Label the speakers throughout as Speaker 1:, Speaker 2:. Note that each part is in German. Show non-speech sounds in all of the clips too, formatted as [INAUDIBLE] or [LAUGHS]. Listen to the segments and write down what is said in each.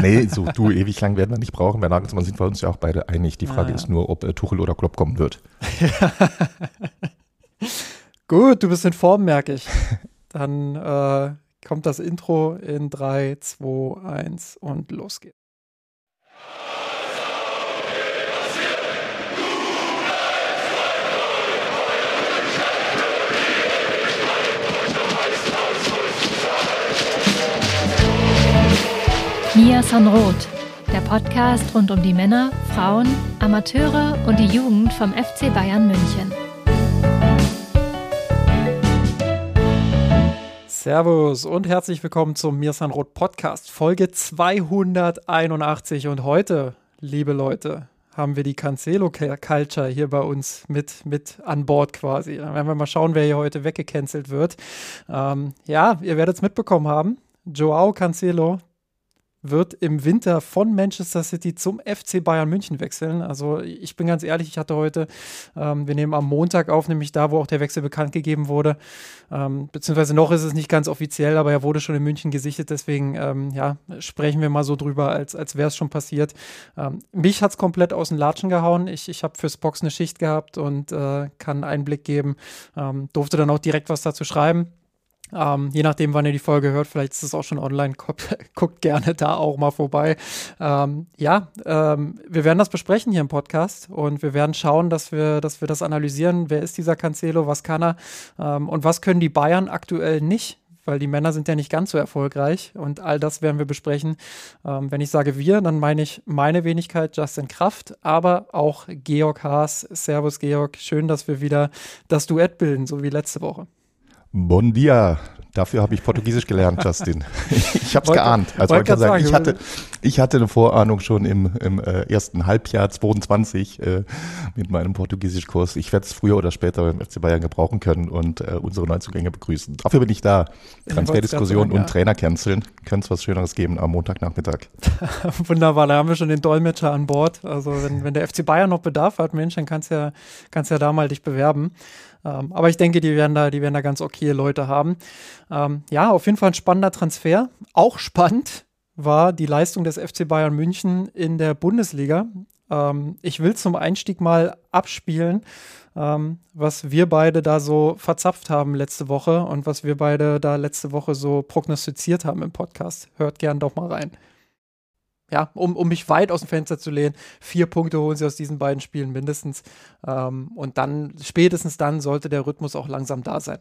Speaker 1: nee, so du, ewig lang werden wir nicht brauchen. Bei Nagelsmann sind wir uns ja auch beide einig. Die Frage ah, ist nur, ob äh, Tuchel oder Klopp kommen wird. [LAUGHS]
Speaker 2: Gut, du bist in Form, merke ich. Dann äh, kommt das Intro in 3, 2, 1 und los geht's.
Speaker 3: Mia Sanroth, der Podcast rund um die Männer, Frauen, Amateure und die Jugend vom FC Bayern München.
Speaker 2: Servus und herzlich willkommen zum Mir Sanroth Podcast, Folge 281. Und heute, liebe Leute, haben wir die Cancelo Culture hier bei uns mit, mit an Bord quasi. Dann werden wir mal schauen, wer hier heute weggecancelt wird. Ähm, ja, ihr werdet es mitbekommen haben. Joao Cancelo, wird im Winter von Manchester City zum FC Bayern München wechseln. Also ich bin ganz ehrlich, ich hatte heute, ähm, wir nehmen am Montag auf, nämlich da, wo auch der Wechsel bekannt gegeben wurde, ähm, beziehungsweise noch ist es nicht ganz offiziell, aber er wurde schon in München gesichtet, deswegen ähm, ja, sprechen wir mal so drüber, als, als wäre es schon passiert. Ähm, mich hat es komplett aus den Latschen gehauen. Ich, ich habe fürs Box eine Schicht gehabt und äh, kann Einblick geben, ähm, durfte dann auch direkt was dazu schreiben. Ähm, je nachdem, wann ihr die Folge hört, vielleicht ist es auch schon online. [LAUGHS] Guckt, gerne da auch mal vorbei. Ähm, ja, ähm, wir werden das besprechen hier im Podcast und wir werden schauen, dass wir, dass wir das analysieren. Wer ist dieser Cancelo? Was kann er? Ähm, und was können die Bayern aktuell nicht? Weil die Männer sind ja nicht ganz so erfolgreich und all das werden wir besprechen. Ähm, wenn ich sage wir, dann meine ich meine Wenigkeit, Justin Kraft, aber auch Georg Haas. Servus, Georg. Schön, dass wir wieder das Duett bilden, so wie letzte Woche.
Speaker 1: Bon dia. Dafür habe ich Portugiesisch gelernt, Justin. [LAUGHS] ich habe es geahnt. Also man kann sagen, ich hatte, ich hatte eine Vorahnung schon im, im äh, ersten Halbjahr 22 äh, mit meinem Portugiesischkurs. Ich werde es früher oder später beim FC Bayern gebrauchen können und äh, unsere Neuzugänge begrüßen. Dafür bin ich da. Transferdiskussion und. Trainer canceln. Könnte es was Schöneres geben am Montagnachmittag. [LAUGHS]
Speaker 2: Wunderbar, da haben wir schon den Dolmetscher an Bord. Also wenn, wenn der FC Bayern noch Bedarf hat, Mensch, dann kannst du ja, kannst ja da mal dich bewerben. Ähm, aber ich denke, die werden da, die werden da ganz okay Leute haben. Ähm, ja, auf jeden Fall ein spannender Transfer. Auch spannend war die Leistung des FC Bayern München in der Bundesliga. Ähm, ich will zum Einstieg mal abspielen, ähm, was wir beide da so verzapft haben letzte Woche und was wir beide da letzte Woche so prognostiziert haben im Podcast. Hört gern doch mal rein ja, um, um mich weit aus dem Fenster zu lehnen, vier Punkte holen sie aus diesen beiden Spielen mindestens. Ähm, und dann, spätestens dann, sollte der Rhythmus auch langsam da sein.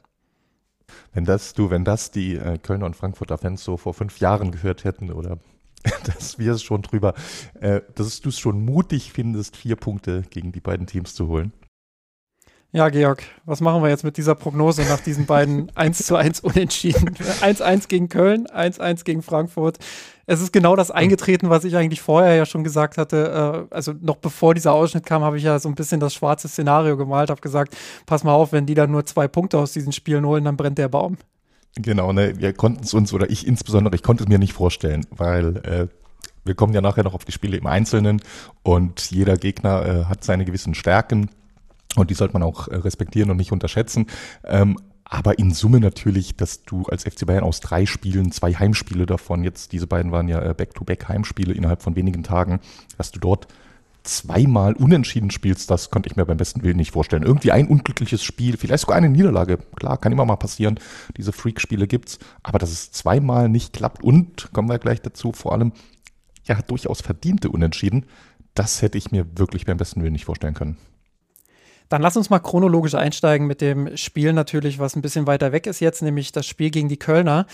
Speaker 1: Wenn das, du, wenn das die äh, Kölner und Frankfurter Fans so vor fünf Jahren gehört hätten oder [LAUGHS] dass wir es schon drüber, äh, dass du es schon mutig findest, vier Punkte gegen die beiden Teams zu holen.
Speaker 2: Ja, Georg, was machen wir jetzt mit dieser Prognose nach diesen beiden [LAUGHS] 1 zu 1 Unentschieden? [LAUGHS] 1-1 gegen Köln, 1-1 gegen Frankfurt. Es ist genau das eingetreten, was ich eigentlich vorher ja schon gesagt hatte. Äh, also noch bevor dieser Ausschnitt kam, habe ich ja so ein bisschen das schwarze Szenario gemalt, habe gesagt, pass mal auf, wenn die dann nur zwei Punkte aus diesen Spielen holen, dann brennt der Baum.
Speaker 1: Genau, ne, wir konnten es uns, oder ich insbesondere, ich konnte es mir nicht vorstellen, weil äh, wir kommen ja nachher noch auf die Spiele im Einzelnen und jeder Gegner äh, hat seine gewissen Stärken und die sollte man auch äh, respektieren und nicht unterschätzen. Ähm, aber in Summe natürlich, dass du als FC Bayern aus drei Spielen, zwei Heimspiele davon, jetzt diese beiden waren ja äh, Back-to-Back-Heimspiele innerhalb von wenigen Tagen, dass du dort zweimal unentschieden spielst, das konnte ich mir beim besten Willen nicht vorstellen. Irgendwie ein unglückliches Spiel, vielleicht sogar eine Niederlage. Klar, kann immer mal passieren. Diese Freak-Spiele gibt's. Aber dass es zweimal nicht klappt und, kommen wir gleich dazu, vor allem, ja, durchaus verdiente Unentschieden, das hätte ich mir wirklich beim besten Willen nicht vorstellen können.
Speaker 2: Dann lass uns mal chronologisch einsteigen mit dem Spiel natürlich, was ein bisschen weiter weg ist jetzt, nämlich das Spiel gegen die Kölner.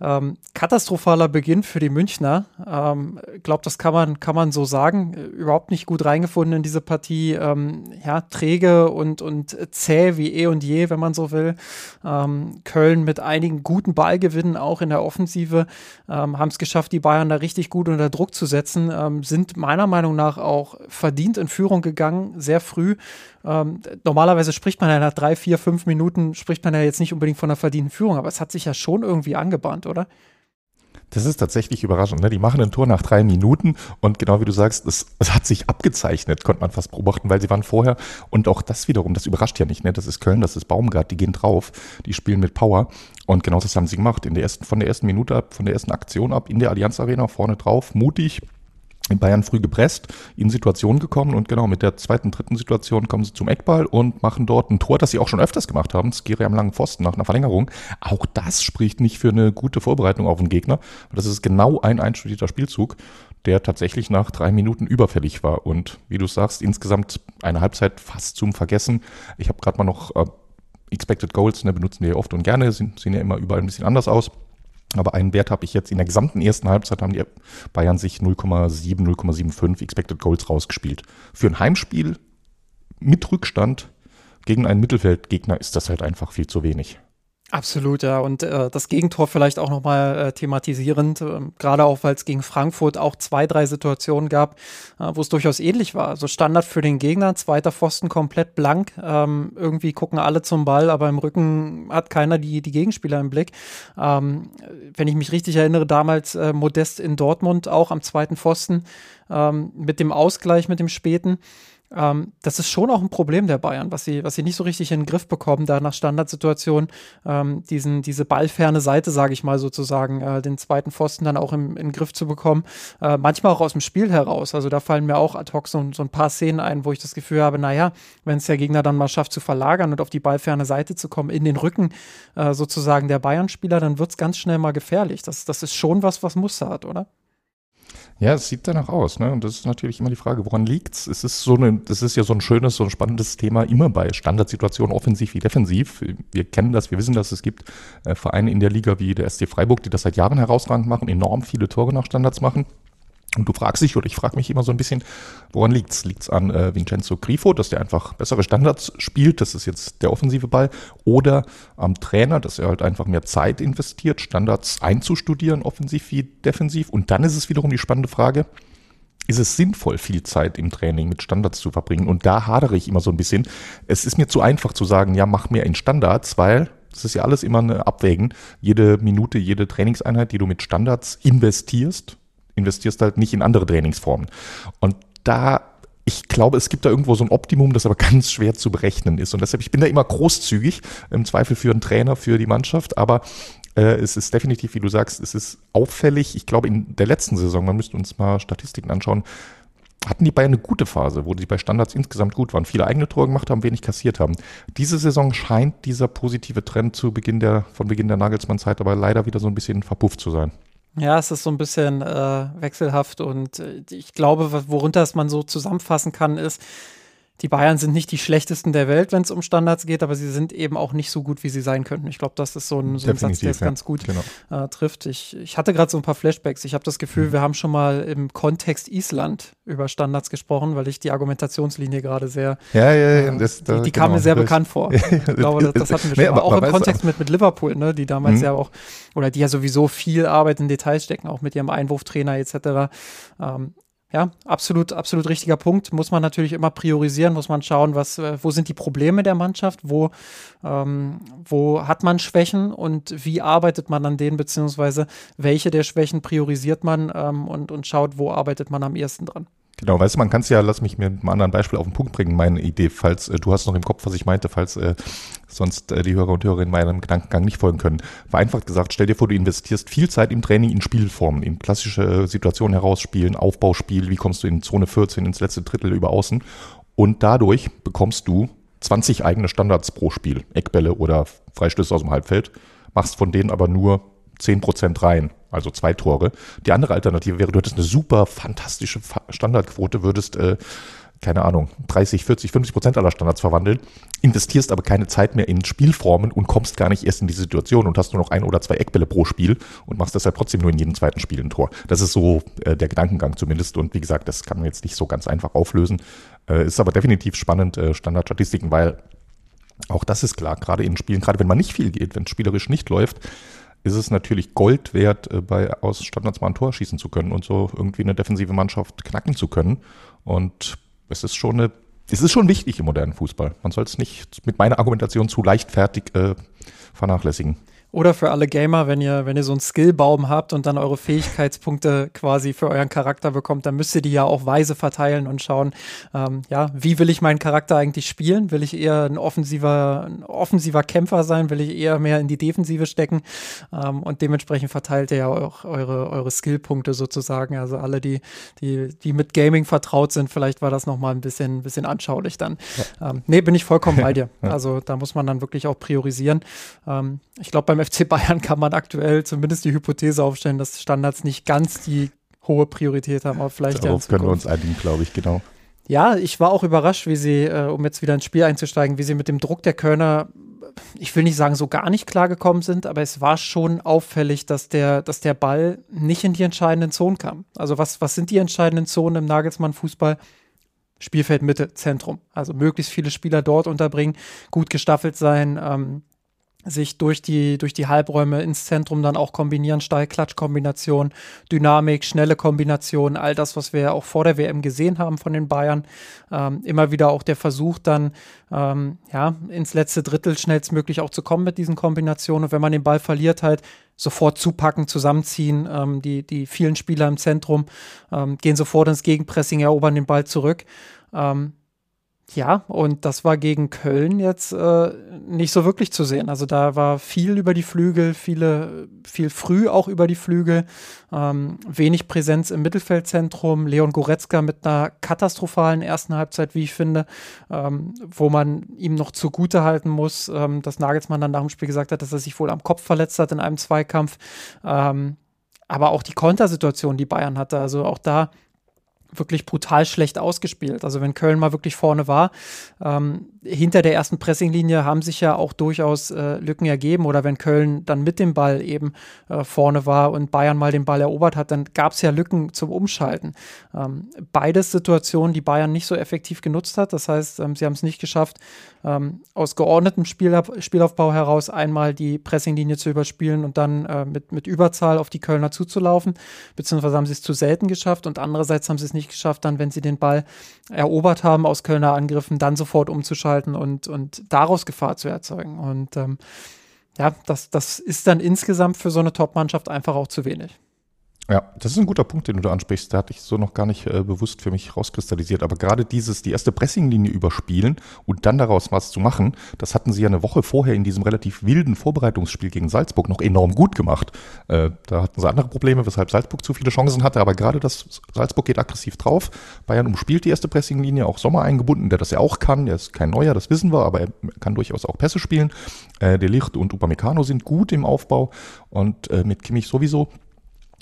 Speaker 2: Ähm, katastrophaler Beginn für die Münchner. Ähm, glaube, das kann man, kann man so sagen. Überhaupt nicht gut reingefunden in diese Partie. Ähm, ja, träge und, und zäh wie eh und je, wenn man so will. Ähm, Köln mit einigen guten Ballgewinnen auch in der Offensive ähm, haben es geschafft, die Bayern da richtig gut unter Druck zu setzen. Ähm, sind meiner Meinung nach auch verdient in Führung gegangen, sehr früh. Normalerweise spricht man ja nach drei, vier, fünf Minuten, spricht man ja jetzt nicht unbedingt von einer verdienten Führung, aber es hat sich ja schon irgendwie angebahnt, oder?
Speaker 1: Das ist tatsächlich überraschend. Ne? Die machen ein Tor nach drei Minuten und genau wie du sagst, es, es, hat sich abgezeichnet, konnte man fast beobachten, weil sie waren vorher und auch das wiederum, das überrascht ja nicht. Ne? Das ist Köln, das ist Baumgart, die gehen drauf, die spielen mit Power und genau das haben sie gemacht. In der ersten, von der ersten Minute ab, von der ersten Aktion ab in der Allianz Arena vorne drauf, mutig, in Bayern früh gepresst, in Situationen gekommen und genau mit der zweiten, dritten Situation kommen sie zum Eckball und machen dort ein Tor, das sie auch schon öfters gemacht haben. Skiri am langen Pfosten nach einer Verlängerung. Auch das spricht nicht für eine gute Vorbereitung auf den Gegner. Das ist genau ein einstudierter Spielzug, der tatsächlich nach drei Minuten überfällig war. Und wie du sagst, insgesamt eine Halbzeit fast zum Vergessen. Ich habe gerade mal noch äh, Expected Goals, ne, benutzen wir ja oft und gerne, sehen, sehen ja immer überall ein bisschen anders aus. Aber einen Wert habe ich jetzt in der gesamten ersten Halbzeit haben die Bayern sich 0,7, 0,75 Expected Goals rausgespielt. Für ein Heimspiel mit Rückstand gegen einen Mittelfeldgegner ist das halt einfach viel zu wenig.
Speaker 2: Absolut, ja. Und äh, das Gegentor vielleicht auch nochmal äh, thematisierend, äh, gerade auch, weil es gegen Frankfurt auch zwei, drei Situationen gab, äh, wo es durchaus ähnlich war. Also Standard für den Gegner, zweiter Pfosten komplett blank. Ähm, irgendwie gucken alle zum Ball, aber im Rücken hat keiner die, die Gegenspieler im Blick. Ähm, wenn ich mich richtig erinnere, damals äh, Modest in Dortmund auch am zweiten Pfosten ähm, mit dem Ausgleich, mit dem späten. Ähm, das ist schon auch ein Problem der Bayern, was sie, was sie nicht so richtig in den Griff bekommen, da nach Standardsituationen ähm, diesen, diese ballferne Seite, sage ich mal sozusagen, äh, den zweiten Pfosten dann auch im, in den Griff zu bekommen. Äh, manchmal auch aus dem Spiel heraus. Also da fallen mir auch ad hoc so, so ein paar Szenen ein, wo ich das Gefühl habe, naja, wenn es der Gegner dann mal schafft zu verlagern und auf die ballferne Seite zu kommen, in den Rücken äh, sozusagen der Bayern-Spieler, dann wird es ganz schnell mal gefährlich. Das, das ist schon was, was Muster hat, oder?
Speaker 1: Ja, es sieht danach aus, ne? Und das ist natürlich immer die Frage, woran liegt's? Es ist so eine, das ist ja so ein schönes, so ein spannendes Thema immer bei Standardsituationen, offensiv wie defensiv. Wir kennen das, wir wissen, dass es gibt äh, Vereine in der Liga wie der SC Freiburg, die das seit Jahren herausragend machen, enorm viele Tore nach Standards machen. Und du fragst dich, oder ich frage mich immer so ein bisschen, woran liegt's? Liegt's an äh, Vincenzo Grifo, dass der einfach bessere Standards spielt, das ist jetzt der offensive Ball, oder am Trainer, dass er halt einfach mehr Zeit investiert, Standards einzustudieren, offensiv wie defensiv. Und dann ist es wiederum die spannende Frage, ist es sinnvoll, viel Zeit im Training mit Standards zu verbringen? Und da hadere ich immer so ein bisschen. Es ist mir zu einfach zu sagen, ja, mach mehr in Standards, weil das ist ja alles immer eine Abwägen. Jede Minute, jede Trainingseinheit, die du mit Standards investierst, investierst halt nicht in andere Trainingsformen. Und da ich glaube, es gibt da irgendwo so ein Optimum, das aber [LAUGHS] ganz schwer zu berechnen ist. Und deshalb, ich bin da immer großzügig, im Zweifel für einen Trainer, für die Mannschaft, aber äh, es ist definitiv, wie du sagst, es ist auffällig. Ich glaube, in der letzten Saison, man müsste uns mal Statistiken anschauen, hatten die Bayern eine gute Phase, wo die bei Standards insgesamt gut waren, viele eigene Tore gemacht haben, wenig kassiert haben. Diese Saison scheint dieser positive Trend zu Beginn der, von Beginn der Nagelsmann-Zeit aber leider wieder so ein bisschen verpufft zu sein.
Speaker 2: Ja, es ist so ein bisschen äh, wechselhaft und äh, ich glaube, worunter es man so zusammenfassen kann, ist, die Bayern sind nicht die schlechtesten der Welt, wenn es um Standards geht, aber sie sind eben auch nicht so gut, wie sie sein könnten. Ich glaube, das ist so ein, so ein Satz, der es ja. ganz gut genau. äh, trifft. Ich, ich hatte gerade so ein paar Flashbacks. Ich habe das Gefühl, mhm. wir haben schon mal im Kontext Island über Standards gesprochen, weil ich die Argumentationslinie gerade sehr.
Speaker 1: Ja, ja, ja. Äh, das,
Speaker 2: die, die kam mir sehr bekannt vor. [LAUGHS] ich glaube, das, das hatten wir schon nee, mal. Auch im Kontext mit, mit Liverpool, ne, die damals mhm. ja auch, oder die ja sowieso viel Arbeit in Details stecken, auch mit ihrem Einwurftrainer etc. Ähm, ja, absolut, absolut richtiger Punkt. Muss man natürlich immer priorisieren, muss man schauen, was, äh, wo sind die Probleme der Mannschaft, wo, ähm, wo hat man Schwächen und wie arbeitet man an denen, beziehungsweise welche der Schwächen priorisiert man ähm, und, und schaut, wo arbeitet man am ehesten dran.
Speaker 1: Genau, weißt du, man kann es ja, lass mich mir mit einem anderen Beispiel auf den Punkt bringen, meine Idee, falls äh, du hast noch im Kopf, was ich meinte, falls äh, sonst äh, die Hörer und Hörerinnen meinem Gedankengang nicht folgen können. Vereinfacht gesagt, stell dir vor, du investierst viel Zeit im Training in Spielformen, in klassische äh, Situationen herausspielen, Aufbauspiel, wie kommst du in Zone 14 ins letzte Drittel über außen und dadurch bekommst du 20 eigene Standards pro Spiel, Eckbälle oder Freistöße aus dem Halbfeld, machst von denen aber nur 10% rein, also zwei Tore. Die andere Alternative wäre, du hättest eine super fantastische Standardquote, würdest, äh, keine Ahnung, 30, 40, 50 Prozent aller Standards verwandeln, investierst aber keine Zeit mehr in Spielformen und kommst gar nicht erst in die Situation und hast nur noch ein oder zwei Eckbälle pro Spiel und machst deshalb trotzdem nur in jedem zweiten Spiel ein Tor. Das ist so äh, der Gedankengang zumindest und wie gesagt, das kann man jetzt nicht so ganz einfach auflösen. Äh, ist aber definitiv spannend, äh, Standardstatistiken, weil auch das ist klar, gerade in Spielen, gerade wenn man nicht viel geht, wenn es spielerisch nicht läuft, ist es natürlich Gold wert, äh, bei aus Standards mal ein Tor schießen zu können und so irgendwie eine defensive Mannschaft knacken zu können. Und es ist schon eine, es ist schon wichtig im modernen Fußball. Man soll es nicht mit meiner Argumentation zu leichtfertig äh, vernachlässigen.
Speaker 2: Oder für alle Gamer, wenn ihr, wenn ihr so einen Skillbaum habt und dann eure Fähigkeitspunkte quasi für euren Charakter bekommt, dann müsst ihr die ja auch weise verteilen und schauen, ähm, ja, wie will ich meinen Charakter eigentlich spielen? Will ich eher ein offensiver, ein offensiver Kämpfer sein? Will ich eher mehr in die Defensive stecken? Ähm, und dementsprechend verteilt ihr ja auch eure, eure Skillpunkte sozusagen. Also alle, die, die, die mit Gaming vertraut sind, vielleicht war das nochmal ein bisschen, bisschen anschaulich dann. Ja. Ähm, nee, bin ich vollkommen bei [LAUGHS] dir. Also da muss man dann wirklich auch priorisieren. Ähm, ich glaube, beim FC Bayern kann man aktuell zumindest die Hypothese aufstellen, dass Standards nicht ganz die hohe Priorität haben, aber vielleicht
Speaker 1: Darauf können wir uns einigen, glaube ich, genau.
Speaker 2: Ja, ich war auch überrascht, wie sie, äh, um jetzt wieder ins Spiel einzusteigen, wie sie mit dem Druck der Kölner, ich will nicht sagen, so gar nicht klargekommen sind, aber es war schon auffällig, dass der, dass der Ball nicht in die entscheidenden Zonen kam. Also was, was sind die entscheidenden Zonen im Nagelsmann-Fußball? Spielfeld Mitte, Zentrum. Also möglichst viele Spieler dort unterbringen, gut gestaffelt sein, ähm, sich durch die, durch die Halbräume ins Zentrum dann auch kombinieren, Steil-Klatsch-Kombination, Dynamik, schnelle Kombination, all das, was wir auch vor der WM gesehen haben von den Bayern. Ähm, immer wieder auch der Versuch dann, ähm, ja, ins letzte Drittel schnellstmöglich auch zu kommen mit diesen Kombinationen. Und wenn man den Ball verliert, halt sofort zupacken, zusammenziehen. Ähm, die, die vielen Spieler im Zentrum ähm, gehen sofort ins Gegenpressing, erobern den Ball zurück. Ähm, ja, und das war gegen Köln jetzt äh, nicht so wirklich zu sehen. Also da war viel über die Flügel, viele, viel früh auch über die Flügel, ähm, wenig Präsenz im Mittelfeldzentrum. Leon Goretzka mit einer katastrophalen ersten Halbzeit, wie ich finde, ähm, wo man ihm noch zugute halten muss, ähm, dass Nagelsmann dann nach dem Spiel gesagt hat, dass er sich wohl am Kopf verletzt hat in einem Zweikampf. Ähm, aber auch die Kontersituation, die Bayern hatte, also auch da wirklich brutal schlecht ausgespielt. Also wenn Köln mal wirklich vorne war, ähm, hinter der ersten Pressinglinie haben sich ja auch durchaus äh, Lücken ergeben. Oder wenn Köln dann mit dem Ball eben äh, vorne war und Bayern mal den Ball erobert hat, dann gab es ja Lücken zum Umschalten. Ähm, beides Situationen, die Bayern nicht so effektiv genutzt hat. Das heißt, ähm, sie haben es nicht geschafft, ähm, aus geordnetem Spielauf Spielaufbau heraus einmal die Pressinglinie zu überspielen und dann äh, mit, mit Überzahl auf die Kölner zuzulaufen. Beziehungsweise haben sie es zu selten geschafft und andererseits haben sie es nicht geschafft, dann, wenn sie den Ball erobert haben aus Kölner Angriffen, dann sofort umzuschalten und, und daraus Gefahr zu erzeugen. Und ähm, ja, das, das ist dann insgesamt für so eine Top-Mannschaft einfach auch zu wenig.
Speaker 1: Ja, das ist ein guter Punkt, den du da ansprichst. Da hatte ich so noch gar nicht äh, bewusst für mich rauskristallisiert. Aber gerade dieses, die erste Pressinglinie überspielen und dann daraus was zu machen, das hatten sie ja eine Woche vorher in diesem relativ wilden Vorbereitungsspiel gegen Salzburg noch enorm gut gemacht. Äh, da hatten sie andere Probleme, weshalb Salzburg zu viele Chancen hatte. Aber gerade das Salzburg geht aggressiv drauf. Bayern umspielt die erste Pressinglinie, auch Sommer eingebunden, der das ja auch kann. Der ist kein Neuer, das wissen wir, aber er kann durchaus auch Pässe spielen. Äh, De Licht und Upamecano sind gut im Aufbau und äh, mit Kimmich sowieso.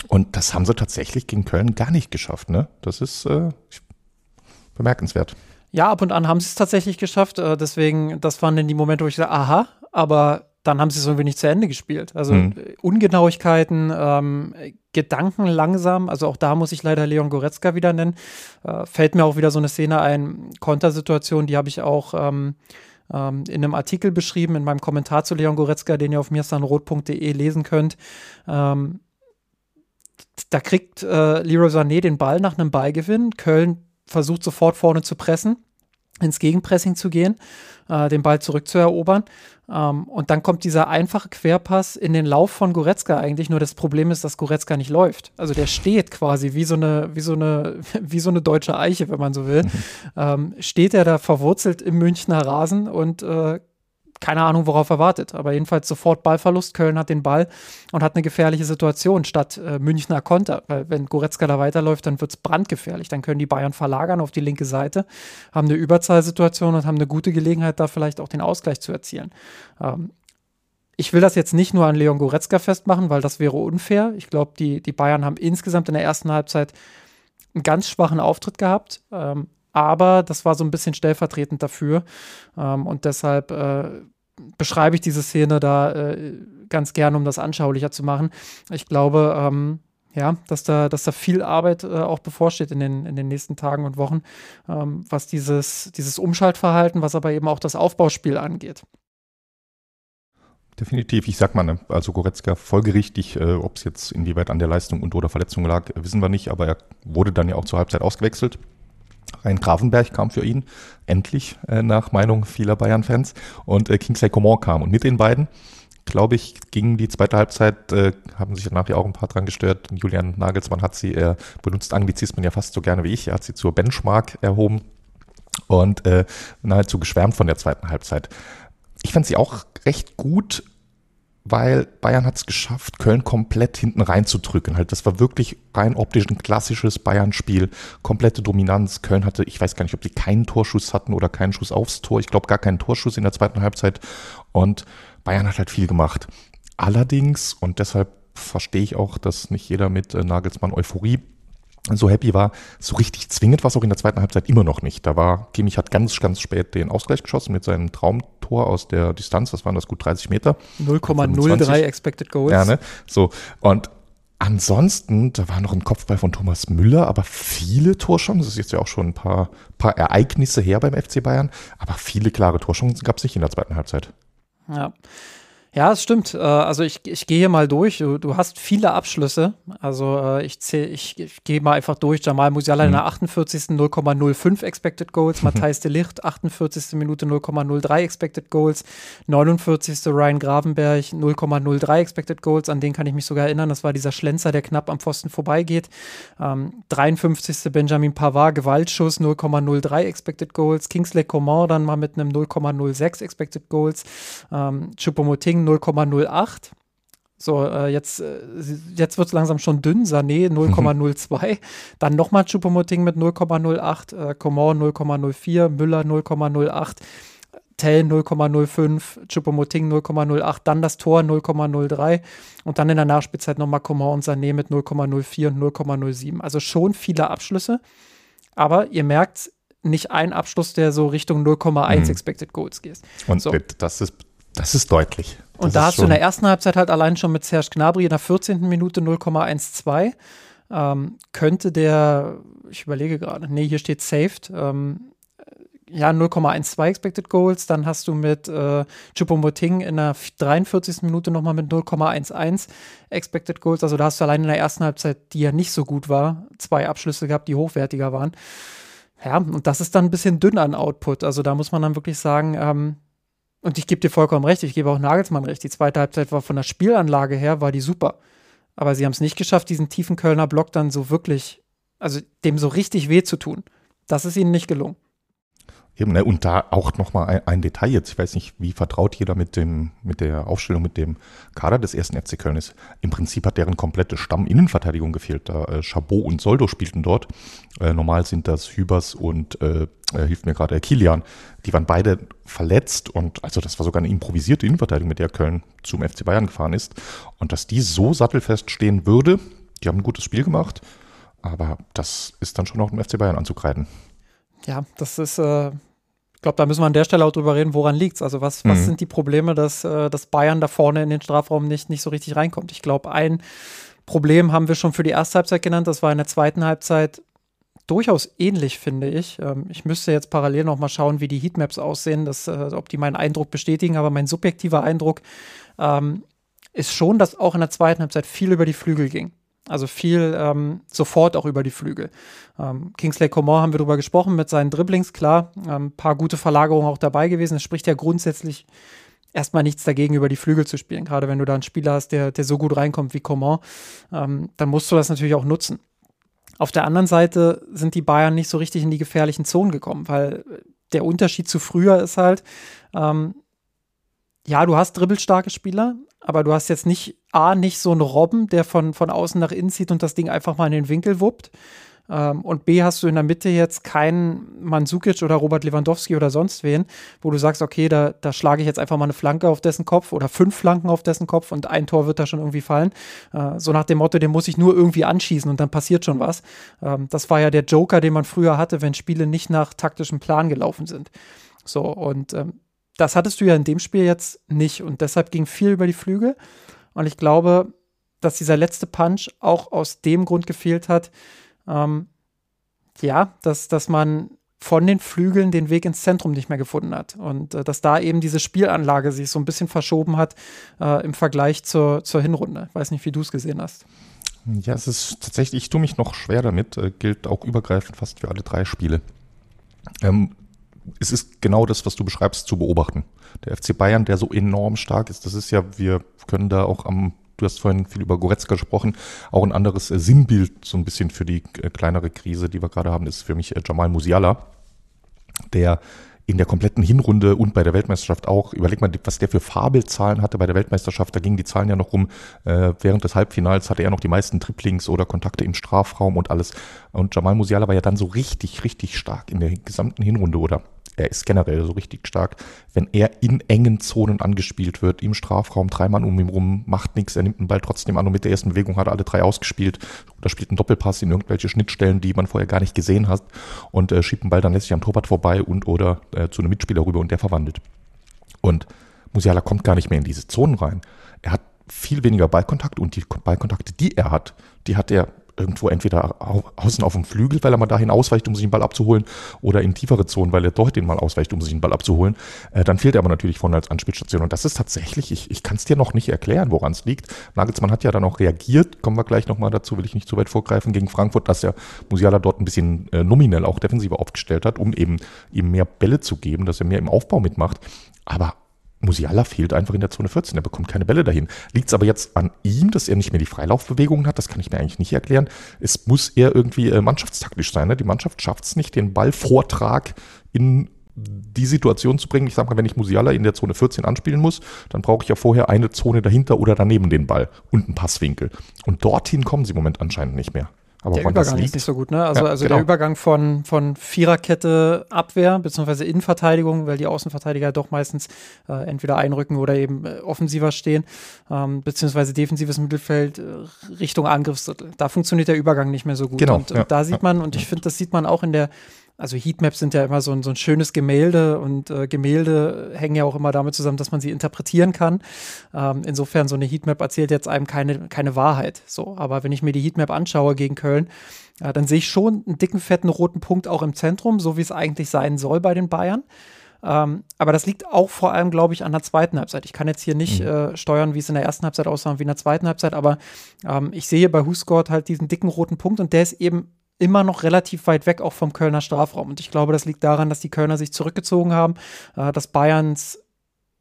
Speaker 1: Und das haben sie tatsächlich gegen Köln gar nicht geschafft. Ne? Das ist äh, bemerkenswert.
Speaker 2: Ja, ab und an haben sie es tatsächlich geschafft. Äh, deswegen, das waren dann die Momente, wo ich sage, aha, aber dann haben sie es irgendwie nicht zu Ende gespielt. Also mhm. Ungenauigkeiten, ähm, Gedanken langsam. Also auch da muss ich leider Leon Goretzka wieder nennen. Äh, fällt mir auch wieder so eine Szene ein, Kontersituation, die habe ich auch ähm, ähm, in einem Artikel beschrieben, in meinem Kommentar zu Leon Goretzka, den ihr auf mirsanrot.de lesen könnt. Ähm, da kriegt äh, Leroy Sané den Ball nach einem Ballgewinn. Köln versucht sofort vorne zu pressen, ins Gegenpressing zu gehen, äh, den Ball zurückzuerobern. Ähm, und dann kommt dieser einfache Querpass in den Lauf von Goretzka eigentlich. Nur das Problem ist, dass Goretzka nicht läuft. Also der steht quasi wie so eine, wie so eine, [LAUGHS] wie so eine deutsche Eiche, wenn man so will. [LAUGHS] Ähm, steht er da verwurzelt im Münchner Rasen und äh, keine Ahnung, worauf er wartet. Aber jedenfalls sofort Ballverlust. Köln hat den Ball und hat eine gefährliche Situation statt äh, Münchner Konter. Weil wenn Goretzka da weiterläuft, dann wird es brandgefährlich. Dann können die Bayern verlagern auf die linke Seite, haben eine Überzahlsituation und haben eine gute Gelegenheit, da vielleicht auch den Ausgleich zu erzielen. Ähm, ich will das jetzt nicht nur an Leon Goretzka festmachen, weil das wäre unfair. Ich glaube, die, die Bayern haben insgesamt in der ersten Halbzeit einen ganz schwachen Auftritt gehabt. Ähm, aber das war so ein bisschen stellvertretend dafür. Ähm, und deshalb äh, beschreibe ich diese Szene da äh, ganz gerne, um das anschaulicher zu machen. Ich glaube, ähm, ja, dass da, dass da viel Arbeit äh, auch bevorsteht in den, in den nächsten Tagen und Wochen, ähm, was dieses, dieses Umschaltverhalten, was aber eben auch das Aufbauspiel angeht.
Speaker 1: Definitiv. Ich sag mal, ne, also Goretzka folgerichtig, äh, ob es jetzt inwieweit an der Leistung und oder Verletzung lag, wissen wir nicht, aber er wurde dann ja auch zur Halbzeit ausgewechselt. Rhein Grafenberg kam für ihn, endlich äh, nach Meinung vieler Bayern-Fans. Und äh, Kingsley Coman kam. Und mit den beiden glaube ich, ging die zweite Halbzeit, äh, haben sich nachher auch ein paar dran gestört. Julian Nagelsmann hat sie, er benutzt Anglizismen ja fast so gerne wie ich, er hat sie zur Benchmark erhoben und äh, nahezu geschwärmt von der zweiten Halbzeit. Ich fand sie auch recht gut, weil Bayern hat es geschafft, Köln komplett hinten reinzudrücken. Halt, das war wirklich rein optisch ein klassisches Bayern-Spiel, komplette Dominanz. Köln hatte, ich weiß gar nicht, ob sie keinen Torschuss hatten oder keinen Schuss aufs Tor. Ich glaube gar keinen Torschuss in der zweiten Halbzeit. Und Bayern hat halt viel gemacht. Allerdings, und deshalb verstehe ich auch, dass nicht jeder mit äh, Nagelsmann Euphorie so happy war, so richtig zwingend war es auch in der zweiten Halbzeit immer noch nicht. Da war, Kimmich hat ganz, ganz spät den Ausgleich geschossen mit seinem Traumtor aus der Distanz, was waren das, gut 30 Meter?
Speaker 2: 0,03 Expected Goals.
Speaker 1: Ja, ne? So, und ansonsten, da war noch ein Kopfball von Thomas Müller, aber viele Torchancen, das ist jetzt ja auch schon ein paar, paar Ereignisse her beim FC Bayern, aber viele klare Torchancen gab es nicht in der zweiten Halbzeit.
Speaker 2: Ja. Ja, es stimmt. Äh, also ich, ich gehe hier mal durch. Du, du hast viele Abschlüsse. Also äh, ich, zähl, ich, ich gehe mal einfach durch. Jamal Musiala mhm. in der 48. 0,05 Expected Goals. [LAUGHS] Matthijs de Licht 48. Minute 0,03 Expected Goals. 49. Ryan Gravenberg 0,03 Expected Goals. An den kann ich mich sogar erinnern. Das war dieser Schlenzer, der knapp am Pfosten vorbeigeht. Ähm, 53. Benjamin Pavard Gewaltschuss 0,03 Expected Goals. Kingsley Coman dann mal mit einem 0,06 Expected Goals. Ähm, Choupo-Moting 0,08. So, äh, jetzt, äh, jetzt wird es langsam schon dünn. Sané 0,02. Mhm. Dann nochmal Chupomoting mit 0,08. Äh, Coman 0,04. Müller 0,08. Tell 0,05, Chupomoting 0,08, dann das Tor 0,03 und dann in der Nachspielzeit nochmal Coman und Sané mit 0,04 und 0,07. Also schon viele Abschlüsse, aber ihr merkt, nicht ein Abschluss, der so Richtung 0,1 mhm. Expected Goals geht.
Speaker 1: Und
Speaker 2: so.
Speaker 1: das ist das ist deutlich. Das
Speaker 2: und da hast du in der ersten Halbzeit halt allein schon mit Serge Gnabry in der 14. Minute 0,12. Ähm, könnte der, ich überlege gerade, nee, hier steht saved. Ähm, ja, 0,12 Expected Goals. Dann hast du mit äh, Choupo-Moting in der 43. Minute nochmal mit 0,11 Expected Goals. Also da hast du allein in der ersten Halbzeit, die ja nicht so gut war, zwei Abschlüsse gehabt, die hochwertiger waren. Ja, und das ist dann ein bisschen dünn an Output. Also da muss man dann wirklich sagen, ähm, und ich gebe dir vollkommen recht, ich gebe auch Nagelsmann recht. Die zweite Halbzeit war von der Spielanlage her, war die super. Aber sie haben es nicht geschafft, diesen tiefen Kölner Block dann so wirklich, also dem so richtig weh zu tun. Das ist ihnen nicht gelungen.
Speaker 1: Eben, ne? Und da auch nochmal ein, ein Detail jetzt. Ich weiß nicht, wie vertraut jeder mit dem, mit der Aufstellung, mit dem Kader des ersten FC Köln ist. Im Prinzip hat deren komplette Stamm-Innenverteidigung gefehlt. Da äh, Chabot und Soldo spielten dort. Äh, normal sind das Hübers und äh, äh, hilft mir gerade Kilian. Die waren beide verletzt und also das war sogar eine improvisierte Innenverteidigung, mit der Köln zum FC Bayern gefahren ist. Und dass die so sattelfest stehen würde, die haben ein gutes Spiel gemacht, aber das ist dann schon auch dem FC Bayern anzukreiden.
Speaker 2: Ja, das ist, äh, ich glaube, da müssen wir an der Stelle auch drüber reden, woran liegt es. Also was, mhm. was sind die Probleme, dass, äh, dass Bayern da vorne in den Strafraum nicht, nicht so richtig reinkommt? Ich glaube, ein Problem haben wir schon für die erste Halbzeit genannt. Das war in der zweiten Halbzeit durchaus ähnlich, finde ich. Ähm, ich müsste jetzt parallel noch mal schauen, wie die Heatmaps aussehen, dass, äh, ob die meinen Eindruck bestätigen. Aber mein subjektiver Eindruck ähm, ist schon, dass auch in der zweiten Halbzeit viel über die Flügel ging. Also viel ähm, sofort auch über die Flügel. Ähm, Kingsley Coman haben wir darüber gesprochen mit seinen Dribblings, klar. Ein ähm, paar gute Verlagerungen auch dabei gewesen. Es spricht ja grundsätzlich erstmal nichts dagegen, über die Flügel zu spielen. Gerade wenn du da einen Spieler hast, der, der so gut reinkommt wie Coman, ähm, dann musst du das natürlich auch nutzen. Auf der anderen Seite sind die Bayern nicht so richtig in die gefährlichen Zonen gekommen, weil der Unterschied zu früher ist halt, ähm, ja, du hast dribbelstarke Spieler, aber du hast jetzt nicht, A, nicht so einen Robben, der von, von außen nach innen zieht und das Ding einfach mal in den Winkel wuppt. Ähm, und B, hast du in der Mitte jetzt keinen Mandzukic oder Robert Lewandowski oder sonst wen, wo du sagst, okay, da, da schlage ich jetzt einfach mal eine Flanke auf dessen Kopf oder fünf Flanken auf dessen Kopf und ein Tor wird da schon irgendwie fallen. Äh, so nach dem Motto, den muss ich nur irgendwie anschießen und dann passiert schon was. Ähm, das war ja der Joker, den man früher hatte, wenn Spiele nicht nach taktischem Plan gelaufen sind. So, und ähm, das hattest du ja in dem Spiel jetzt nicht und deshalb ging viel über die Flügel. Und ich glaube, dass dieser letzte Punch auch aus dem Grund gefehlt hat, ähm, ja, dass, dass man von den Flügeln den Weg ins Zentrum nicht mehr gefunden hat. Und äh, dass da eben diese Spielanlage sich so ein bisschen verschoben hat äh, im Vergleich zur, zur Hinrunde. Ich weiß nicht, wie du es gesehen hast.
Speaker 1: Ja, es ist tatsächlich, ich tue mich noch schwer damit, äh, gilt auch übergreifend fast für alle drei Spiele. Ähm, es ist genau das, was du beschreibst, zu beobachten. Der FC Bayern, der so enorm stark ist, das ist ja, wir können da auch am, du hast vorhin viel über Goretzka gesprochen, auch ein anderes äh, Sinnbild so ein bisschen für die äh, kleinere Krise, die wir gerade haben, ist für mich äh, Jamal Musiala, der in der kompletten Hinrunde und bei der Weltmeisterschaft auch. Überleg mal, was der für Fabelzahlen hatte bei der Weltmeisterschaft. Da gingen die Zahlen ja noch rum. Äh, während des Halbfinals hatte er noch die meisten Triplings oder Kontakte im Strafraum und alles. Und Jamal Musiala war ja dann so richtig, richtig stark in der gesamten Hinrunde oder er ist generell so richtig stark, wenn er in engen Zonen angespielt wird, im Strafraum, drei Mann um ihn rum, macht nichts, er nimmt den Ball trotzdem an und mit der ersten Bewegung hat er alle drei ausgespielt oder spielt einen Doppelpass in irgendwelche Schnittstellen, die man vorher gar nicht gesehen hat und äh, schiebt den Ball dann letztlich am Torwart vorbei und oder äh, zu einem Mitspieler rüber und der verwandelt. Und Musiala kommt gar nicht mehr in diese Zonen rein. Er hat viel weniger Ballkontakt und die Ballkontakte, die er hat, die hat er irgendwo entweder außen auf dem Flügel, weil er mal dahin ausweicht, um sich den Ball abzuholen, oder in tiefere Zonen, weil er dorthin mal ausweicht, um sich den Ball abzuholen. Äh, dann fehlt er aber natürlich vorne als Anspielstation. Und das ist tatsächlich, ich, ich kann es dir noch nicht erklären, woran es liegt. Nagelsmann hat ja dann auch reagiert, kommen wir gleich nochmal dazu, will ich nicht zu weit vorgreifen, gegen Frankfurt, dass er Musiala dort ein bisschen äh, nominell auch defensiver aufgestellt hat, um eben ihm mehr Bälle zu geben, dass er mehr im Aufbau mitmacht. Aber Musiala fehlt einfach in der Zone 14. Er bekommt keine Bälle dahin. Liegt es aber jetzt an ihm, dass er nicht mehr die Freilaufbewegungen hat? Das kann ich mir eigentlich nicht erklären. Es muss eher irgendwie äh, mannschaftstaktisch sein. Ne? Die Mannschaft schafft es nicht, den Ballvortrag in die Situation zu bringen. Ich sage mal, wenn ich Musiala in der Zone 14 anspielen muss, dann brauche ich ja vorher eine Zone dahinter oder daneben den Ball und einen Passwinkel. Und dorthin kommen sie im Moment anscheinend nicht mehr.
Speaker 2: Aber der Übergang ist nicht so gut, ne? Also, ja, also genau. der Übergang von, von Viererkette Abwehr bzw. Innenverteidigung, weil die Außenverteidiger doch meistens äh, entweder einrücken oder eben äh, offensiver stehen, ähm, beziehungsweise defensives Mittelfeld äh, Richtung Angriffsdrittel. Da funktioniert der Übergang nicht mehr so gut.
Speaker 1: Genau,
Speaker 2: und, ja, und da sieht man, und ich finde, das sieht man auch in der also Heatmaps sind ja immer so ein, so ein schönes Gemälde und äh, Gemälde hängen ja auch immer damit zusammen, dass man sie interpretieren kann. Ähm, insofern, so eine Heatmap erzählt jetzt einem keine, keine Wahrheit. So, aber wenn ich mir die Heatmap anschaue gegen Köln, äh, dann sehe ich schon einen dicken, fetten roten Punkt auch im Zentrum, so wie es eigentlich sein soll bei den Bayern. Ähm, aber das liegt auch vor allem, glaube ich, an der zweiten Halbzeit. Ich kann jetzt hier nicht mhm. äh, steuern, wie es in der ersten Halbzeit aussah und wie in der zweiten Halbzeit, aber ähm, ich sehe bei Husgord halt diesen dicken roten Punkt und der ist eben immer noch relativ weit weg auch vom Kölner Strafraum. Und ich glaube, das liegt daran, dass die Kölner sich zurückgezogen haben, äh, dass Bayerns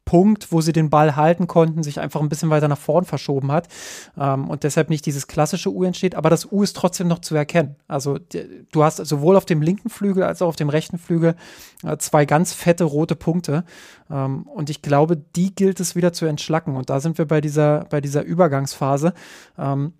Speaker 2: Punkt, wo sie den Ball halten konnten, sich einfach ein bisschen weiter nach vorn verschoben hat ähm, und deshalb nicht dieses klassische U entsteht, aber das U ist trotzdem noch zu erkennen. Also du hast sowohl auf dem linken Flügel als auch auf dem rechten Flügel äh, zwei ganz fette rote Punkte ähm, und ich glaube, die gilt es wieder zu entschlacken und da sind wir bei dieser, bei dieser Übergangsphase, ähm,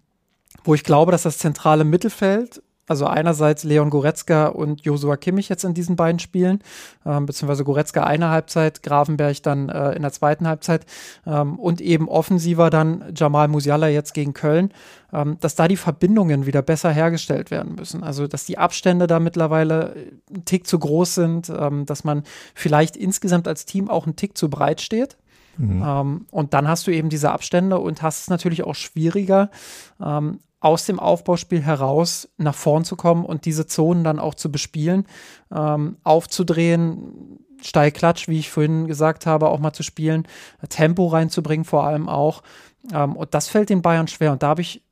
Speaker 2: wo ich glaube, dass das zentrale Mittelfeld also einerseits Leon Goretzka und Josua Kimmich jetzt in diesen beiden Spielen, ähm, beziehungsweise Goretzka eine Halbzeit, Grafenberg dann äh, in der zweiten Halbzeit ähm, und eben offensiver dann Jamal Musiala jetzt gegen Köln, ähm, dass da die Verbindungen wieder besser hergestellt werden müssen. Also dass die Abstände da mittlerweile ein Tick zu groß sind, ähm, dass man vielleicht insgesamt als Team auch ein Tick zu breit steht. Mhm. Ähm, und dann hast du eben diese Abstände und hast es natürlich auch schwieriger, ähm, aus dem Aufbauspiel heraus nach vorn zu kommen und diese Zonen dann auch zu bespielen, ähm, aufzudrehen, Steilklatsch, wie ich vorhin gesagt habe, auch mal zu spielen, Tempo reinzubringen vor allem auch. Ähm, und das fällt den Bayern schwer. Und da habe ich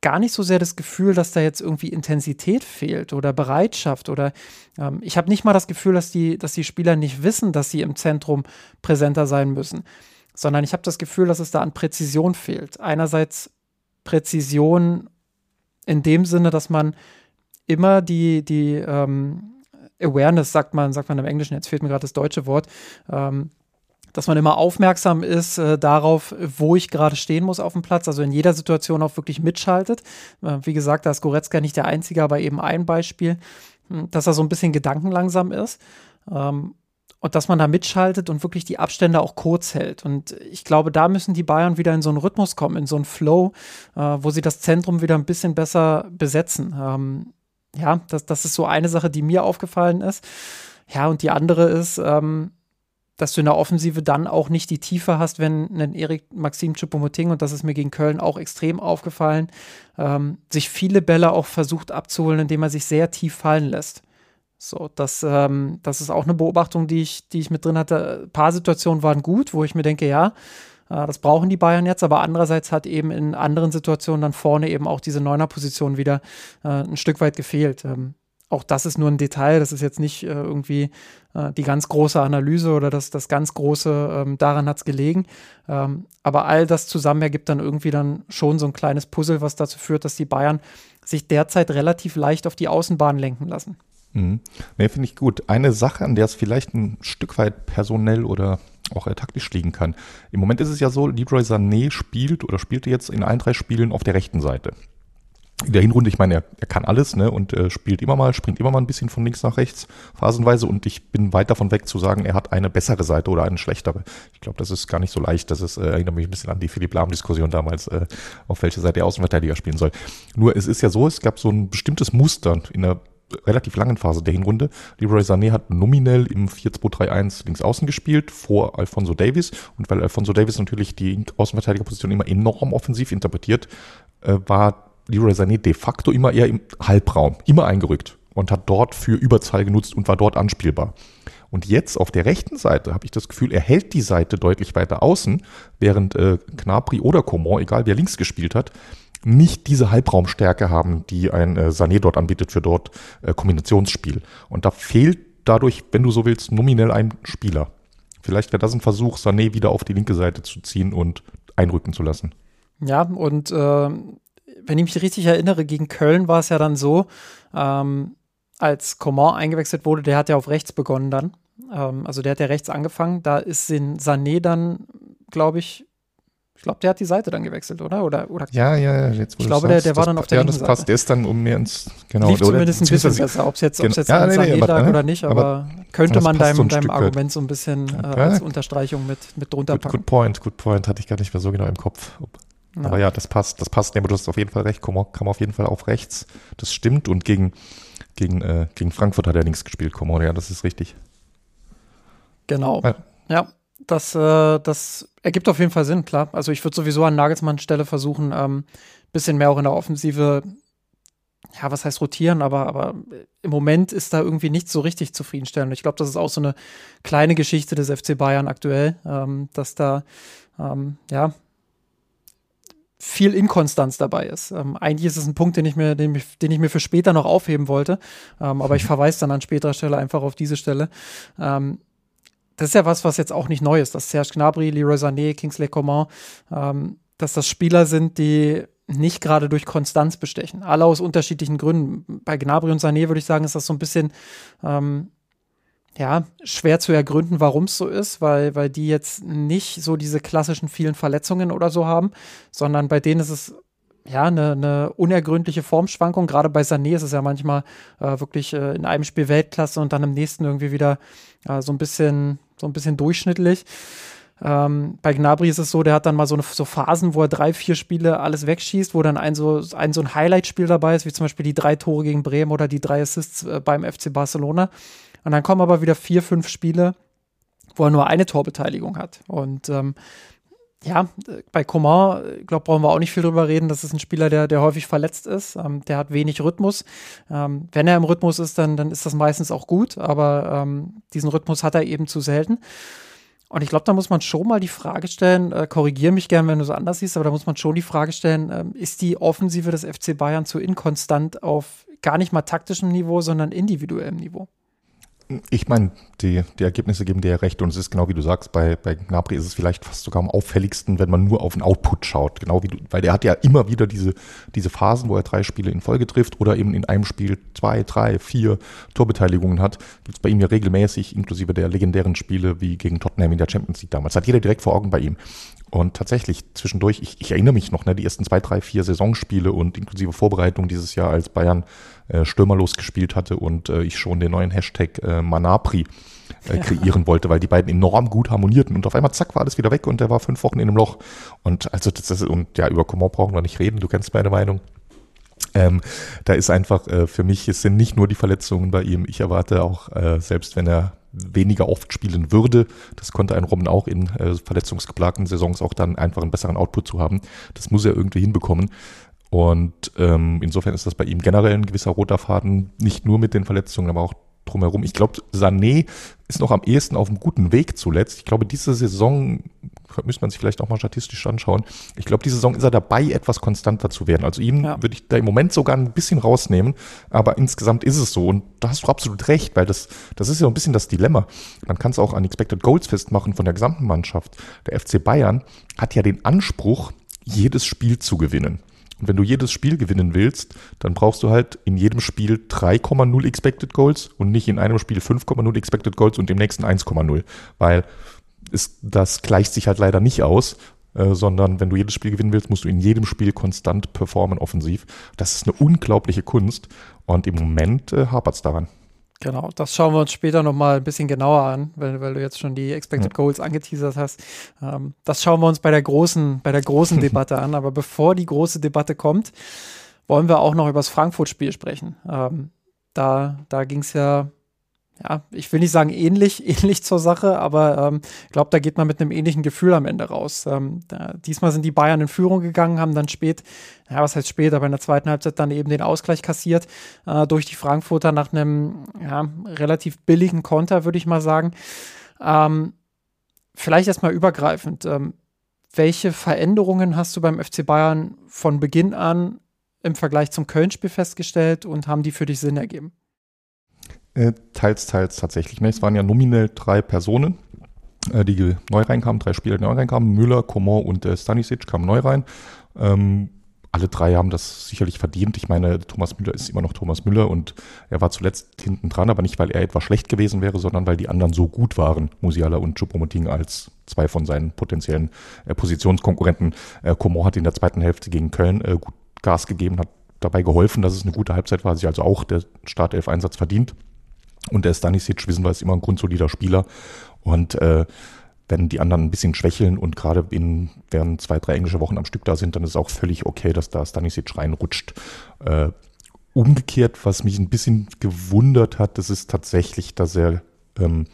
Speaker 2: gar nicht so sehr das Gefühl, dass da jetzt irgendwie Intensität fehlt oder Bereitschaft oder ähm, ich habe nicht mal das Gefühl, dass die, dass die Spieler nicht wissen, dass sie im Zentrum präsenter sein müssen, sondern ich habe das Gefühl, dass es da an Präzision fehlt. Einerseits Präzision in dem Sinne, dass man immer die, die ähm, Awareness, sagt man, sagt man im Englischen, jetzt fehlt mir gerade das deutsche Wort, ähm, dass man immer aufmerksam ist äh, darauf, wo ich gerade stehen muss auf dem Platz, also in jeder Situation auch wirklich mitschaltet. Äh, wie gesagt, da ist Goretzka nicht der Einzige, aber eben ein Beispiel, hm, dass er so ein bisschen gedankenlangsam ist. Ähm, und dass man da mitschaltet und wirklich die Abstände auch kurz hält. Und ich glaube, da müssen die Bayern wieder in so einen Rhythmus kommen, in so einen Flow, äh, wo sie das Zentrum wieder ein bisschen besser besetzen. Ähm, ja, das, das ist so eine Sache, die mir aufgefallen ist. Ja, und die andere ist, ähm, dass du in der Offensive dann auch nicht die Tiefe hast, wenn ein Erik Maxim Choupo-Moting, und das ist mir gegen Köln auch extrem aufgefallen, ähm, sich viele Bälle auch versucht abzuholen, indem er sich sehr tief fallen lässt. So, das, ähm, das ist auch eine Beobachtung, die ich, die ich mit drin hatte. Ein paar Situationen waren gut, wo ich mir denke, ja, äh, das brauchen die Bayern jetzt, aber andererseits hat eben in anderen Situationen dann vorne eben auch diese Neuner-Position wieder äh, ein Stück weit gefehlt. Ähm, auch das ist nur ein Detail, das ist jetzt nicht äh, irgendwie äh, die ganz große Analyse oder das, das ganz große, ähm, daran hat es gelegen. Ähm, aber all das zusammen ergibt dann irgendwie dann schon so ein kleines Puzzle, was dazu führt, dass die Bayern sich derzeit relativ leicht auf die Außenbahn lenken lassen.
Speaker 1: Mhm. Nee, finde ich gut. Eine Sache, an der es vielleicht ein Stück weit personell oder auch taktisch liegen kann. Im Moment ist es ja so, Leroy Sané spielt oder spielte jetzt in allen drei Spielen auf der rechten Seite in der Hinrunde, ich meine, er, er kann alles ne, und äh, spielt immer mal, springt immer mal ein bisschen von links nach rechts, phasenweise. Und ich bin weit davon weg zu sagen, er hat eine bessere Seite oder eine schlechtere. Ich glaube, das ist gar nicht so leicht. Das ist, äh, erinnert mich ein bisschen an die Philipp Lahm-Diskussion damals, äh, auf welche Seite der Außenverteidiger spielen soll. Nur es ist ja so, es gab so ein bestimmtes Muster in der relativ langen Phase der Hinrunde. Leroy Sané hat nominell im 4-2-3-1 links außen gespielt vor Alfonso Davis. Und weil Alfonso Davis natürlich die Außenverteidigerposition immer enorm offensiv interpretiert, äh, war Leroy Sané de facto immer eher im Halbraum, immer eingerückt und hat dort für Überzahl genutzt und war dort anspielbar. Und jetzt auf der rechten Seite habe ich das Gefühl, er hält die Seite deutlich weiter außen, während äh, Knapri oder Coman, egal wer links gespielt hat, nicht diese Halbraumstärke haben, die ein äh, Sané dort anbietet für dort äh, Kombinationsspiel. Und da fehlt dadurch, wenn du so willst, nominell ein Spieler. Vielleicht wäre das ein Versuch, Sané wieder auf die linke Seite zu ziehen und einrücken zu lassen.
Speaker 2: Ja, und äh, wenn ich mich richtig erinnere, gegen Köln war es ja dann so, ähm, als Coman eingewechselt wurde, der hat ja auf rechts begonnen dann. Ähm, also der hat ja rechts angefangen. Da ist Sané dann, glaube ich, ich glaube, der hat die Seite dann gewechselt, oder? oder, oder
Speaker 1: ja, ja, jetzt
Speaker 2: Ich glaube, der, der war dann auf der
Speaker 1: Ja, das passt. Der ist dann um mehr ins,
Speaker 2: genau. Lief zumindest ein bisschen besser, ob es jetzt, jetzt ja, nee, nee, lag oder nicht, aber, aber könnte man deinem, so deinem Argument so ein bisschen äh, als Unterstreichung mit, mit drunter
Speaker 1: good, packen. Good point, good point. Hatte ich gar nicht mehr so genau im Kopf. Ja. Aber ja, das passt, das passt. Nee, aber du hast auf jeden Fall recht. Komor kam auf jeden Fall auf rechts. Das stimmt. Und gegen, gegen, äh, gegen Frankfurt hat er links gespielt, Komor. Ja, das ist richtig.
Speaker 2: Genau. Ja, ja das, äh, das ergibt auf jeden Fall Sinn, klar. Also ich würde sowieso an Nagelsmann Stelle versuchen, ähm, bisschen mehr auch in der Offensive, ja, was heißt rotieren, aber, aber im Moment ist da irgendwie nicht so richtig zufriedenstellend. Ich glaube, das ist auch so eine kleine Geschichte des FC Bayern aktuell, ähm, dass da ähm, ja, viel Inkonstanz dabei ist. Ähm, eigentlich ist es ein Punkt, den ich mir, den, den ich mir für später noch aufheben wollte, ähm, aber ich [LAUGHS] verweise dann an späterer Stelle einfach auf diese Stelle. Ähm, das ist ja was, was jetzt auch nicht neu ist, dass Serge Gnabry, Leroy Sané, Kingsley Coman, ähm, dass das Spieler sind, die nicht gerade durch Konstanz bestechen. Alle aus unterschiedlichen Gründen. Bei Gnabry und Sané würde ich sagen, ist das so ein bisschen ähm, ja, schwer zu ergründen, warum es so ist, weil, weil die jetzt nicht so diese klassischen vielen Verletzungen oder so haben, sondern bei denen ist es ja eine, eine unergründliche Formschwankung. Gerade bei Sané ist es ja manchmal äh, wirklich äh, in einem Spiel Weltklasse und dann im nächsten irgendwie wieder äh, so ein bisschen, so ein bisschen durchschnittlich. Ähm, bei Gnabry ist es so, der hat dann mal so, eine, so Phasen, wo er drei, vier Spiele alles wegschießt, wo dann ein so ein, so ein Highlight-Spiel dabei ist, wie zum Beispiel die drei Tore gegen Bremen oder die drei Assists äh, beim FC Barcelona. Und dann kommen aber wieder vier, fünf Spiele, wo er nur eine Torbeteiligung hat. Und ähm, ja, bei Coman, ich glaube, brauchen wir auch nicht viel drüber reden. Das ist ein Spieler, der, der häufig verletzt ist. Ähm, der hat wenig Rhythmus. Ähm, wenn er im Rhythmus ist, dann, dann ist das meistens auch gut, aber ähm, diesen Rhythmus hat er eben zu selten. Und ich glaube, da muss man schon mal die Frage stellen, äh, korrigiere mich gern, wenn du es anders siehst, aber da muss man schon die Frage stellen, ähm, ist die Offensive des FC Bayern zu inkonstant auf gar nicht mal taktischem Niveau, sondern individuellem Niveau?
Speaker 1: Ich meine, die, die Ergebnisse geben dir ja recht und es ist genau wie du sagst, bei, bei Gnabry ist es vielleicht fast sogar am auffälligsten, wenn man nur auf den Output schaut. Genau wie du, weil der hat ja immer wieder diese, diese Phasen, wo er drei Spiele in Folge trifft oder eben in einem Spiel zwei, drei, vier Torbeteiligungen hat. Gibt es bei ihm ja regelmäßig, inklusive der legendären Spiele wie gegen Tottenham in der Champions League damals. Hat jeder direkt vor Augen bei ihm. Und tatsächlich zwischendurch, ich, ich erinnere mich noch, ne, die ersten zwei, drei, vier Saisonspiele und inklusive Vorbereitung dieses Jahr, als Bayern äh, stürmerlos gespielt hatte und äh, ich schon den neuen Hashtag äh, Manapri äh, kreieren ja. wollte, weil die beiden enorm gut harmonierten und auf einmal zack war alles wieder weg und der war fünf Wochen in einem Loch. Und also das ist, und ja, über Coman brauchen wir nicht reden, du kennst meine Meinung. Ähm, da ist einfach äh, für mich, es sind nicht nur die Verletzungen bei ihm. Ich erwarte auch, äh, selbst wenn er weniger oft spielen würde. Das konnte ein Robben auch in äh, verletzungsgeplagten Saisons auch dann einfach einen besseren Output zu haben. Das muss er irgendwie hinbekommen. Und ähm, insofern ist das bei ihm generell ein gewisser roter Faden, nicht nur mit den Verletzungen, aber auch drumherum. Ich glaube, Sané ist noch am ehesten auf einem guten Weg zuletzt. Ich glaube, diese Saison müsste man sich vielleicht auch mal statistisch anschauen. Ich glaube, diese Saison ist er dabei, etwas konstanter zu werden. Also ihn ja. würde ich da im Moment sogar ein bisschen rausnehmen, aber insgesamt ist es so. Und da hast du absolut recht, weil das, das ist ja ein bisschen das Dilemma. Man kann es auch an Expected Goals festmachen von der gesamten Mannschaft. Der FC Bayern hat ja den Anspruch, jedes Spiel zu gewinnen. Und wenn du jedes Spiel gewinnen willst, dann brauchst du halt in jedem Spiel 3,0 Expected Goals und nicht in einem Spiel 5,0 Expected Goals und im nächsten 1,0. Weil ist, das gleicht sich halt leider nicht aus, äh, sondern wenn du jedes Spiel gewinnen willst, musst du in jedem Spiel konstant performen offensiv. Das ist eine unglaubliche Kunst und im Moment äh, hapert es daran.
Speaker 2: Genau, das schauen wir uns später nochmal ein bisschen genauer an, weil, weil du jetzt schon die Expected. Goals angeteasert hast. Ähm, das schauen wir uns bei der großen, bei der großen [LAUGHS] Debatte an. Aber bevor die große Debatte kommt, wollen wir auch noch über das Frankfurt-Spiel sprechen. Ähm, da da ging es ja ja, ich will nicht sagen ähnlich, [LAUGHS] ähnlich zur Sache, aber ähm, ich ähm, glaube, da geht man mit einem ähnlichen Gefühl am Ende raus. Ähm, da, diesmal sind die Bayern in Führung gegangen, haben dann spät, ja, was heißt spät, aber in der zweiten Halbzeit dann eben den Ausgleich kassiert äh, durch die Frankfurter nach einem ja, relativ billigen Konter, würde ich mal sagen. Ähm, vielleicht erstmal übergreifend. Ähm, welche Veränderungen hast du beim FC Bayern von Beginn an im Vergleich zum Köln-Spiel festgestellt und haben die für dich Sinn ergeben?
Speaker 1: Äh, teils, teils tatsächlich. Ne? Es waren ja nominell drei Personen, äh, die neu reinkamen, drei Spieler, die neu reinkamen. Müller, Coman und äh, Stanisic kamen neu rein. Ähm, alle drei haben das sicherlich verdient. Ich meine, Thomas Müller ist immer noch Thomas Müller und er war zuletzt hinten dran, aber nicht, weil er etwas schlecht gewesen wäre, sondern weil die anderen so gut waren, Musiala und Choupo-Moting als zwei von seinen potenziellen Positionskonkurrenten. Äh, Coman hat in der zweiten Hälfte gegen Köln gut Gas gegeben, hat dabei geholfen, dass es eine gute Halbzeit war, sich also auch der Startelf-Einsatz verdient. Und der Stanisic, wissen wir, ist immer ein grundsolider Spieler. Und äh, wenn die anderen ein bisschen schwächeln und gerade in, während zwei, drei englische Wochen am Stück da sind, dann ist es auch völlig okay, dass da Stanisic reinrutscht. Äh, umgekehrt, was mich ein bisschen gewundert hat, das ist tatsächlich, dass er ähm,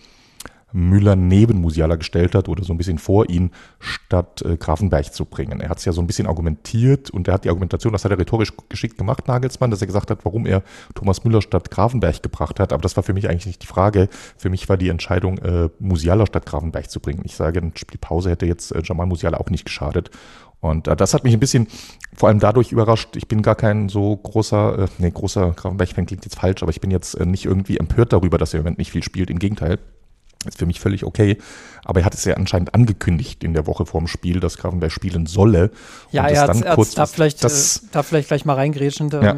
Speaker 1: Müller neben Musiala gestellt hat oder so ein bisschen vor ihn, statt äh, Grafenberg zu bringen. Er hat es ja so ein bisschen argumentiert und er hat die Argumentation, das hat er rhetorisch geschickt gemacht, Nagelsmann, dass er gesagt hat, warum er Thomas Müller statt Grafenberg gebracht hat. Aber das war für mich eigentlich nicht die Frage. Für mich war die Entscheidung, äh, Musiala statt Grafenberg zu bringen. Ich sage, die Pause hätte jetzt äh, Jamal Musiala auch nicht geschadet. Und äh, das hat mich ein bisschen vor allem dadurch überrascht. Ich bin gar kein so großer, äh, nee, großer Grafenberg-Fan klingt jetzt falsch, aber ich bin jetzt äh, nicht irgendwie empört darüber, dass er im Moment nicht viel spielt. Im Gegenteil. Ist für mich völlig okay. Aber er hat es ja anscheinend angekündigt in der Woche vorm Spiel, dass Gravenberg spielen solle.
Speaker 2: Ja, er hat es da vielleicht, das, äh, da vielleicht gleich mal reingrätschen. Ähm, ja.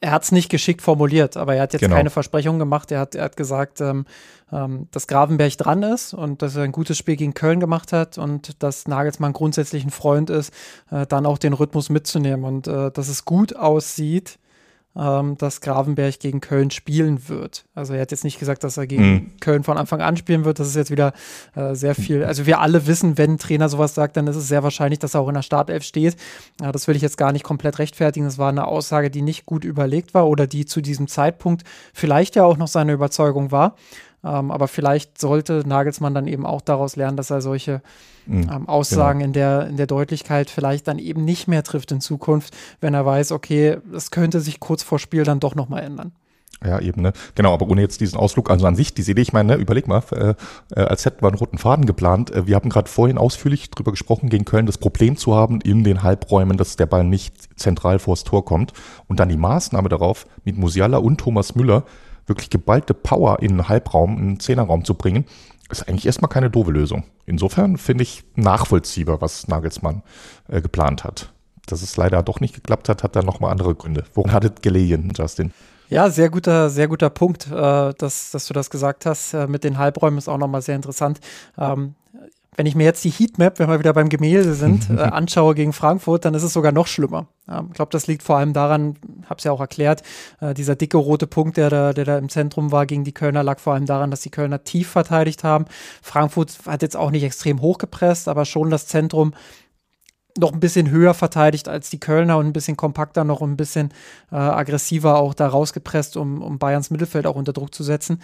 Speaker 2: Er hat es nicht geschickt formuliert, aber er hat jetzt genau. keine Versprechung gemacht. Er hat, er hat gesagt, ähm, ähm, dass Gravenberg dran ist und dass er ein gutes Spiel gegen Köln gemacht hat und dass Nagelsmann grundsätzlich ein Freund ist, äh, dann auch den Rhythmus mitzunehmen und äh, dass es gut aussieht ähm, dass Gravenberg gegen Köln spielen wird. Also er hat jetzt nicht gesagt, dass er gegen mhm. Köln von Anfang an spielen wird. Das ist jetzt wieder äh, sehr viel. Also wir alle wissen, wenn ein Trainer sowas sagt, dann ist es sehr wahrscheinlich, dass er auch in der Startelf steht. Ja, das will ich jetzt gar nicht komplett rechtfertigen. Das war eine Aussage, die nicht gut überlegt war oder die zu diesem Zeitpunkt vielleicht ja auch noch seine Überzeugung war. Ähm, aber vielleicht sollte Nagelsmann dann eben auch daraus lernen, dass er solche mhm, ähm, Aussagen genau. in, der, in der Deutlichkeit vielleicht dann eben nicht mehr trifft in Zukunft, wenn er weiß, okay, es könnte sich kurz vor Spiel dann doch nochmal ändern.
Speaker 1: Ja, eben, ne? Genau, aber ohne jetzt diesen Ausflug, also an sich, diese Idee, ich meine, ne, überleg mal, äh, äh, als hätten wir einen roten Faden geplant. Äh, wir haben gerade vorhin ausführlich drüber gesprochen, gegen Köln das Problem zu haben in den Halbräumen, dass der Ball nicht zentral vors Tor kommt. Und dann die Maßnahme darauf, mit Musiala und Thomas Müller wirklich geballte Power in einen Halbraum, in einen Zehnerraum zu bringen, ist eigentlich erstmal keine doofe Lösung. Insofern finde ich nachvollziehbar, was Nagelsmann äh, geplant hat. Dass es leider doch nicht geklappt hat, hat da nochmal andere Gründe. Woran hat es gelegen, Justin?
Speaker 2: Ja, sehr guter, sehr guter Punkt, äh, dass, dass du das gesagt hast. Äh, mit den Halbräumen ist auch nochmal sehr interessant. Ähm, wenn ich mir jetzt die Heatmap, wenn wir wieder beim Gemälde sind, [LAUGHS] äh, anschaue gegen Frankfurt, dann ist es sogar noch schlimmer. Ähm, ich glaube, das liegt vor allem daran, habe es ja auch erklärt, äh, dieser dicke rote Punkt, der da, der da im Zentrum war gegen die Kölner, lag vor allem daran, dass die Kölner tief verteidigt haben. Frankfurt hat jetzt auch nicht extrem hochgepresst, aber schon das Zentrum noch ein bisschen höher verteidigt als die Kölner und ein bisschen kompakter, noch ein bisschen äh, aggressiver auch da rausgepresst, um, um Bayerns Mittelfeld auch unter Druck zu setzen.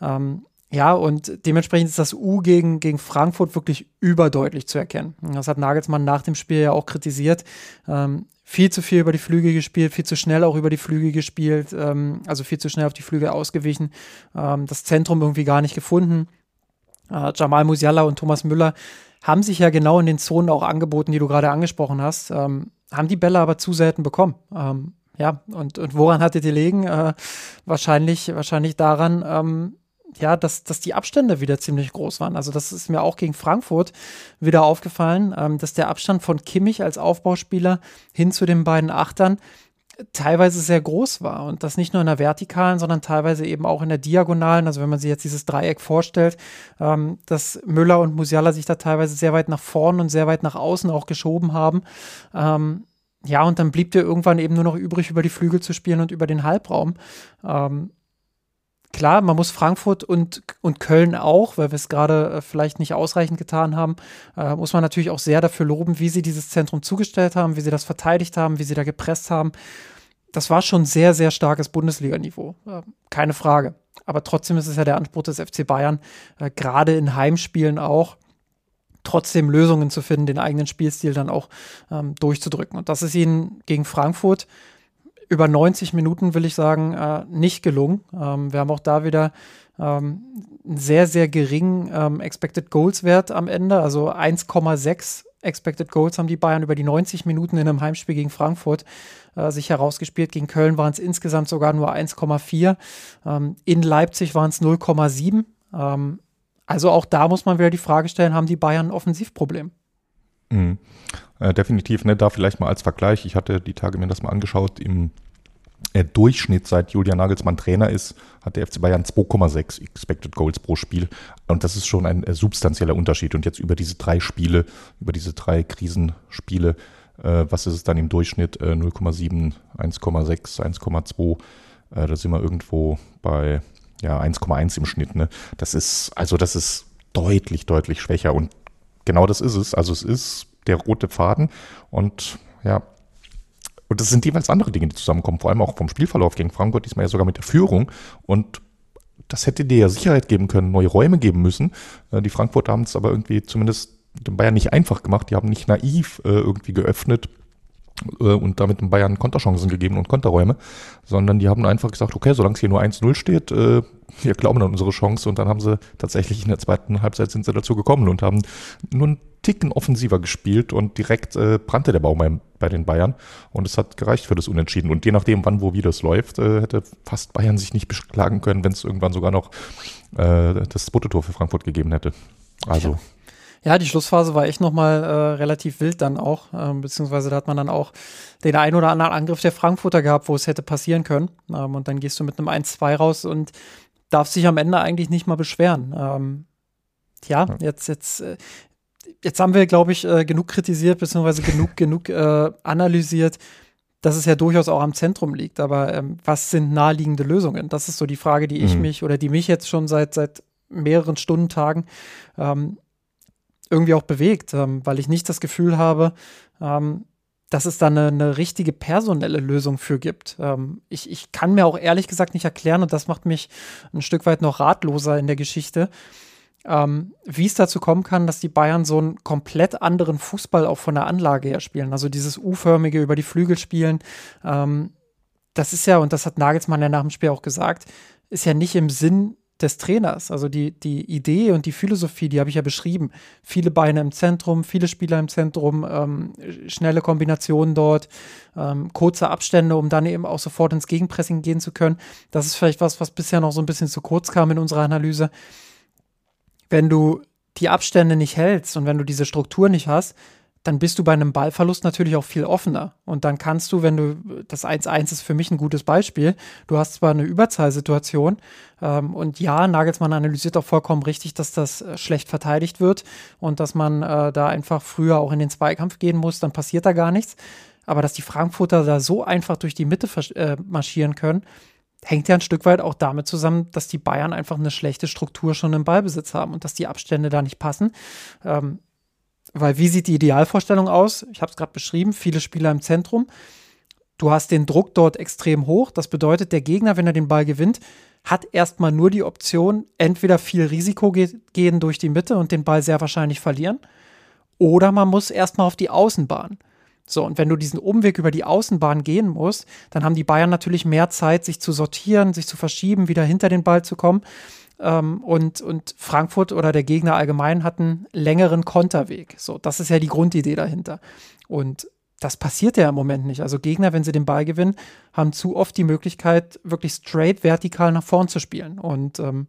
Speaker 2: Ähm, ja, und dementsprechend ist das U gegen, gegen Frankfurt wirklich überdeutlich zu erkennen. Das hat Nagelsmann nach dem Spiel ja auch kritisiert. Ähm, viel zu viel über die Flügel gespielt, viel zu schnell auch über die Flügel gespielt, ähm, also viel zu schnell auf die Flügel ausgewichen, ähm, das Zentrum irgendwie gar nicht gefunden. Äh, Jamal Musiala und Thomas Müller haben sich ja genau in den Zonen auch angeboten, die du gerade angesprochen hast, ähm, haben die Bälle aber zu selten bekommen. Ähm, ja, und, und woran hattet ihr liegen? Äh, wahrscheinlich, wahrscheinlich daran, ähm, ja, dass, dass die Abstände wieder ziemlich groß waren. Also das ist mir auch gegen Frankfurt wieder aufgefallen, ähm, dass der Abstand von Kimmich als Aufbauspieler hin zu den beiden Achtern teilweise sehr groß war und das nicht nur in der vertikalen, sondern teilweise eben auch in der diagonalen. Also wenn man sich jetzt dieses Dreieck vorstellt, ähm, dass Müller und Musiala sich da teilweise sehr weit nach vorn und sehr weit nach außen auch geschoben haben. Ähm, ja, und dann blieb dir irgendwann eben nur noch übrig, über die Flügel zu spielen und über den Halbraum. Ähm, klar, man muss Frankfurt und, und Köln auch, weil wir es gerade äh, vielleicht nicht ausreichend getan haben, äh, muss man natürlich auch sehr dafür loben, wie sie dieses Zentrum zugestellt haben, wie sie das verteidigt haben, wie sie da gepresst haben. Das war schon sehr, sehr starkes Bundesliga-Niveau. Äh, keine Frage. Aber trotzdem ist es ja der Anspruch des FC Bayern, äh, gerade in Heimspielen auch, trotzdem Lösungen zu finden, den eigenen Spielstil dann auch ähm, durchzudrücken. Und das ist ihnen gegen Frankfurt über 90 Minuten, will ich sagen, äh, nicht gelungen. Ähm, wir haben auch da wieder ähm, einen sehr, sehr geringen ähm, Expected Goals Wert am Ende, also 1,6 Expected Goals haben die Bayern über die 90 Minuten in einem Heimspiel gegen Frankfurt äh, sich herausgespielt. Gegen Köln waren es insgesamt sogar nur 1,4. Ähm, in Leipzig waren es 0,7. Ähm, also auch da muss man wieder die Frage stellen, haben die Bayern ein Offensivproblem?
Speaker 1: Mhm. Äh, definitiv, ne, da vielleicht mal als Vergleich. Ich hatte die Tage mir das mal angeschaut. Im Durchschnitt, seit Julian Nagelsmann Trainer ist, hat der FC Bayern 2,6 Expected Goals pro Spiel. Und das ist schon ein äh, substanzieller Unterschied. Und jetzt über diese drei Spiele, über diese drei Krisenspiele, äh, was ist es dann im Durchschnitt? 0,7, 1,6, 1,2. da sind wir irgendwo bei ja, 1,1 im Schnitt. Ne? Das ist, also das ist deutlich, deutlich schwächer. Und genau das ist es. Also es ist der rote Faden. Und ja, und das sind jeweils andere Dinge, die zusammenkommen, vor allem auch vom Spielverlauf gegen Frankfurt, diesmal ja sogar mit der Führung. Und das hätte dir ja Sicherheit geben können, neue Räume geben müssen. Äh, die Frankfurter haben es aber irgendwie zumindest den Bayern nicht einfach gemacht. Die haben nicht naiv äh, irgendwie geöffnet und damit den Bayern Konterchancen gegeben und Konterräume, sondern die haben einfach gesagt, okay, solange es hier nur 1-0 steht, äh, wir glauben an unsere Chance. Und dann haben sie tatsächlich in der zweiten Halbzeit sind sie dazu gekommen und haben nur einen Ticken offensiver gespielt und direkt äh, brannte der Baum bei, den Bayern. Und es hat gereicht für das Unentschieden. Und je nachdem, wann, wo, wie das läuft, äh, hätte fast Bayern sich nicht beklagen können, wenn es irgendwann sogar noch äh, das zweite Tor für Frankfurt gegeben hätte. Also
Speaker 2: ja. Die Schlussphase war echt nochmal äh, relativ wild dann auch, ähm, beziehungsweise da hat man dann auch den ein oder anderen Angriff der Frankfurter gehabt, wo es hätte passieren können. Ähm, und dann gehst du mit einem 1-2 raus und darfst dich am Ende eigentlich nicht mal beschweren. Ähm, ja, jetzt, jetzt, äh, jetzt haben wir, glaube ich, äh, genug kritisiert, beziehungsweise genug, genug äh, analysiert, dass es ja durchaus auch am Zentrum liegt. Aber ähm, was sind naheliegende Lösungen? Das ist so die Frage, die ich mhm. mich oder die mich jetzt schon seit, seit mehreren Stunden, Tagen ähm, irgendwie auch bewegt, ähm, weil ich nicht das Gefühl habe, ähm, dass es da eine, eine, richtige personelle Lösung für gibt. Ähm, ich, ich kann mir auch ehrlich gesagt nicht erklären, und das macht mich ein Stück weit noch ratloser in der Geschichte, ähm, wie es dazu kommen kann, dass die Bayern so einen komplett anderen Fußball auch von der Anlage her spielen. Also dieses U-förmige über die Flügel spielen. Ähm, das ist ja, und das hat Nagelsmann ja nach dem Spiel auch gesagt, ist ja nicht im Sinn des Trainers. Also die, die Idee und die Philosophie, die habe ich ja beschrieben. Viele Beine im Zentrum, viele Spieler im Zentrum, ähm, schnelle Kombinationen dort, ähm, kurze Abstände, um dann eben auch sofort ins Gegenpressing gehen zu können. Das ist vielleicht was, was bisher noch so ein bisschen zu kurz kam in unserer Analyse. Wenn du die Abstände nicht hältst und wenn du diese Struktur nicht hast, dann bist du bei einem Ballverlust natürlich auch viel offener. Und dann kannst du, wenn du, das 1-1 ist für mich ein gutes Beispiel, du hast zwar eine Überzahlsituation ähm, und ja, Nagelsmann analysiert auch vollkommen richtig, dass das äh, schlecht verteidigt wird und dass man äh, da einfach früher auch in den Zweikampf gehen muss, dann passiert da gar nichts. Aber dass die Frankfurter da so einfach durch die Mitte äh, marschieren können, hängt ja ein Stück weit auch damit zusammen, dass die Bayern einfach eine schlechte Struktur schon im Ballbesitz haben und dass die Abstände da nicht passen. Ähm, weil wie sieht die Idealvorstellung aus? Ich habe es gerade beschrieben, viele Spieler im Zentrum. Du hast den Druck dort extrem hoch. Das bedeutet, der Gegner, wenn er den Ball gewinnt, hat erstmal nur die Option, entweder viel Risiko ge gehen durch die Mitte und den Ball sehr wahrscheinlich verlieren, oder man muss erstmal auf die Außenbahn. So, und wenn du diesen Umweg über die Außenbahn gehen musst, dann haben die Bayern natürlich mehr Zeit, sich zu sortieren, sich zu verschieben, wieder hinter den Ball zu kommen. Ähm, und, und Frankfurt oder der Gegner allgemein hatten längeren Konterweg. So, das ist ja die Grundidee dahinter. Und das passiert ja im Moment nicht. Also Gegner, wenn sie den Ball gewinnen, haben zu oft die Möglichkeit, wirklich straight vertikal nach vorn zu spielen. Und ähm,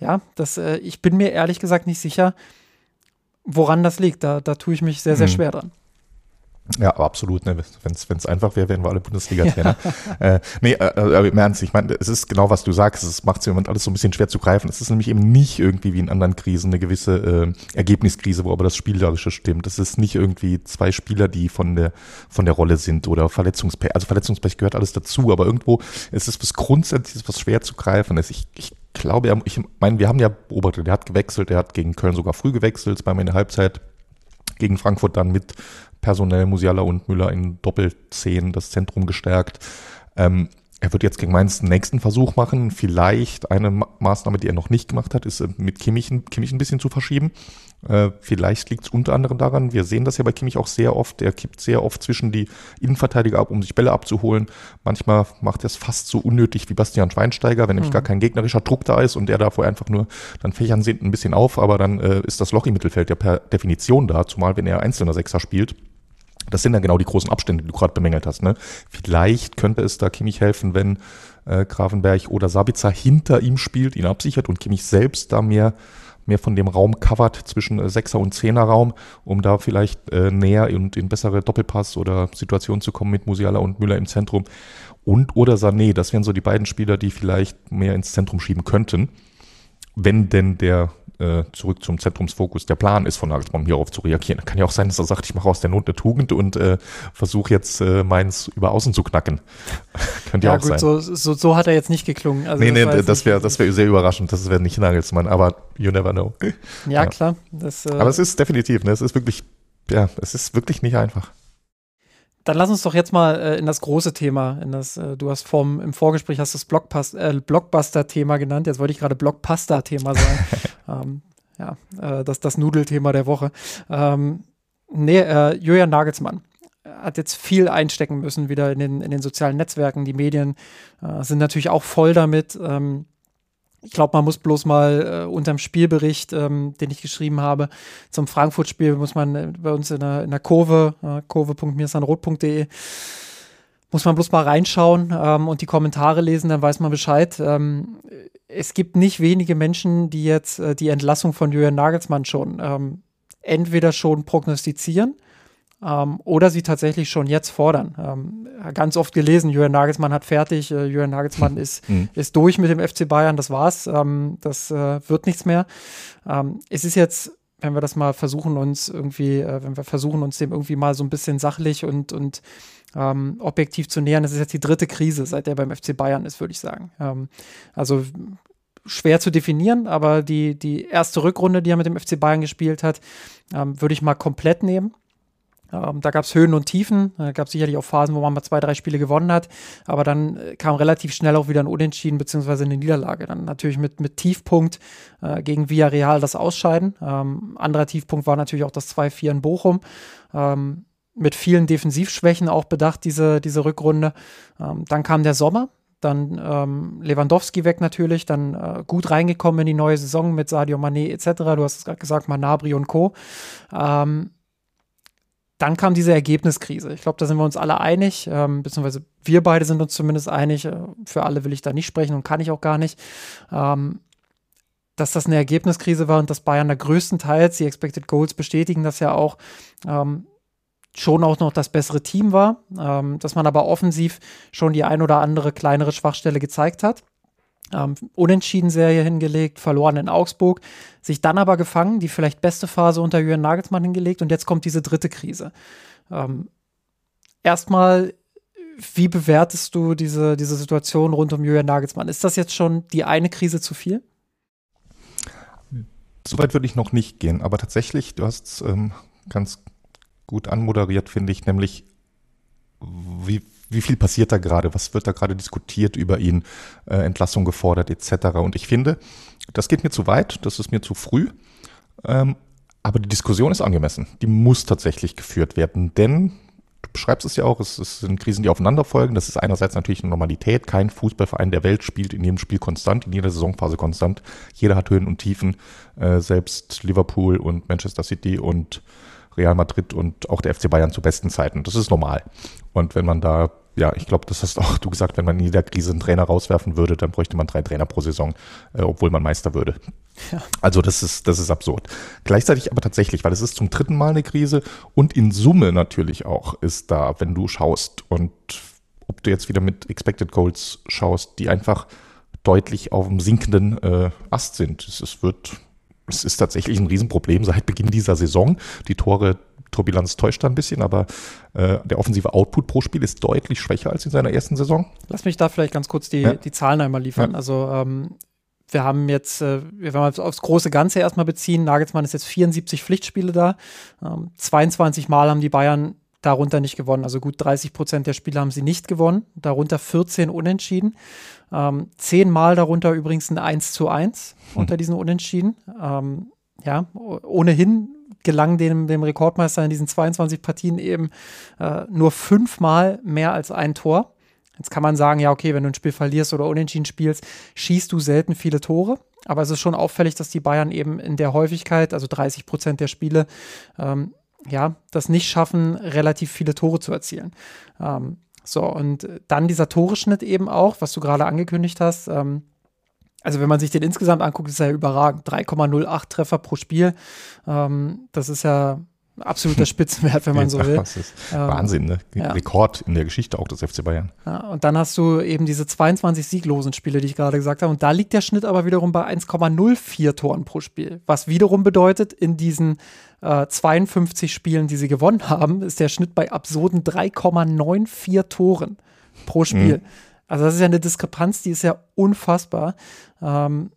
Speaker 2: ja, das, äh, ich bin mir ehrlich gesagt nicht sicher, woran das liegt. Da, da tue ich mich sehr, sehr mhm. schwer dran.
Speaker 1: Ja, absolut. Ne? Wenn es einfach wäre, wären wir alle Bundesliga-Trainer. Ja. Äh, nee, äh, aber im Ernst, ich meine, es ist genau, was du sagst. Es macht es im Moment alles so ein bisschen schwer zu greifen. Es ist nämlich eben nicht irgendwie wie in anderen Krisen eine gewisse äh, Ergebniskrise, wo aber das Spielerische stimmt. Es ist nicht irgendwie zwei Spieler, die von der, von der Rolle sind oder Verletzungspech. Also Verletzungspech gehört alles dazu, aber irgendwo ist es was Grundsätzliches, was schwer zu greifen ist. Ich, ich glaube, ich meine, wir haben ja beobachtet, der hat gewechselt, der hat gegen Köln sogar früh gewechselt, zweimal in der Halbzeit gegen Frankfurt dann mit personell Musiala und Müller in Doppelzehn das Zentrum gestärkt. Ähm, er wird jetzt gegen Mainz den nächsten Versuch machen. Vielleicht eine Maßnahme, die er noch nicht gemacht hat, ist äh, mit Kimmich, Kimmich ein bisschen zu verschieben. Äh, vielleicht liegt es unter anderem daran, wir sehen das ja bei Kimmich auch sehr oft, er kippt sehr oft zwischen die Innenverteidiger ab, um sich Bälle abzuholen. Manchmal macht er es fast so unnötig wie Bastian Schweinsteiger, wenn nämlich mhm. gar kein gegnerischer Druck da ist und er davor einfach nur, dann fächern sie ein bisschen auf, aber dann äh, ist das Loch im Mittelfeld ja per Definition da, zumal wenn er einzelner Sechser spielt. Das sind dann genau die großen Abstände, die du gerade bemängelt hast. Ne? Vielleicht könnte es da Kimmich helfen, wenn äh, Grafenberg oder Sabitzer hinter ihm spielt, ihn absichert und Kimmich selbst da mehr, mehr von dem Raum covert zwischen äh, Sechser- und Zehner-Raum, um da vielleicht äh, näher und in bessere Doppelpass oder Situationen zu kommen mit Musiala und Müller im Zentrum. Und oder Sané, das wären so die beiden Spieler, die vielleicht mehr ins Zentrum schieben könnten, wenn denn der äh, zurück zum Zentrumsfokus der Plan ist, von Nagelsmann hierauf zu reagieren. Kann ja auch sein, dass er sagt, ich mache aus der Not eine Tugend und äh, versuche jetzt äh, meins über außen zu knacken. [LAUGHS]
Speaker 2: Könnte ja, ja auch gut, sein. So, so, so hat er jetzt nicht geklungen.
Speaker 1: Also nee, nee, das wäre das wäre sehr überraschend. Das wäre nicht Nagelsmann, aber you never know.
Speaker 2: Ja, ja. klar. Das,
Speaker 1: äh, aber es ist definitiv, ne, es ist wirklich, ja, es ist wirklich nicht einfach.
Speaker 2: Dann lass uns doch jetzt mal äh, in das große Thema, in das, äh, du hast vom, im Vorgespräch hast das äh, Blockbuster-Thema genannt, jetzt wollte ich gerade Blockpasta-Thema sagen. [LAUGHS] ähm, ja, äh, das, das Nudelthema der Woche. Ähm, nee, äh, Julian Nagelsmann hat jetzt viel einstecken müssen wieder in den, in den sozialen Netzwerken. Die Medien äh, sind natürlich auch voll damit. Ähm, ich glaube, man muss bloß mal äh, unterm Spielbericht, ähm, den ich geschrieben habe, zum Frankfurt-Spiel, muss man äh, bei uns in der, in der Kurve, äh, kurve.mirsanrot.de, muss man bloß mal reinschauen ähm, und die Kommentare lesen, dann weiß man Bescheid. Ähm, es gibt nicht wenige Menschen, die jetzt äh, die Entlassung von Julian Nagelsmann schon ähm, entweder schon prognostizieren ähm, oder sie tatsächlich schon jetzt fordern. Ähm, ganz oft gelesen, Julian Nagelsmann hat fertig, äh, Julian Nagelsmann [LAUGHS] ist, mhm. ist durch mit dem FC Bayern, das war's, ähm, das äh, wird nichts mehr. Ähm, es ist jetzt, wenn wir das mal versuchen, uns irgendwie, äh, wenn wir versuchen, uns dem irgendwie mal so ein bisschen sachlich und, und ähm, objektiv zu nähern, das ist jetzt die dritte Krise, seit er beim FC Bayern ist, würde ich sagen. Ähm, also schwer zu definieren, aber die, die erste Rückrunde, die er mit dem FC Bayern gespielt hat, ähm, würde ich mal komplett nehmen. Ähm, da gab es Höhen und Tiefen. Da gab es sicherlich auch Phasen, wo man mal zwei, drei Spiele gewonnen hat. Aber dann äh, kam relativ schnell auch wieder ein Unentschieden beziehungsweise eine Niederlage. Dann natürlich mit, mit Tiefpunkt äh, gegen Villarreal das Ausscheiden. Ähm, anderer Tiefpunkt war natürlich auch das 2-4 in Bochum. Ähm, mit vielen Defensivschwächen auch bedacht, diese, diese Rückrunde. Ähm, dann kam der Sommer. Dann ähm, Lewandowski weg natürlich, dann äh, gut reingekommen in die neue Saison mit Sadio Mané etc. Du hast es gerade gesagt, Manabri und Co. Ähm, dann kam diese Ergebniskrise. Ich glaube, da sind wir uns alle einig, ähm, beziehungsweise wir beide sind uns zumindest einig. Äh, für alle will ich da nicht sprechen und kann ich auch gar nicht. Ähm, dass das eine Ergebniskrise war und dass Bayern da größtenteils, die Expected Goals bestätigen das ja auch, ähm, schon auch noch das bessere Team war, ähm, dass man aber offensiv schon die ein oder andere kleinere Schwachstelle gezeigt hat ähm, Unentschieden-Serie hingelegt, verloren in Augsburg, sich dann aber gefangen, die vielleicht beste Phase unter Jürgen Nagelsmann hingelegt und jetzt kommt diese dritte Krise. Ähm, erstmal, wie bewertest du diese, diese Situation rund um Jürgen Nagelsmann? Ist das jetzt schon die eine Krise zu viel?
Speaker 1: Soweit würde ich noch nicht gehen, aber tatsächlich, du hast es ähm, ganz gut anmoderiert, finde ich, nämlich wie wie viel passiert da gerade, was wird da gerade diskutiert über ihn, äh, Entlassung gefordert etc. Und ich finde, das geht mir zu weit, das ist mir zu früh. Ähm, aber die Diskussion ist angemessen. Die muss tatsächlich geführt werden, denn beschreibst es ja auch, es, es, sind Krisen, die aufeinander folgen. Das ist einerseits natürlich eine Normalität. Kein Fußballverein der Welt spielt in jedem Spiel konstant, in jeder Saisonphase konstant. Jeder hat Höhen und Tiefen. Äh, selbst Liverpool und Manchester City und Real Madrid und auch der FC Bayern zu besten Zeiten. Das ist normal. Und wenn man da ja, ich glaube, das hast auch du gesagt, wenn man in jeder Krise einen Trainer rauswerfen würde, dann bräuchte man drei Trainer pro Saison, äh, obwohl man Meister würde. Ja. Also das ist, das ist absurd. Gleichzeitig aber tatsächlich, weil es ist zum dritten Mal eine Krise und in Summe natürlich auch ist da, wenn du schaust und ob du jetzt wieder mit Expected Goals schaust, die einfach deutlich auf dem sinkenden äh, Ast sind. Es, es wird es ist tatsächlich ein Riesenproblem seit Beginn dieser Saison. Die Tore Torbilanz täuscht da ein bisschen, aber äh, der offensive Output pro Spiel ist deutlich schwächer als in seiner ersten Saison.
Speaker 2: Lass mich da vielleicht ganz kurz die, ja. die Zahlen einmal liefern. Ja. Also ähm, wir haben jetzt, äh, wenn wir aufs große Ganze erstmal beziehen, Nagelsmann ist jetzt 74 Pflichtspiele da. Ähm, 22 Mal haben die Bayern darunter nicht gewonnen. Also gut 30 Prozent der Spiele haben sie nicht gewonnen, darunter 14 Unentschieden. Ähm, Mal darunter übrigens ein 1 zu 1 hm. unter diesen Unentschieden. Ähm, ja, ohnehin gelang dem, dem Rekordmeister in diesen 22 Partien eben äh, nur fünfmal mehr als ein Tor. Jetzt kann man sagen, ja, okay, wenn du ein Spiel verlierst oder unentschieden spielst, schießt du selten viele Tore. Aber es ist schon auffällig, dass die Bayern eben in der Häufigkeit, also 30 Prozent der Spiele, ähm, ja, das nicht schaffen, relativ viele Tore zu erzielen. Ähm, so, und dann dieser Toreschnitt eben auch, was du gerade angekündigt hast. Ähm, also wenn man sich den insgesamt anguckt, ist er ja überragend. 3,08 Treffer pro Spiel. Ähm, das ist ja absoluter Spitzenwert, wenn man so will. Das
Speaker 1: ist ähm, Wahnsinn, ne? Ja. Rekord in der Geschichte auch des FC Bayern.
Speaker 2: Ja, und dann hast du eben diese 22 sieglosen Spiele, die ich gerade gesagt habe. Und da liegt der Schnitt aber wiederum bei 1,04 Toren pro Spiel. Was wiederum bedeutet, in diesen äh, 52 Spielen, die sie gewonnen haben, ist der Schnitt bei absurden 3,94 Toren pro Spiel. Mhm. Also das ist ja eine Diskrepanz, die ist ja unfassbar. Ähm,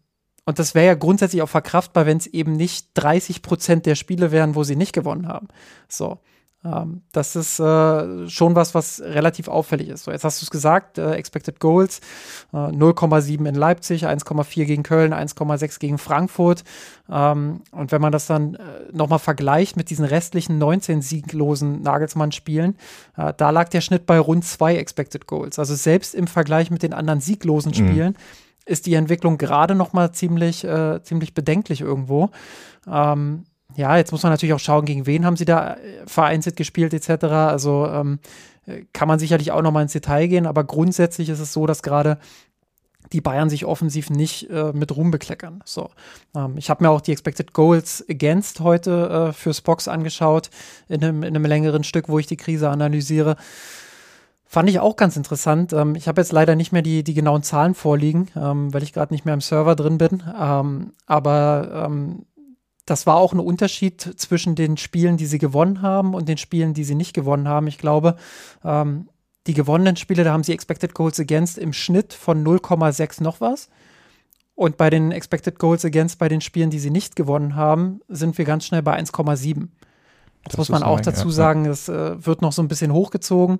Speaker 2: und das wäre ja grundsätzlich auch verkraftbar, wenn es eben nicht 30 Prozent der Spiele wären, wo sie nicht gewonnen haben. So. Ähm, das ist äh, schon was, was relativ auffällig ist. So, jetzt hast du es gesagt, äh, Expected Goals äh, 0,7 in Leipzig, 1,4 gegen Köln, 1,6 gegen Frankfurt. Ähm, und wenn man das dann äh, nochmal vergleicht mit diesen restlichen 19 sieglosen Nagelsmann-Spielen, äh, da lag der Schnitt bei rund zwei Expected Goals. Also selbst im Vergleich mit den anderen sieglosen mhm. Spielen mhm. Ist die Entwicklung gerade nochmal ziemlich, äh, ziemlich bedenklich irgendwo. Ähm, ja, jetzt muss man natürlich auch schauen, gegen wen haben sie da äh, vereinzelt gespielt etc. Also ähm, äh, kann man sicherlich auch nochmal ins Detail gehen, aber grundsätzlich ist es so, dass gerade die Bayern sich offensiv nicht äh, mit Ruhm bekleckern. So, ähm, ich habe mir auch die Expected Goals Against heute äh, für Spox angeschaut, in einem, in einem längeren Stück, wo ich die Krise analysiere. Fand ich auch ganz interessant. Ähm, ich habe jetzt leider nicht mehr die, die genauen Zahlen vorliegen, ähm, weil ich gerade nicht mehr im Server drin bin. Ähm, aber ähm, das war auch ein Unterschied zwischen den Spielen, die sie gewonnen haben und den Spielen, die sie nicht gewonnen haben. Ich glaube, ähm, die gewonnenen Spiele, da haben sie Expected Goals Against im Schnitt von 0,6 noch was. Und bei den Expected Goals Against bei den Spielen, die sie nicht gewonnen haben, sind wir ganz schnell bei 1,7. Das, muss man auch dazu sagen, es äh, wird noch so ein bisschen hochgezogen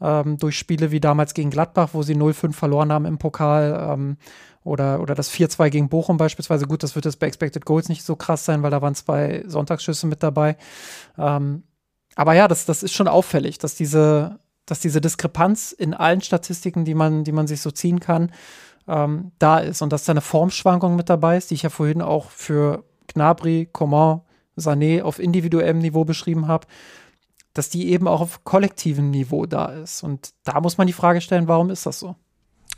Speaker 2: ähm, durch Spiele wie damals gegen Gladbach, wo sie 0-5 verloren haben im Pokal. Ähm, oder, oder das 4-2 gegen Bochum beispielsweise. Gut, das wird jetzt bei Expected Goals nicht so krass sein, weil da waren zwei Sonntagsschüsse mit dabei. Ähm, aber ja, das, das ist schon auffällig, dass diese, dass diese Diskrepanz in allen Statistiken, die man, die man sich so ziehen kann, ähm, da ist. Und dass da eine Formschwankung mit dabei ist, die ich ja vorhin auch für Gnabry, Coman, Sané auf individuellem Niveau beschrieben habe, dass die eben auch auf kollektivem Niveau da ist. Und da muss man die Frage stellen, warum ist das so?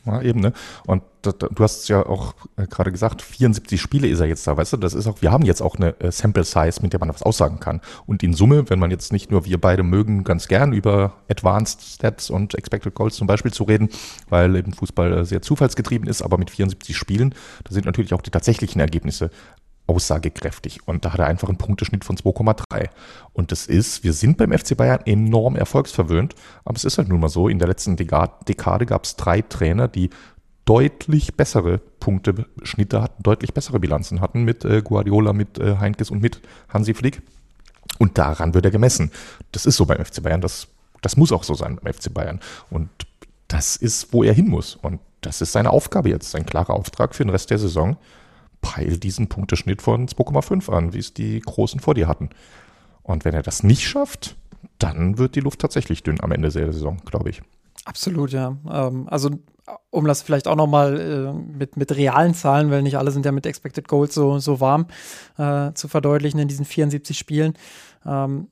Speaker 1: Ja, eben, ne? Und das, du hast es ja auch äh, gerade gesagt, 74 Spiele ist er jetzt da, weißt du? Das ist auch, wir haben jetzt auch eine äh, Sample Size, mit der man was aussagen kann. Und in Summe, wenn man jetzt nicht nur wir beide mögen, ganz gern über Advanced Stats und Expected Goals zum Beispiel zu reden, weil eben Fußball äh, sehr zufallsgetrieben ist, aber mit 74 Spielen, da sind natürlich auch die tatsächlichen Ergebnisse aussagekräftig. Und da hat er einfach einen Punkteschnitt von 2,3. Und das ist, wir sind beim FC Bayern enorm erfolgsverwöhnt, aber es ist halt nun mal so, in der letzten Dekade gab es drei Trainer, die deutlich bessere Punkteschnitte hatten, deutlich bessere Bilanzen hatten mit äh, Guardiola, mit äh, Heinkes und mit Hansi Flick. Und daran wird er gemessen. Das ist so beim FC Bayern, das, das muss auch so sein beim FC Bayern. Und das ist, wo er hin muss. Und das ist seine Aufgabe jetzt, sein klarer Auftrag für den Rest der Saison peil diesen Punkteschnitt von 2,5 an, wie es die Großen vor dir hatten. Und wenn er das nicht schafft, dann wird die Luft tatsächlich dünn am Ende der Saison, glaube ich.
Speaker 2: Absolut, ja. Ähm, also um das vielleicht auch nochmal äh, mit, mit realen Zahlen, weil nicht alle sind ja mit Expected Goals so, so warm äh, zu verdeutlichen in diesen 74 Spielen. Ähm,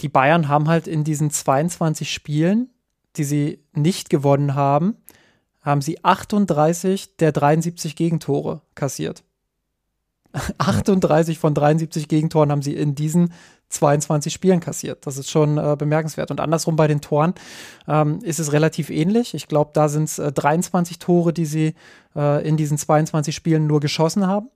Speaker 2: die Bayern haben halt in diesen 22 Spielen, die sie nicht gewonnen haben, haben sie 38 der 73 Gegentore kassiert. 38 von 73 Gegentoren haben sie in diesen 22 Spielen kassiert. Das ist schon äh, bemerkenswert. Und andersrum bei den Toren ähm, ist es relativ ähnlich. Ich glaube, da sind es äh, 23 Tore, die sie äh, in diesen 22 Spielen nur geschossen haben.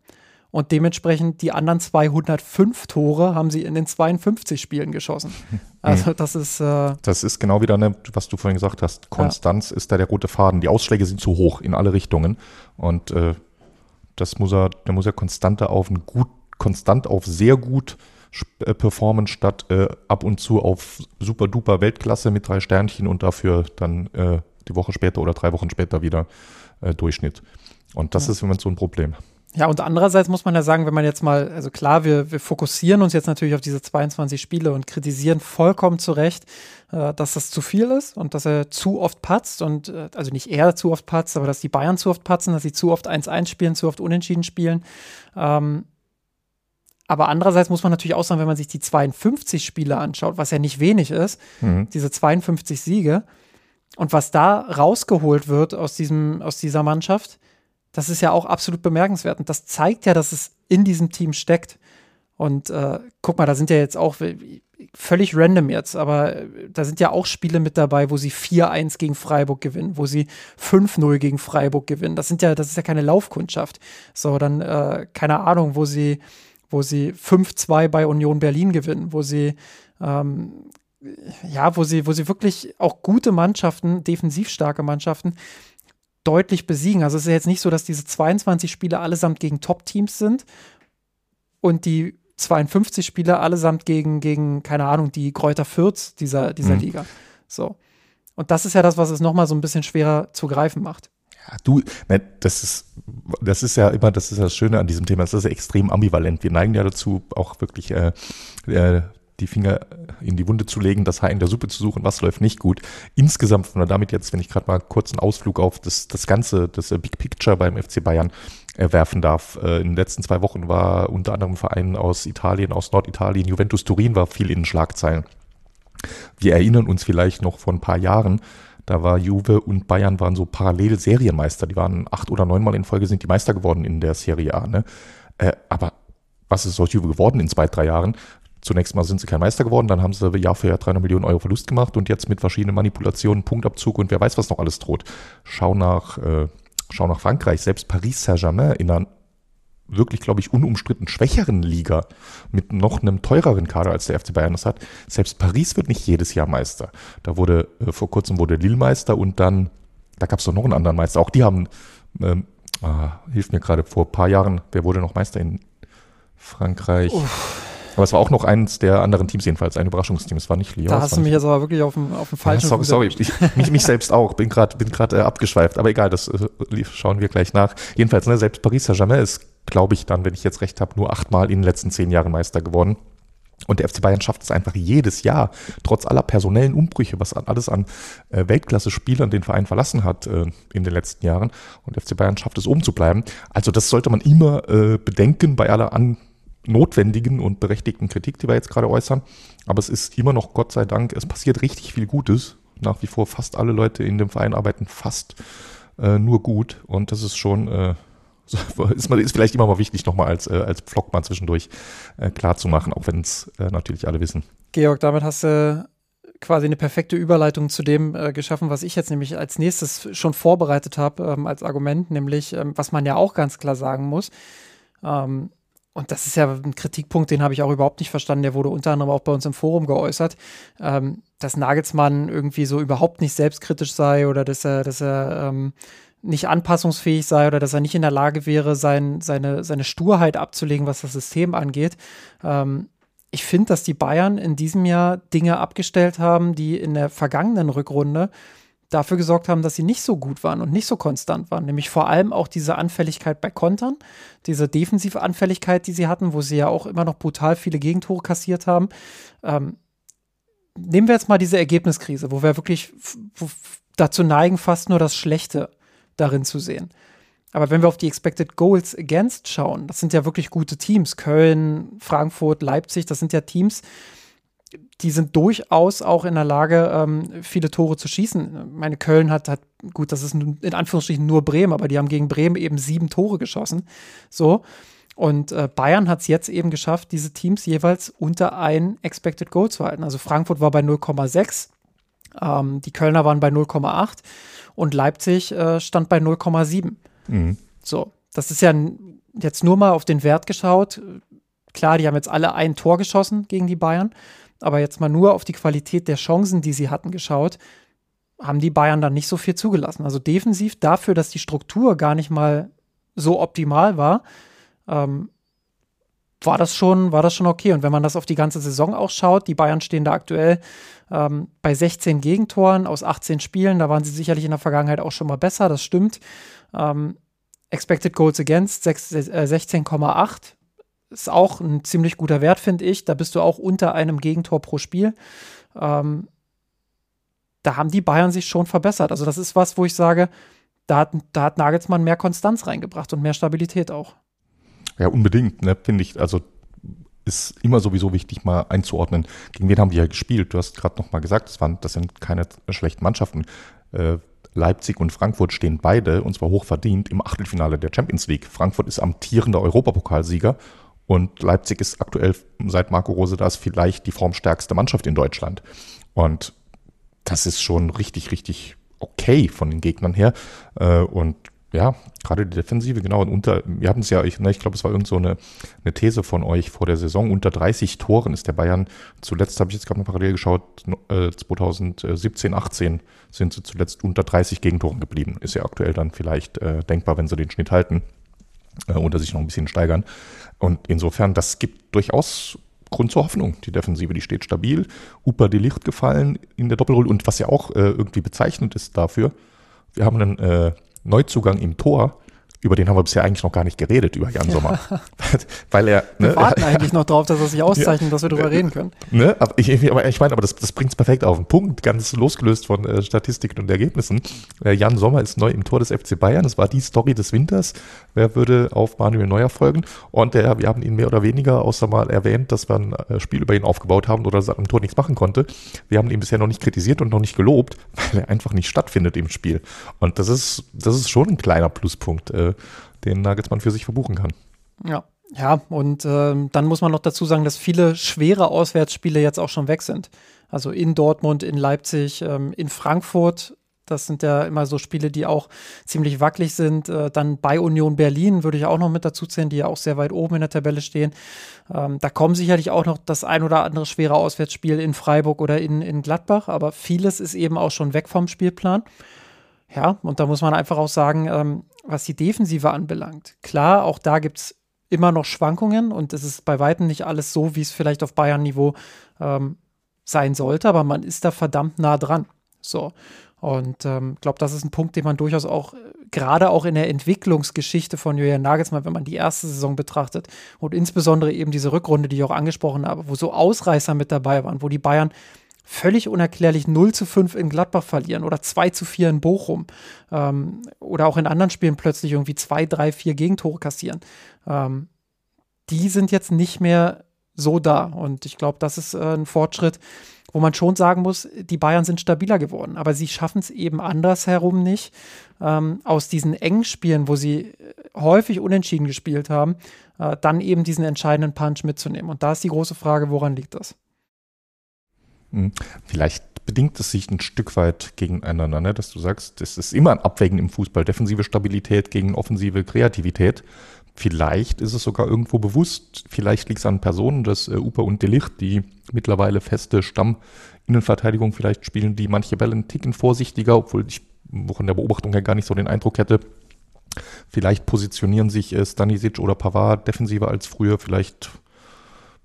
Speaker 2: Und dementsprechend die anderen 205 Tore haben sie in den 52 Spielen geschossen. [LAUGHS] Also das ist. Äh,
Speaker 1: das ist genau wieder, ne, was du vorhin gesagt hast. Konstanz ja. ist da der rote Faden. Die Ausschläge sind zu hoch in alle Richtungen. Und äh, das muss er, der muss er konstant auf ein gut, konstant auf sehr gut äh, performen, statt äh, ab und zu auf super duper Weltklasse mit drei Sternchen und dafür dann äh, die Woche später oder drei Wochen später wieder äh, Durchschnitt. Und das ja. ist immer so ein Problem.
Speaker 2: Ja, und andererseits muss man ja sagen, wenn man jetzt mal, also klar, wir, wir fokussieren uns jetzt natürlich auf diese 22 Spiele und kritisieren vollkommen zu Recht, äh, dass das zu viel ist und dass er zu oft patzt und, äh, also nicht er zu oft patzt, aber dass die Bayern zu oft patzen, dass sie zu oft 1-1 spielen, zu oft unentschieden spielen. Ähm, aber andererseits muss man natürlich auch sagen, wenn man sich die 52 Spiele anschaut, was ja nicht wenig ist, mhm. diese 52 Siege und was da rausgeholt wird aus, diesem, aus dieser Mannschaft, das ist ja auch absolut bemerkenswert. Und das zeigt ja, dass es in diesem Team steckt. Und äh, guck mal, da sind ja jetzt auch völlig random jetzt, aber äh, da sind ja auch Spiele mit dabei, wo sie 4-1 gegen Freiburg gewinnen, wo sie 5-0 gegen Freiburg gewinnen. Das sind ja, das ist ja keine Laufkundschaft. So, dann, äh, keine Ahnung, wo sie, wo sie 5-2 bei Union Berlin gewinnen, wo sie ähm, ja, wo sie, wo sie wirklich auch gute Mannschaften, defensiv starke Mannschaften deutlich besiegen. Also es ist jetzt nicht so, dass diese 22 Spiele allesamt gegen Top-Teams sind und die 52 Spiele allesamt gegen, gegen, keine Ahnung, die Kräuter Fürth dieser, dieser mhm. Liga. So. Und das ist ja das, was es nochmal so ein bisschen schwerer zu greifen macht.
Speaker 1: Ja, du, das ist, das ist ja immer, das ist das Schöne an diesem Thema, das ist ja extrem ambivalent. Wir neigen ja dazu, auch wirklich äh, äh, die Finger in die Wunde zu legen, das Haar in der Suppe zu suchen, was läuft nicht gut. Insgesamt, und damit jetzt, wenn ich gerade mal kurz einen Ausflug auf das, das Ganze, das äh, Big Picture beim FC Bayern äh, werfen darf. Äh, in den letzten zwei Wochen war unter anderem Verein aus Italien, aus Norditalien, Juventus Turin war viel in den Schlagzeilen. Wir erinnern uns vielleicht noch vor ein paar Jahren, da war Juve und Bayern waren so parallel Serienmeister. Die waren acht oder neunmal in Folge sind die Meister geworden in der Serie A. Ne? Aber was ist aus Juve geworden in zwei, drei Jahren? Zunächst mal sind sie kein Meister geworden, dann haben sie Jahr für Jahr 300 Millionen Euro Verlust gemacht und jetzt mit verschiedenen Manipulationen, Punktabzug und wer weiß, was noch alles droht. Schau nach, äh, schau nach Frankreich, selbst Paris Saint-Germain in einer wirklich, glaube ich, unumstritten schwächeren Liga mit noch einem teureren Kader als der FC Bayern das hat. Selbst Paris wird nicht jedes Jahr Meister. Da wurde, äh, vor kurzem wurde Lille Meister und dann, da gab es doch noch einen anderen Meister. Auch die haben, ähm, ah, hilft mir gerade, vor ein paar Jahren, wer wurde noch Meister in Frankreich? Uff. Aber es war auch noch eines der anderen Teams jedenfalls, ein Überraschungsteam. Es war nicht Lyon.
Speaker 2: Da hast du mich jetzt aber wirklich auf dem, auf dem falschen
Speaker 1: ja, Sorry, sorry. Ich, mich, mich selbst auch. Bin gerade bin grad, äh, abgeschweift. Aber egal, das äh, schauen wir gleich nach. Jedenfalls, ne, selbst Paris Saint-Germain ist, glaube ich, dann, wenn ich jetzt recht habe, nur achtmal in den letzten zehn Jahren Meister geworden. Und der FC Bayern schafft es einfach jedes Jahr, trotz aller personellen Umbrüche, was alles an äh, Weltklasse-Spielern den Verein verlassen hat äh, in den letzten Jahren. Und der FC Bayern schafft es, oben zu bleiben. Also das sollte man immer äh, bedenken bei aller an, notwendigen und berechtigten Kritik, die wir jetzt gerade äußern. Aber es ist immer noch, Gott sei Dank, es passiert richtig viel Gutes. Nach wie vor fast alle Leute in dem Verein arbeiten fast äh, nur gut. Und das ist schon, äh, [LAUGHS] ist, ist vielleicht immer mal wichtig, nochmal als, äh, als Vlog mal zwischendurch äh, klar zu machen, auch wenn es äh, natürlich alle wissen.
Speaker 2: Georg, damit hast du quasi eine perfekte Überleitung zu dem äh, geschaffen, was ich jetzt nämlich als nächstes schon vorbereitet habe ähm, als Argument, nämlich ähm, was man ja auch ganz klar sagen muss. Ähm, und das ist ja ein Kritikpunkt, den habe ich auch überhaupt nicht verstanden. Der wurde unter anderem auch bei uns im Forum geäußert, ähm, dass Nagelsmann irgendwie so überhaupt nicht selbstkritisch sei oder dass er, dass er ähm, nicht anpassungsfähig sei oder dass er nicht in der Lage wäre, sein, seine, seine Sturheit abzulegen, was das System angeht. Ähm, ich finde, dass die Bayern in diesem Jahr Dinge abgestellt haben, die in der vergangenen Rückrunde dafür gesorgt haben, dass sie nicht so gut waren und nicht so konstant waren. Nämlich vor allem auch diese Anfälligkeit bei Kontern, diese defensive Anfälligkeit, die sie hatten, wo sie ja auch immer noch brutal viele Gegentore kassiert haben. Ähm, nehmen wir jetzt mal diese Ergebniskrise, wo wir wirklich dazu neigen, fast nur das Schlechte darin zu sehen. Aber wenn wir auf die Expected Goals Against schauen, das sind ja wirklich gute Teams. Köln, Frankfurt, Leipzig, das sind ja Teams, die sind durchaus auch in der Lage, ähm, viele Tore zu schießen. Meine Köln hat, hat, gut, das ist in Anführungsstrichen nur Bremen, aber die haben gegen Bremen eben sieben Tore geschossen. So. Und äh, Bayern hat es jetzt eben geschafft, diese Teams jeweils unter ein Expected Goal zu halten. Also Frankfurt war bei 0,6, ähm, die Kölner waren bei 0,8 und Leipzig äh, stand bei 0,7. Mhm. So, das ist ja jetzt nur mal auf den Wert geschaut. Klar, die haben jetzt alle ein Tor geschossen gegen die Bayern, aber jetzt mal nur auf die Qualität der Chancen, die sie hatten, geschaut, haben die Bayern dann nicht so viel zugelassen. Also defensiv dafür, dass die Struktur gar nicht mal so optimal war, ähm, war das schon, war das schon okay. Und wenn man das auf die ganze Saison auch schaut, die Bayern stehen da aktuell ähm, bei 16 Gegentoren aus 18 Spielen. Da waren sie sicherlich in der Vergangenheit auch schon mal besser, das stimmt. Ähm, Expected Goals Against äh, 16,8 ist auch ein ziemlich guter Wert, finde ich. Da bist du auch unter einem Gegentor pro Spiel. Ähm, da haben die Bayern sich schon verbessert. Also das ist was, wo ich sage, da hat, da hat Nagelsmann mehr Konstanz reingebracht und mehr Stabilität auch.
Speaker 1: Ja, unbedingt, ne, finde ich. Also ist immer sowieso wichtig, mal einzuordnen, gegen wen haben die ja gespielt. Du hast gerade noch mal gesagt, das, waren, das sind keine schlechten Mannschaften. Äh, Leipzig und Frankfurt stehen beide, und zwar hochverdient, im Achtelfinale der Champions League. Frankfurt ist amtierender Europapokalsieger und Leipzig ist aktuell seit Marco Rose das vielleicht die formstärkste Mannschaft in Deutschland. Und das ist schon richtig, richtig okay von den Gegnern her. Äh, und ja, gerade die Defensive, genau. Und unter, wir hatten es ja, ich, ne, ich glaube, es war irgend so eine, eine These von euch vor der Saison. Unter 30 Toren ist der Bayern zuletzt, habe ich jetzt gerade mal parallel geschaut, äh, 2017, 18 sind sie zuletzt unter 30 Gegentoren geblieben. Ist ja aktuell dann vielleicht äh, denkbar, wenn sie den Schnitt halten äh, oder sich noch ein bisschen steigern. Und insofern, das gibt durchaus Grund zur Hoffnung. Die Defensive, die steht stabil. Upa de Licht gefallen in der Doppelrolle. Und was ja auch äh, irgendwie bezeichnend ist dafür, wir haben einen äh, Neuzugang im Tor, über den haben wir bisher eigentlich noch gar nicht geredet, über Jan Sommer. [LAUGHS]
Speaker 2: Weil er. Ne, wir warten [LAUGHS] eigentlich noch drauf, dass er sich auszeichnet, ja, dass wir darüber reden können.
Speaker 1: Ne, aber ich, aber ich meine, aber das, das bringt es perfekt auf den Punkt, ganz losgelöst von äh, Statistiken und Ergebnissen. Äh, Jan Sommer ist neu im Tor des FC Bayern. Das war die Story des Winters. Wer würde auf Manuel Neuer folgen? Und äh, wir haben ihn mehr oder weniger, außer mal erwähnt, dass wir ein äh, Spiel über ihn aufgebaut haben oder dass er am Tor nichts machen konnte. Wir haben ihn bisher noch nicht kritisiert und noch nicht gelobt, [LAUGHS] weil er einfach nicht stattfindet im Spiel. Und das ist, das ist schon ein kleiner Pluspunkt. Äh, den Nagelsmann für sich verbuchen kann.
Speaker 2: Ja. Ja, und äh, dann muss man noch dazu sagen, dass viele schwere Auswärtsspiele jetzt auch schon weg sind. Also in Dortmund, in Leipzig, ähm, in Frankfurt. Das sind ja immer so Spiele, die auch ziemlich wackelig sind. Äh, dann bei Union Berlin würde ich auch noch mit dazu zählen, die ja auch sehr weit oben in der Tabelle stehen. Ähm, da kommen sicherlich auch noch das ein oder andere schwere Auswärtsspiel in Freiburg oder in, in Gladbach, aber vieles ist eben auch schon weg vom Spielplan. Ja, und da muss man einfach auch sagen, ähm, was die Defensive anbelangt, klar, auch da gibt es immer noch Schwankungen und es ist bei weitem nicht alles so, wie es vielleicht auf Bayern-Niveau ähm, sein sollte, aber man ist da verdammt nah dran. So. Und ich ähm, glaube, das ist ein Punkt, den man durchaus auch, gerade auch in der Entwicklungsgeschichte von Julian Nagelsmann, wenn man die erste Saison betrachtet und insbesondere eben diese Rückrunde, die ich auch angesprochen habe, wo so Ausreißer mit dabei waren, wo die Bayern völlig unerklärlich 0 zu 5 in Gladbach verlieren oder 2 zu 4 in Bochum ähm, oder auch in anderen Spielen plötzlich irgendwie 2, 3, 4 Gegentore kassieren. Ähm, die sind jetzt nicht mehr so da und ich glaube, das ist äh, ein Fortschritt, wo man schon sagen muss, die Bayern sind stabiler geworden, aber sie schaffen es eben andersherum nicht, ähm, aus diesen engen Spielen, wo sie äh, häufig unentschieden gespielt haben, äh, dann eben diesen entscheidenden Punch mitzunehmen. Und da ist die große Frage, woran liegt das?
Speaker 1: Vielleicht bedingt es sich ein Stück weit gegeneinander, ne? dass du sagst, es ist immer ein Abwägen im Fußball, defensive Stabilität gegen offensive Kreativität. Vielleicht ist es sogar irgendwo bewusst, vielleicht liegt es an Personen, dass äh, Uper und Delicht, die mittlerweile feste Stamm-Innenverteidigung vielleicht spielen, die manche Bälle einen Ticken vorsichtiger, obwohl ich von der Beobachtung her gar nicht so den Eindruck hätte. Vielleicht positionieren sich äh, Stanisic oder Pavard defensiver als früher, vielleicht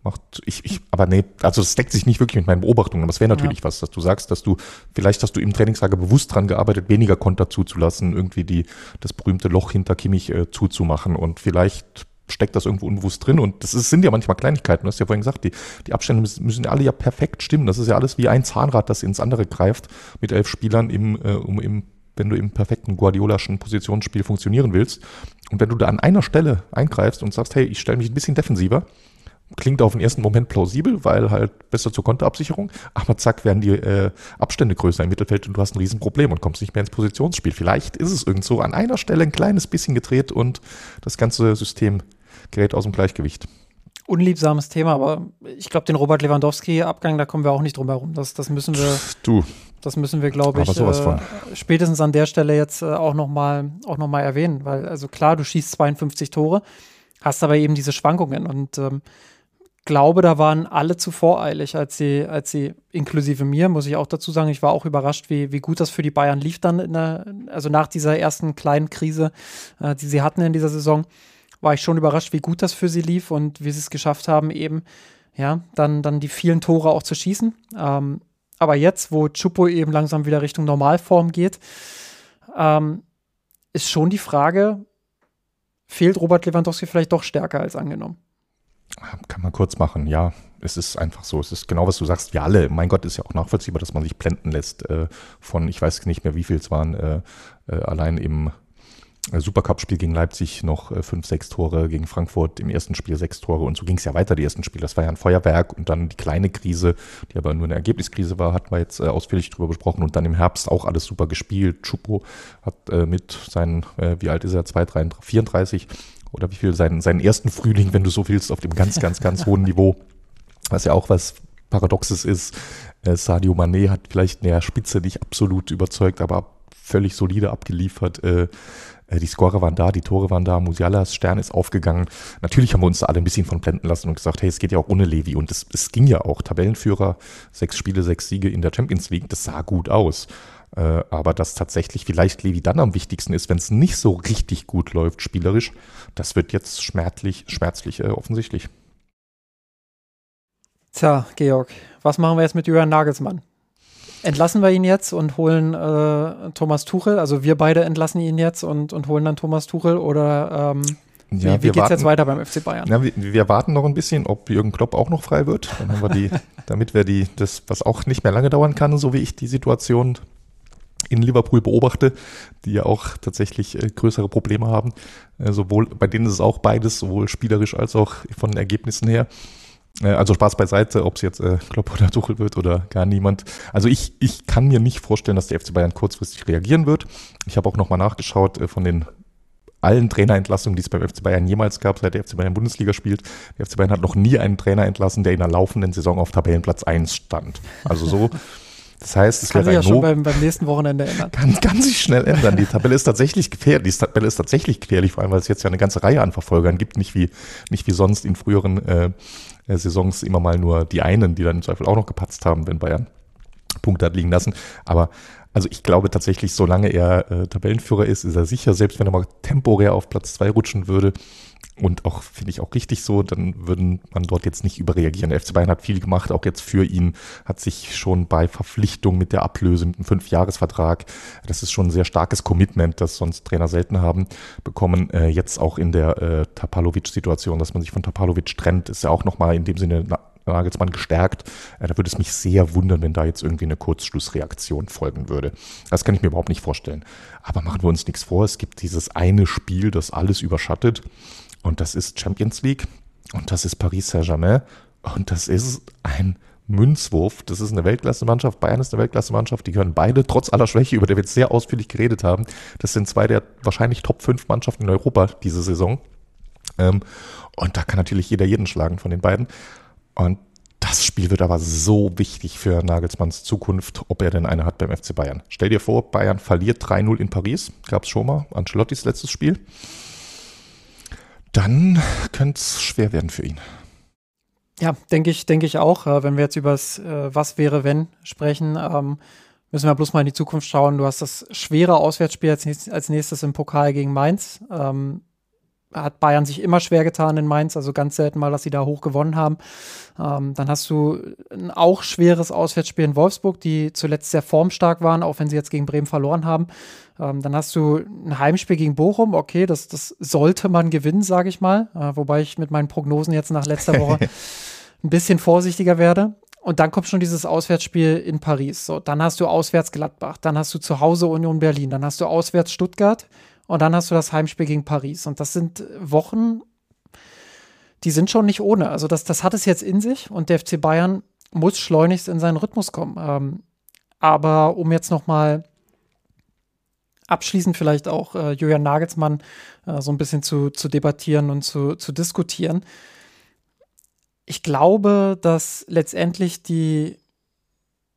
Speaker 1: macht ich, ich, aber nee, also das deckt sich nicht wirklich mit meinen Beobachtungen, aber es wäre natürlich ja. was, dass du sagst, dass du, vielleicht hast du im Trainingslager bewusst dran gearbeitet, weniger Konter zuzulassen, irgendwie die, das berühmte Loch hinter Kimmich äh, zuzumachen und vielleicht steckt das irgendwo unbewusst drin. Und das ist, sind ja manchmal Kleinigkeiten. Du hast ja vorhin gesagt, die, die Abstände müssen, müssen alle ja perfekt stimmen. Das ist ja alles wie ein Zahnrad, das ins andere greift mit elf Spielern, im, äh, um im, wenn du im perfekten Guardiolaschen Positionsspiel funktionieren willst. Und wenn du da an einer Stelle eingreifst und sagst, hey, ich stelle mich ein bisschen defensiver, klingt auf den ersten Moment plausibel, weil halt besser zur Konterabsicherung, aber zack, werden die äh, Abstände größer im Mittelfeld und du hast ein Riesenproblem und kommst nicht mehr ins Positionsspiel. Vielleicht ist es irgend so an einer Stelle ein kleines bisschen gedreht und das ganze System gerät aus dem Gleichgewicht.
Speaker 2: Unliebsames Thema, aber ich glaube, den Robert Lewandowski-Abgang, da kommen wir auch nicht drum herum. Das, das müssen wir.
Speaker 1: Du.
Speaker 2: Das müssen wir, glaube ich, äh, spätestens an der Stelle jetzt äh, auch nochmal noch erwähnen. Weil, also klar, du schießt 52 Tore, hast aber eben diese Schwankungen. Und ähm, glaube, da waren alle zu voreilig, als sie, als sie, inklusive mir, muss ich auch dazu sagen, ich war auch überrascht, wie, wie gut das für die Bayern lief dann, in der, also nach dieser ersten kleinen Krise, äh, die sie hatten in dieser Saison, war ich schon überrascht, wie gut das für sie lief und wie sie es geschafft haben, eben, ja, dann, dann die vielen Tore auch zu schießen. Ähm, aber jetzt, wo Chupo eben langsam wieder Richtung Normalform geht, ähm, ist schon die Frage, fehlt Robert Lewandowski vielleicht doch stärker als angenommen?
Speaker 1: Kann man kurz machen, ja. Es ist einfach so. Es ist genau, was du sagst. Wir alle, mein Gott, ist ja auch nachvollziehbar, dass man sich blenden lässt äh, von, ich weiß nicht mehr, wie viel es waren, äh, äh, allein im äh, Supercup-Spiel gegen Leipzig noch äh, fünf, sechs Tore, gegen Frankfurt im ersten Spiel sechs Tore und so ging es ja weiter, die ersten Spiele. Das war ja ein Feuerwerk und dann die kleine Krise, die aber nur eine Ergebniskrise war, hatten wir jetzt äh, ausführlich drüber besprochen und dann im Herbst auch alles super gespielt. Chupo hat äh, mit seinen, äh, wie alt ist er, 2, 3, 34, oder wie viel seinen, seinen ersten Frühling, wenn du so willst, auf dem ganz, ganz, ganz hohen Niveau, was ja auch was Paradoxes ist. Äh, Sadio Mané hat vielleicht in der Spitze nicht absolut überzeugt, aber völlig solide abgeliefert. Äh, äh, die Scorer waren da, die Tore waren da, Musialas Stern ist aufgegangen. Natürlich haben wir uns da alle ein bisschen von blenden lassen und gesagt, hey, es geht ja auch ohne Levi. Und es, es ging ja auch. Tabellenführer, sechs Spiele, sechs Siege in der Champions League, das sah gut aus. Äh, aber dass tatsächlich vielleicht Levi dann am wichtigsten ist, wenn es nicht so richtig gut läuft, spielerisch, das wird jetzt schmerzlich, schmerzlich äh, offensichtlich.
Speaker 2: Tja, Georg, was machen wir jetzt mit Jürgen Nagelsmann? Entlassen wir ihn jetzt und holen äh, Thomas Tuchel? Also wir beide entlassen ihn jetzt und, und holen dann Thomas Tuchel oder ähm, ja, wie, wie geht es jetzt weiter beim FC Bayern?
Speaker 1: Ja, wir, wir, warten noch ein bisschen, ob Jürgen Klopp auch noch frei wird. Dann haben wir die, [LAUGHS] damit wir die, das, was auch nicht mehr lange dauern kann, so wie ich die Situation in Liverpool beobachte, die ja auch tatsächlich äh, größere Probleme haben. Äh, sowohl, bei denen ist es auch beides, sowohl spielerisch als auch von den Ergebnissen her. Äh, also Spaß beiseite, ob es jetzt äh, Klopp oder Tuchel wird oder gar niemand. Also ich, ich kann mir nicht vorstellen, dass der FC Bayern kurzfristig reagieren wird. Ich habe auch nochmal nachgeschaut von den allen Trainerentlassungen, die es beim FC Bayern jemals gab, seit der FC Bayern Bundesliga spielt. Der FC Bayern hat noch nie einen Trainer entlassen, der in der laufenden Saison auf Tabellenplatz 1 stand. Also so [LAUGHS] Das heißt, es
Speaker 2: kann sich ja schon beim, beim, nächsten Wochenende ändern. [LAUGHS]
Speaker 1: Kann, kann sich schnell ändern. Die Tabelle ist tatsächlich gefährlich. Die Tabelle ist tatsächlich gefährlich, vor allem, weil es jetzt ja eine ganze Reihe an Verfolgern gibt, nicht wie, nicht wie sonst in früheren äh, Saisons immer mal nur die einen, die dann im Zweifel auch noch gepatzt haben, wenn Bayern Punkte hat liegen lassen. Aber also ich glaube tatsächlich, solange er äh, Tabellenführer ist, ist er sicher, selbst wenn er mal temporär auf Platz zwei rutschen würde, und auch, finde ich auch richtig so, dann würden man dort jetzt nicht überreagieren. Der FC Bayern hat viel gemacht, auch jetzt für ihn, hat sich schon bei Verpflichtung mit der Ablöse, mit einem Fünfjahresvertrag, das ist schon ein sehr starkes Commitment, das sonst Trainer selten haben, bekommen. Äh, jetzt auch in der äh, Tapalovic-Situation, dass man sich von Tapalovic trennt, ist ja auch nochmal in dem Sinne Nagelsmann gestärkt. Äh, da würde es mich sehr wundern, wenn da jetzt irgendwie eine Kurzschlussreaktion folgen würde. Das kann ich mir überhaupt nicht vorstellen. Aber machen wir uns nichts vor, es gibt dieses eine Spiel, das alles überschattet. Und das ist Champions League und das ist Paris Saint-Germain und das ist ein Münzwurf. Das ist eine Weltklasse-Mannschaft. Bayern ist eine Weltklasse-Mannschaft. Die gehören beide, trotz aller Schwäche, über die wir jetzt sehr ausführlich geredet haben. Das sind zwei der wahrscheinlich Top 5 Mannschaften in Europa diese Saison. Ähm, und da kann natürlich jeder jeden schlagen von den beiden. Und das Spiel wird aber so wichtig für Nagelsmanns Zukunft, ob er denn eine hat beim FC Bayern. Stell dir vor, Bayern verliert 3-0 in Paris. Gab es schon mal. Ancelottis letztes Spiel dann könnte es schwer werden für ihn.
Speaker 2: Ja, denke ich, denke ich auch. Äh, wenn wir jetzt über das äh, Was wäre, wenn sprechen, ähm, müssen wir bloß mal in die Zukunft schauen. Du hast das schwere Auswärtsspiel als, nächstes, im Pokal gegen Mainz. Ähm, hat Bayern sich immer schwer getan in Mainz, also ganz selten mal, dass sie da hoch gewonnen haben. Ähm, dann hast du ein auch schweres Auswärtsspiel in Wolfsburg, die zuletzt sehr formstark waren, auch wenn sie jetzt gegen Bremen verloren haben. Ähm, dann hast du ein Heimspiel gegen Bochum, okay, das, das sollte man gewinnen, sage ich mal, äh, wobei ich mit meinen Prognosen jetzt nach letzter Woche [LAUGHS] ein bisschen vorsichtiger werde. Und dann kommt schon dieses Auswärtsspiel in Paris. So, dann hast du auswärts Gladbach, dann hast du zu Hause Union Berlin, dann hast du auswärts Stuttgart und dann hast du das Heimspiel gegen Paris. Und das sind Wochen, die sind schon nicht ohne. Also das, das hat es jetzt in sich und der FC Bayern muss schleunigst in seinen Rhythmus kommen. Ähm, aber um jetzt noch mal abschließend vielleicht auch äh, Julian Nagelsmann äh, so ein bisschen zu, zu debattieren und zu, zu diskutieren. Ich glaube, dass letztendlich die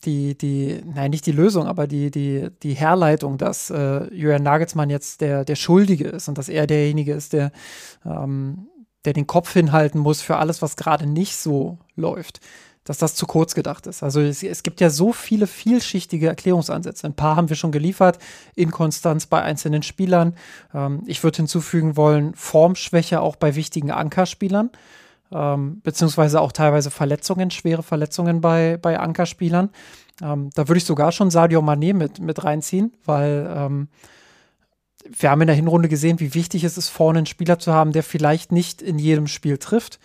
Speaker 2: die, die, nein, nicht die Lösung, aber die, die, die Herleitung, dass äh, Julian Nagelsmann jetzt der, der Schuldige ist und dass er derjenige ist, der, ähm, der den Kopf hinhalten muss für alles, was gerade nicht so läuft, dass das zu kurz gedacht ist. Also es, es gibt ja so viele vielschichtige Erklärungsansätze. Ein paar haben wir schon geliefert. Inkonstanz bei einzelnen Spielern. Ähm, ich würde hinzufügen wollen, Formschwäche auch bei wichtigen Ankerspielern ähm, beziehungsweise auch teilweise Verletzungen, schwere Verletzungen bei, bei Ankerspielern. Ähm, da würde ich sogar schon Sadio Mané mit, mit reinziehen, weil ähm, wir haben in der Hinrunde gesehen, wie wichtig es ist, vorne einen Spieler zu haben, der vielleicht nicht in jedem Spiel trifft,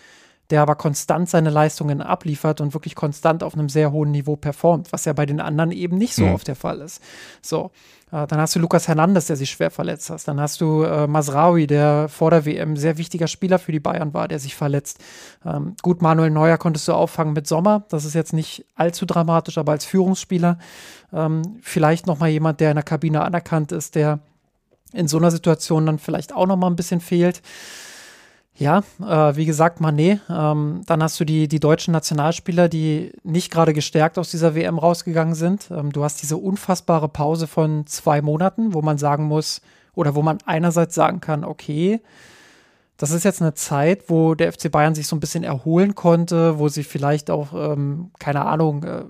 Speaker 2: der aber konstant seine Leistungen abliefert und wirklich konstant auf einem sehr hohen Niveau performt, was ja bei den anderen eben nicht so mhm. oft der Fall ist. So, äh, dann hast du Lukas Hernandez, der sich schwer verletzt hat. Dann hast du äh, Masraoui, der vor der WM sehr wichtiger Spieler für die Bayern war, der sich verletzt. Ähm, gut, Manuel Neuer konntest du auffangen mit Sommer. Das ist jetzt nicht allzu dramatisch, aber als Führungsspieler ähm, vielleicht noch mal jemand, der in der Kabine anerkannt ist, der in so einer Situation dann vielleicht auch noch mal ein bisschen fehlt. Ja, äh, wie gesagt, Mané. Ähm, dann hast du die, die deutschen Nationalspieler, die nicht gerade gestärkt aus dieser WM rausgegangen sind. Ähm, du hast diese unfassbare Pause von zwei Monaten, wo man sagen muss, oder wo man einerseits sagen kann, okay, das ist jetzt eine Zeit, wo der FC Bayern sich so ein bisschen erholen konnte, wo sie vielleicht auch, ähm, keine Ahnung, äh,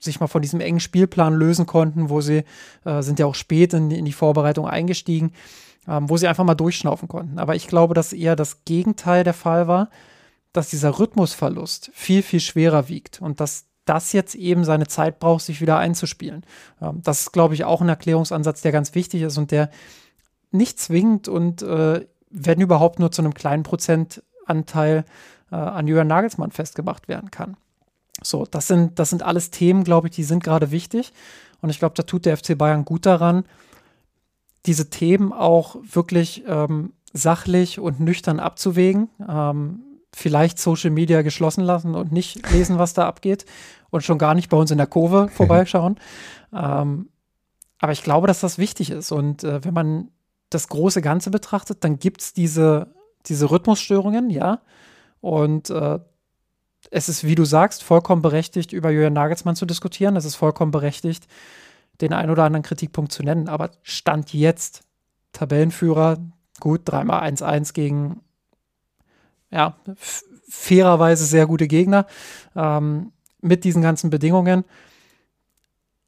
Speaker 2: sich mal von diesem engen Spielplan lösen konnten, wo sie äh, sind ja auch spät in, in die Vorbereitung eingestiegen ähm, wo sie einfach mal durchschnaufen konnten. Aber ich glaube, dass eher das Gegenteil der Fall war, dass dieser Rhythmusverlust viel, viel schwerer wiegt und dass das jetzt eben seine Zeit braucht, sich wieder einzuspielen. Ähm, das ist, glaube ich, auch ein Erklärungsansatz, der ganz wichtig ist und der nicht zwingend und äh, wenn überhaupt nur zu einem kleinen Prozentanteil äh, an Jürgen Nagelsmann festgemacht werden kann. So, das sind, das sind alles Themen, glaube ich, die sind gerade wichtig. Und ich glaube, da tut der FC Bayern gut daran, diese Themen auch wirklich ähm, sachlich und nüchtern abzuwägen. Ähm, vielleicht Social Media geschlossen lassen und nicht lesen, was da abgeht und schon gar nicht bei uns in der Kurve [LAUGHS] vorbeischauen. ähm, aber ich glaube, dass das wichtig ist. Und äh, wenn man das große Ganze betrachtet, dann gibt es diese, diese Rhythmusstörungen, ja. Und äh, es ist, wie du sagst, vollkommen berechtigt, über Julian Nagelsmann zu diskutieren. Es ist vollkommen berechtigt, den ein oder anderen Kritikpunkt zu nennen. Aber Stand jetzt, Tabellenführer, gut, dreimal 1-1 gegen, ja, fairerweise sehr gute Gegner ähm, mit diesen ganzen Bedingungen.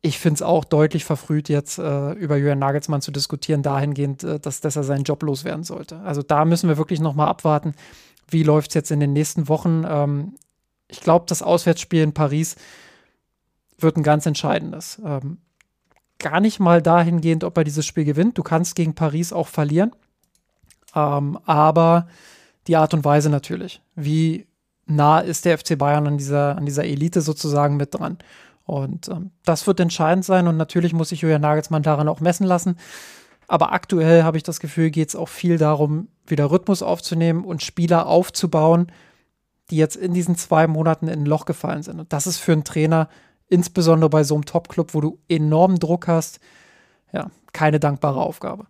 Speaker 2: Ich finde es auch deutlich verfrüht, jetzt äh, über Jürgen Nagelsmann zu diskutieren, dahingehend, äh, dass, dass er seinen Job loswerden sollte. Also da müssen wir wirklich noch mal abwarten, wie läuft es jetzt in den nächsten Wochen. Ähm, ich glaube, das Auswärtsspiel in Paris wird ein ganz entscheidendes. Ähm, gar nicht mal dahingehend, ob er dieses Spiel gewinnt. Du kannst gegen Paris auch verlieren. Ähm, aber die Art und Weise natürlich. Wie nah ist der FC Bayern an dieser, an dieser Elite sozusagen mit dran? Und ähm, das wird entscheidend sein. Und natürlich muss sich Julian Nagelsmann daran auch messen lassen. Aber aktuell habe ich das Gefühl, geht es auch viel darum, wieder Rhythmus aufzunehmen und Spieler aufzubauen, die jetzt in diesen zwei Monaten in ein Loch gefallen sind. Und das ist für einen Trainer insbesondere bei so einem Top-Club, wo du enormen Druck hast, ja, keine dankbare Aufgabe.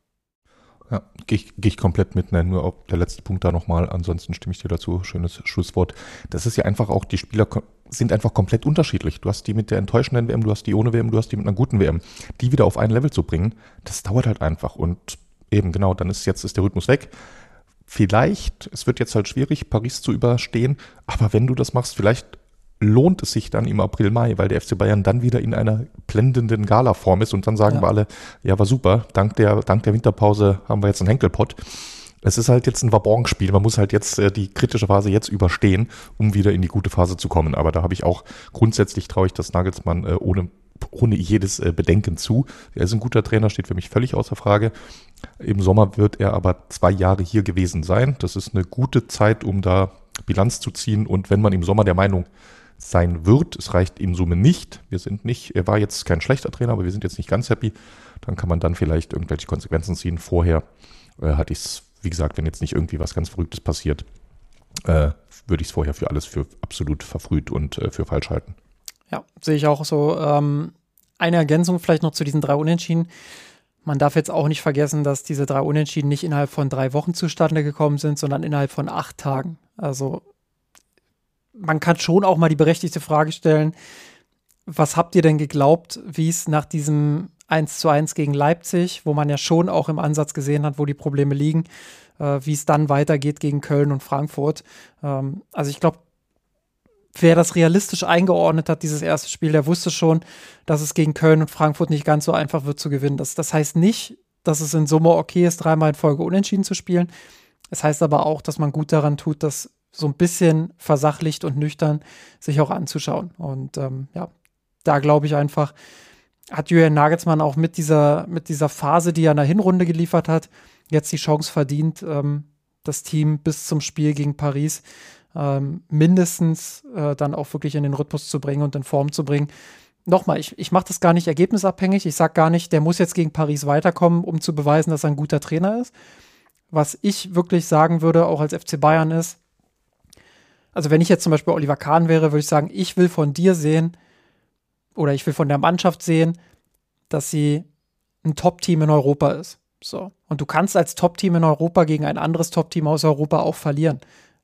Speaker 1: Ja, gehe ich, geh ich komplett mit, ne? nur auf der letzte Punkt da nochmal, ansonsten stimme ich dir dazu, schönes Schlusswort. Das ist ja einfach auch, die Spieler sind einfach komplett unterschiedlich. Du hast die mit der enttäuschenden WM, du hast die ohne WM, du hast die mit einer guten WM. Die wieder auf ein Level zu bringen, das dauert halt einfach und eben genau, dann ist jetzt ist der Rhythmus weg. Vielleicht, es wird jetzt halt schwierig, Paris zu überstehen, aber wenn du das machst, vielleicht lohnt es sich dann im April, Mai, weil der FC Bayern dann wieder in einer blendenden Gala-Form ist und dann sagen ja. wir alle, ja, war super, dank der, dank der Winterpause haben wir jetzt einen Henkelpott. es ist halt jetzt ein Wabonspiel. Man muss halt jetzt äh, die kritische Phase jetzt überstehen, um wieder in die gute Phase zu kommen. Aber da habe ich auch grundsätzlich traue ich das Nagelsmann äh, ohne ohne jedes äh, Bedenken zu. Er ist ein guter Trainer, steht für mich völlig außer Frage. Im Sommer wird er aber zwei Jahre hier gewesen sein. Das ist eine gute Zeit, um da Bilanz zu ziehen. Und wenn man im Sommer der Meinung sein wird, es reicht in Summe nicht, wir sind nicht, er war jetzt kein schlechter Trainer, aber wir sind jetzt nicht ganz happy, dann kann man dann vielleicht irgendwelche Konsequenzen ziehen. Vorher äh, hatte ich es, wie gesagt, wenn jetzt nicht irgendwie was ganz Verrücktes passiert, äh, würde ich es vorher für alles für absolut verfrüht und äh, für falsch halten.
Speaker 2: Ja, sehe ich auch so. Ähm, eine Ergänzung vielleicht noch zu diesen drei Unentschieden. Man darf jetzt auch nicht vergessen, dass diese drei Unentschieden nicht innerhalb von drei Wochen zustande gekommen sind, sondern innerhalb von acht Tagen. Also man kann schon auch mal die berechtigte Frage stellen, was habt ihr denn geglaubt, wie es nach diesem 1 zu 1 gegen Leipzig, wo man ja schon auch im Ansatz gesehen hat, wo die Probleme liegen, äh, wie es dann weitergeht gegen Köln und Frankfurt. Ähm, also ich glaube, wer das realistisch eingeordnet hat, dieses erste Spiel, der wusste schon, dass es gegen Köln und Frankfurt nicht ganz so einfach wird zu gewinnen. Das, das heißt nicht, dass es in Summe okay ist, dreimal in Folge unentschieden zu spielen. Es heißt aber auch, dass man gut daran tut, das so ein bisschen versachlicht und nüchtern sich auch anzuschauen. Und ähm, ja, da glaube ich einfach, hat Julian Nagelsmann auch mit dieser, mit dieser Phase, die er in der Hinrunde geliefert hat, jetzt die Chance verdient, ähm, das Team bis zum Spiel gegen Paris ähm, mindestens äh, dann auch wirklich in den Rhythmus zu bringen und in Form zu bringen. Nochmal, ich, ich mache das gar nicht ergebnisabhängig. Ich sage gar nicht, der muss jetzt gegen Paris weiterkommen, um zu beweisen, dass er ein guter Trainer ist. Was ich wirklich sagen würde, auch als FC Bayern ist, also wenn ich jetzt zum Beispiel Oliver Kahn wäre, würde ich sagen, ich will von dir sehen oder ich will von der Mannschaft sehen, dass sie ein Top-Team in Europa ist. So. Und du kannst als Top-Team in Europa gegen ein anderes Top-Team aus Europa auch verlieren.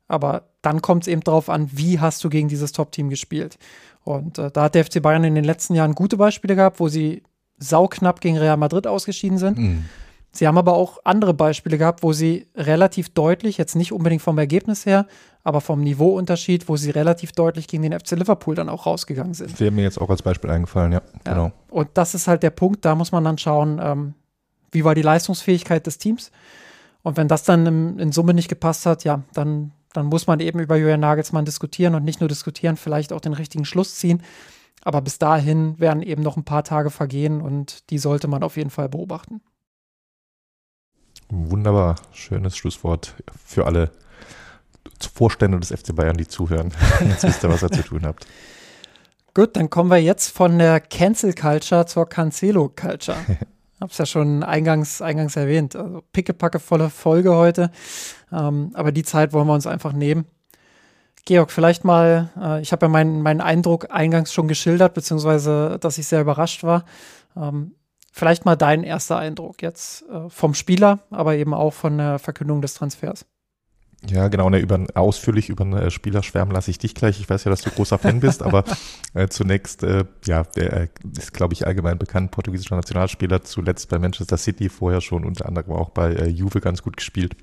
Speaker 2: Aber dann kommt es eben darauf an, wie hast du gegen dieses Top-Team gespielt. Und äh, da hat der FC Bayern in den letzten Jahren gute Beispiele gehabt, wo sie sauknapp gegen Real Madrid ausgeschieden sind. Mhm. Sie haben aber auch andere Beispiele gehabt, wo sie relativ deutlich, jetzt nicht unbedingt vom Ergebnis her, aber vom Niveauunterschied, wo sie relativ deutlich gegen den FC Liverpool dann auch rausgegangen sind.
Speaker 1: Wäre mir jetzt auch als Beispiel eingefallen, ja,
Speaker 2: ja. genau. Und das ist halt der Punkt, da muss man dann schauen, ähm, wie war die Leistungsfähigkeit des Teams. Und wenn das dann in, in Summe nicht gepasst hat, ja, dann dann muss man eben über Julian Nagelsmann diskutieren und nicht nur diskutieren, vielleicht auch den richtigen Schluss ziehen. Aber bis dahin werden eben noch ein paar Tage vergehen und die sollte man auf jeden Fall beobachten.
Speaker 1: Wunderbar, schönes Schlusswort für alle Vorstände des FC Bayern, die zuhören. [LAUGHS] Jetzt wisst ihr, was ihr zu tun habt.
Speaker 2: Gut, dann kommen wir jetzt von der Cancel Culture zur Cancelo Culture. [LAUGHS] Hab's ja schon eingangs, eingangs erwähnt. Also pickepacke volle Folge heute. Ähm, aber die Zeit wollen wir uns einfach nehmen. Georg, vielleicht mal, äh, ich habe ja meinen, meinen Eindruck eingangs schon geschildert, beziehungsweise, dass ich sehr überrascht war. Ähm, vielleicht mal dein erster Eindruck jetzt äh, vom Spieler, aber eben auch von der Verkündung des Transfers.
Speaker 1: Ja, genau. Ne, über, ausführlich über einen äh, Spieler schwärmen lasse ich dich gleich. Ich weiß ja, dass du großer Fan bist, aber [LAUGHS] äh, zunächst, äh, ja, der äh, ist, glaube ich, allgemein bekannt, portugiesischer Nationalspieler, zuletzt bei Manchester City, vorher schon unter anderem auch bei äh, Juve ganz gut gespielt.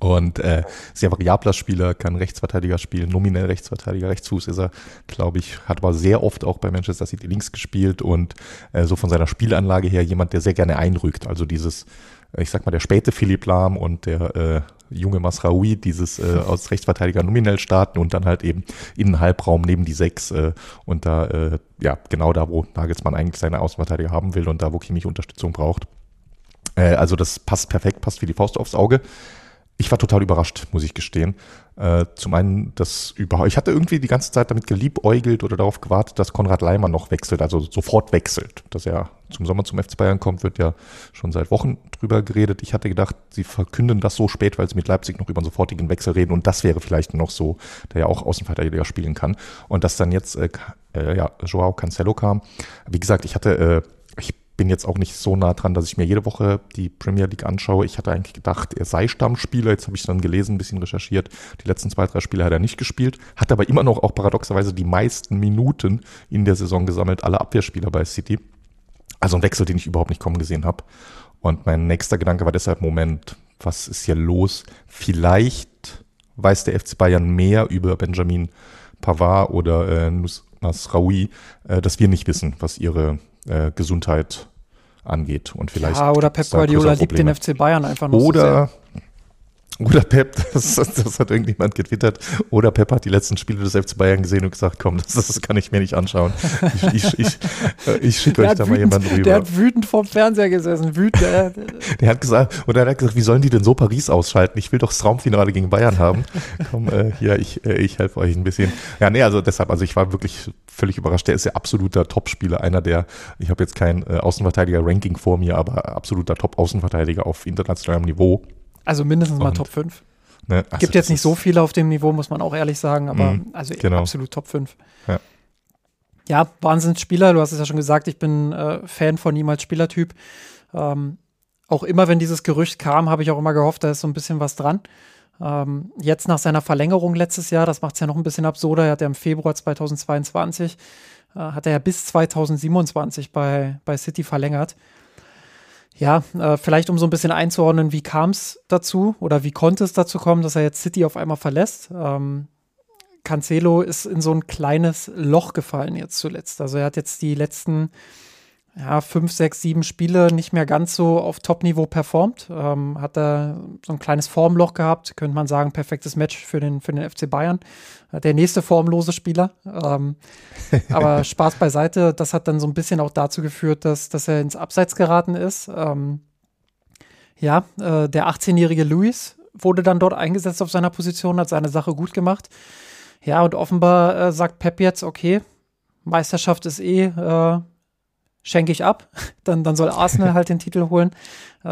Speaker 1: Und äh, sehr variabler Spieler, kann Rechtsverteidiger spielen, nominell Rechtsverteidiger, Rechtsfuß ist er, glaube ich, hat aber sehr oft auch bei Manchester City links gespielt und äh, so von seiner Spielanlage her jemand, der sehr gerne einrückt. Also dieses ich sag mal, der späte Philipp Lahm und der äh, junge Masraoui dieses äh, [LAUGHS] aus Rechtsverteidiger nominell starten und dann halt eben in den Halbraum neben die Sechs äh, und da, äh, ja, genau da, wo Nagelsmann eigentlich seine Außenverteidiger haben will und da, wo Kimmich Unterstützung braucht. Äh, also das passt perfekt, passt wie die Faust aufs Auge. Ich war total überrascht, muss ich gestehen. Äh, zum einen, dass überhaupt, ich hatte irgendwie die ganze Zeit damit geliebäugelt oder darauf gewartet, dass Konrad Leimer noch wechselt, also sofort wechselt. Dass er zum Sommer zum FC Bayern kommt, wird ja schon seit Wochen drüber geredet. Ich hatte gedacht, sie verkünden das so spät, weil sie mit Leipzig noch über einen sofortigen Wechsel reden und das wäre vielleicht noch so, der ja auch Außenverteidiger spielen kann. Und dass dann jetzt äh, äh, ja, Joao Cancelo kam. Wie gesagt, ich hatte, äh, bin jetzt auch nicht so nah dran, dass ich mir jede Woche die Premier League anschaue. Ich hatte eigentlich gedacht, er sei Stammspieler. Jetzt habe ich dann gelesen, ein bisschen recherchiert. Die letzten zwei, drei Spiele hat er nicht gespielt, hat aber immer noch auch paradoxerweise die meisten Minuten in der Saison gesammelt, alle Abwehrspieler bei City. Also ein Wechsel, den ich überhaupt nicht kommen gesehen habe. Und mein nächster Gedanke war deshalb, Moment, was ist hier los? Vielleicht weiß der FC Bayern mehr über Benjamin Pavard oder äh, Nasraoui, äh, dass wir nicht wissen, was ihre äh, Gesundheit angeht. Und vielleicht
Speaker 2: ja, oder Pep Guardiola liebt den FC Bayern einfach noch
Speaker 1: Oder, Oder Pep, [LAUGHS] das, das, hat irgendjemand getwittert. Oder Pep hat die letzten Spiele des FC Bayern gesehen und gesagt, komm, das, das kann ich mir nicht anschauen. Ich, ich, ich, [LAUGHS] äh, ich schicke euch da mal jemanden rüber.
Speaker 2: Der hat wütend vorm Fernseher gesessen, wütend. Der,
Speaker 1: hat gesagt, oder er hat gesagt, wie sollen die denn so Paris ausschalten? Ich will doch das Raumfinale gegen Bayern haben. Komm, äh, hier, ich, äh, ich helfe euch ein bisschen. Ja, nee, also deshalb, also ich war wirklich völlig überrascht. Der ist ja absoluter Topspieler, einer der, ich habe jetzt kein äh, Außenverteidiger-Ranking vor mir, aber absoluter Top-Außenverteidiger auf internationalem Niveau.
Speaker 2: Also mindestens mal Top 5. Ne, also Gibt jetzt nicht so viele auf dem Niveau, muss man auch ehrlich sagen, aber mh, also genau. absolut Top 5. Ja. ja, Wahnsinnsspieler. Du hast es ja schon gesagt, ich bin äh, Fan von ihm als Spielertyp. Ähm, auch immer, wenn dieses Gerücht kam, habe ich auch immer gehofft, da ist so ein bisschen was dran. Ähm, jetzt nach seiner Verlängerung letztes Jahr, das macht es ja noch ein bisschen absurder, er hat ja im Februar 2022, äh, hat er ja bis 2027 bei, bei City verlängert. Ja, äh, vielleicht um so ein bisschen einzuordnen, wie kam es dazu oder wie konnte es dazu kommen, dass er jetzt City auf einmal verlässt? Ähm, Cancelo ist in so ein kleines Loch gefallen jetzt zuletzt. Also er hat jetzt die letzten ja, fünf, sechs, sieben Spiele nicht mehr ganz so auf Top-Niveau performt. Ähm, hat da so ein kleines Formloch gehabt, könnte man sagen, perfektes Match für den, für den FC Bayern. Äh, der nächste formlose Spieler. Ähm, [LAUGHS] aber Spaß beiseite, das hat dann so ein bisschen auch dazu geführt, dass, dass er ins Abseits geraten ist. Ähm, ja, äh, der 18-jährige Luis wurde dann dort eingesetzt auf seiner Position, hat seine Sache gut gemacht. Ja, und offenbar äh, sagt Pep jetzt, okay, Meisterschaft ist eh äh, schenke ich ab. [LAUGHS] Dann, dann soll Arsenal halt den Titel holen. Äh,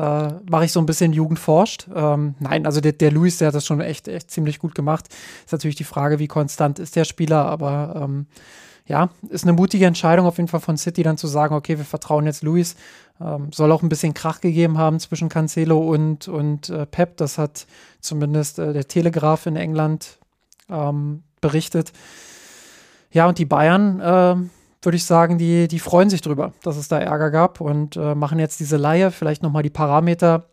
Speaker 2: Mache ich so ein bisschen Jugend forscht. Ähm, nein, also der, der Luis, der hat das schon echt, echt ziemlich gut gemacht. Ist natürlich die Frage, wie konstant ist der Spieler, aber ähm, ja, ist eine mutige Entscheidung auf jeden Fall von City dann zu sagen, okay, wir vertrauen jetzt Luis. Ähm, soll auch ein bisschen Krach gegeben haben zwischen Cancelo und, und äh, Pep. Das hat zumindest äh, der Telegraph in England ähm, berichtet. Ja, und die Bayern, äh, würde ich sagen, die, die freuen sich drüber, dass es da Ärger gab und äh, machen jetzt diese Laie, vielleicht nochmal die Parameter.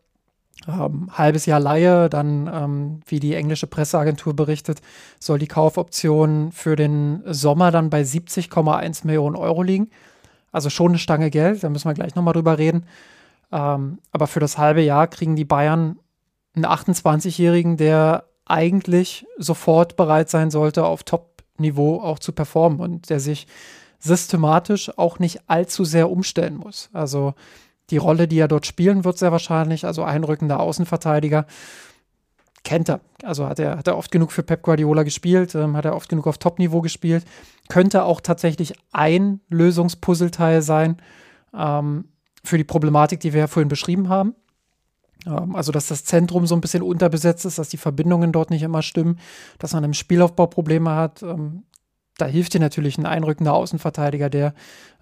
Speaker 2: Ähm, halbes Jahr Laie, dann, ähm, wie die englische Presseagentur berichtet, soll die Kaufoption für den Sommer dann bei 70,1 Millionen Euro liegen. Also schon eine Stange Geld, da müssen wir gleich nochmal drüber reden. Ähm, aber für das halbe Jahr kriegen die Bayern einen 28-Jährigen, der eigentlich sofort bereit sein sollte, auf Top-Niveau auch zu performen und der sich systematisch auch nicht allzu sehr umstellen muss. Also die Rolle, die er dort spielen wird, sehr wahrscheinlich, also einrückender Außenverteidiger, kennt er. Also hat er, hat er oft genug für Pep Guardiola gespielt, ähm, hat er oft genug auf Top-Niveau gespielt. Könnte auch tatsächlich ein Lösungspuzzleteil sein ähm, für die Problematik, die wir ja vorhin beschrieben haben. Ähm, also, dass das Zentrum so ein bisschen unterbesetzt ist, dass die Verbindungen dort nicht immer stimmen, dass man im Spielaufbau Probleme hat. Da hilft dir natürlich ein einrückender Außenverteidiger, der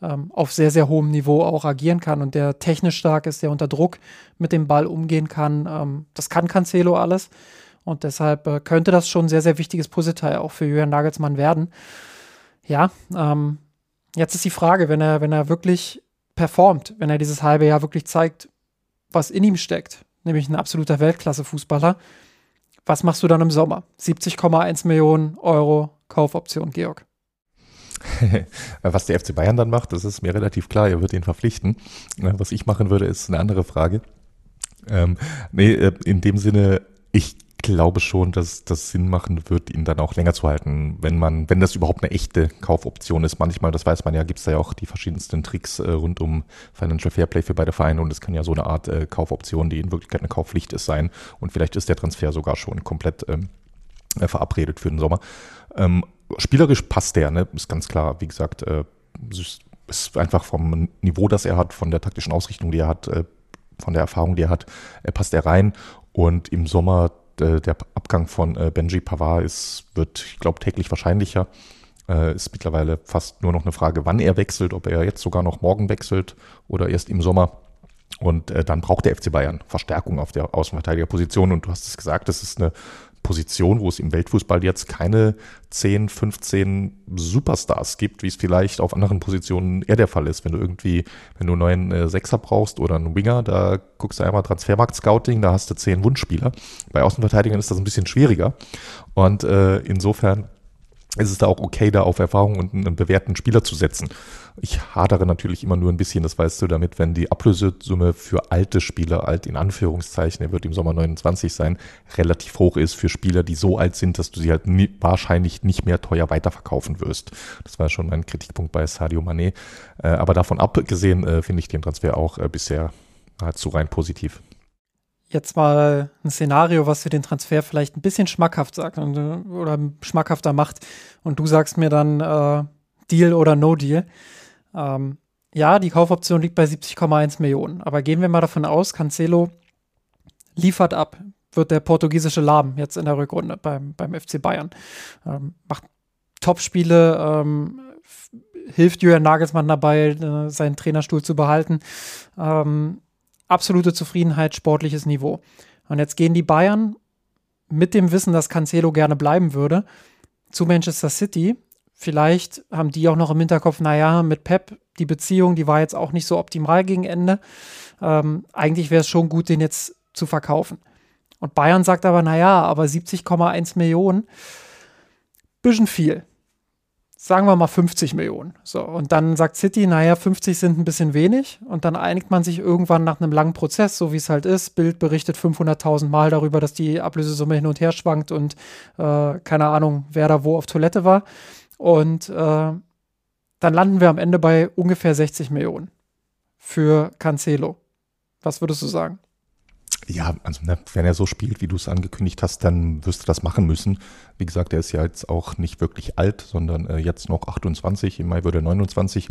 Speaker 2: ähm, auf sehr, sehr hohem Niveau auch agieren kann und der technisch stark ist, der unter Druck mit dem Ball umgehen kann. Ähm, das kann Cancelo alles. Und deshalb äh, könnte das schon ein sehr, sehr wichtiges Puzzleteil auch für Julian Nagelsmann werden. Ja, ähm, jetzt ist die Frage, wenn er, wenn er wirklich performt, wenn er dieses halbe Jahr wirklich zeigt, was in ihm steckt, nämlich ein absoluter Weltklasse-Fußballer, was machst du dann im Sommer? 70,1 Millionen Euro Kaufoption, Georg. [LAUGHS]
Speaker 1: Was der FC Bayern dann macht, das ist mir relativ klar, er wird ihn verpflichten. Was ich machen würde, ist eine andere Frage. Ähm, nee, äh, in dem Sinne, ich glaube schon, dass das Sinn machen wird, ihn dann auch länger zu halten, wenn man, wenn das überhaupt eine echte Kaufoption ist. Manchmal, das weiß man ja, gibt es da ja auch die verschiedensten Tricks äh, rund um Financial Fairplay für beide Vereine und es kann ja so eine Art äh, Kaufoption, die in Wirklichkeit eine Kaufpflicht ist, sein. Und vielleicht ist der Transfer sogar schon komplett ähm, äh, verabredet für den Sommer. Ähm, spielerisch passt der, ne? ist ganz klar. Wie gesagt, äh, ist einfach vom Niveau, das er hat, von der taktischen Ausrichtung, die er hat, äh, von der Erfahrung, die er hat, äh, passt er rein. Und im Sommer äh, der Abgang von äh, Benji Pavard ist, wird, ich glaube, täglich wahrscheinlicher. Äh, ist mittlerweile fast nur noch eine Frage, wann er wechselt, ob er jetzt sogar noch morgen wechselt oder erst im Sommer. Und dann braucht der FC Bayern Verstärkung auf der Außenverteidigerposition. Und du hast es gesagt, das ist eine Position, wo es im Weltfußball jetzt keine 10, 15 Superstars gibt, wie es vielleicht auf anderen Positionen eher der Fall ist. Wenn du irgendwie, wenn du einen neuen äh, Sechser brauchst oder einen Winger, da guckst du einmal Transfermarkt-Scouting, da hast du zehn Wunschspieler. Bei Außenverteidigern ist das ein bisschen schwieriger. Und äh, insofern es ist da auch okay, da auf Erfahrung und einen bewährten Spieler zu setzen. Ich hadere natürlich immer nur ein bisschen, das weißt du, damit, wenn die Ablösesumme für alte Spieler, alt in Anführungszeichen, er wird im Sommer 29 sein, relativ hoch ist für Spieler, die so alt sind, dass du sie halt nie, wahrscheinlich nicht mehr teuer weiterverkaufen wirst. Das war schon mein Kritikpunkt bei Sadio Mané. Äh, aber davon abgesehen äh, finde ich den Transfer auch äh, bisher nahezu rein positiv
Speaker 2: jetzt mal ein Szenario, was für den Transfer vielleicht ein bisschen schmackhaft sagt und, oder schmackhafter macht. Und du sagst mir dann äh, Deal oder No Deal. Ähm, ja, die Kaufoption liegt bei 70,1 Millionen. Aber gehen wir mal davon aus, Cancelo liefert ab, wird der portugiesische Lahm jetzt in der Rückrunde beim, beim FC Bayern. Ähm, macht Topspiele, ähm, hilft Julian Nagelsmann dabei, äh, seinen Trainerstuhl zu behalten. Ähm, absolute Zufriedenheit, sportliches Niveau. Und jetzt gehen die Bayern mit dem Wissen, dass Cancelo gerne bleiben würde, zu Manchester City Vielleicht haben die auch noch im Hinterkopf, naja, mit Pep, die Beziehung, die war jetzt auch nicht so optimal gegen Ende. Ähm, eigentlich wäre es schon gut, den jetzt zu verkaufen. Und Bayern sagt aber, naja, aber 70,1 Millionen, bisschen viel. Sagen wir mal 50 Millionen. So, und dann sagt City, naja, 50 sind ein bisschen wenig. Und dann einigt man sich irgendwann nach einem langen Prozess, so wie es halt ist. Bild berichtet 500.000 Mal darüber, dass die Ablösesumme hin und her schwankt und äh, keine Ahnung, wer da wo auf Toilette war. Und äh, dann landen wir am Ende bei ungefähr 60 Millionen für Cancelo. Was würdest du sagen?
Speaker 1: Ja, also ne, wenn er so spielt, wie du es angekündigt hast, dann wirst du das machen müssen. Wie gesagt, er ist ja jetzt auch nicht wirklich alt, sondern äh, jetzt noch 28, im Mai würde er 29.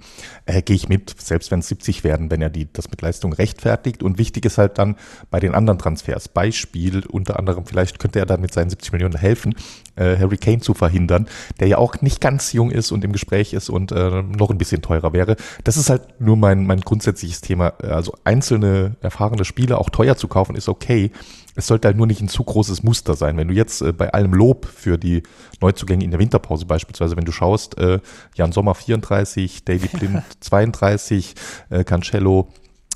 Speaker 1: Äh, Gehe ich mit, selbst wenn es 70 werden, wenn er die, das mit Leistung rechtfertigt. Und wichtig ist halt dann bei den anderen Transfers. Beispiel, unter anderem, vielleicht könnte er dann mit seinen 70 Millionen helfen, äh, Harry Kane zu verhindern, der ja auch nicht ganz jung ist und im Gespräch ist und äh, noch ein bisschen teurer wäre. Das ist halt nur mein, mein grundsätzliches Thema. Also einzelne erfahrene Spieler auch teuer zu kaufen, ist okay. Es sollte halt nur nicht ein zu großes Muster sein. Wenn du jetzt äh, bei allem Lob für die Neuzugänge in der Winterpause beispielsweise, wenn du schaust, äh, Jan Sommer 34, David Blind [LAUGHS] 32, äh, Cancello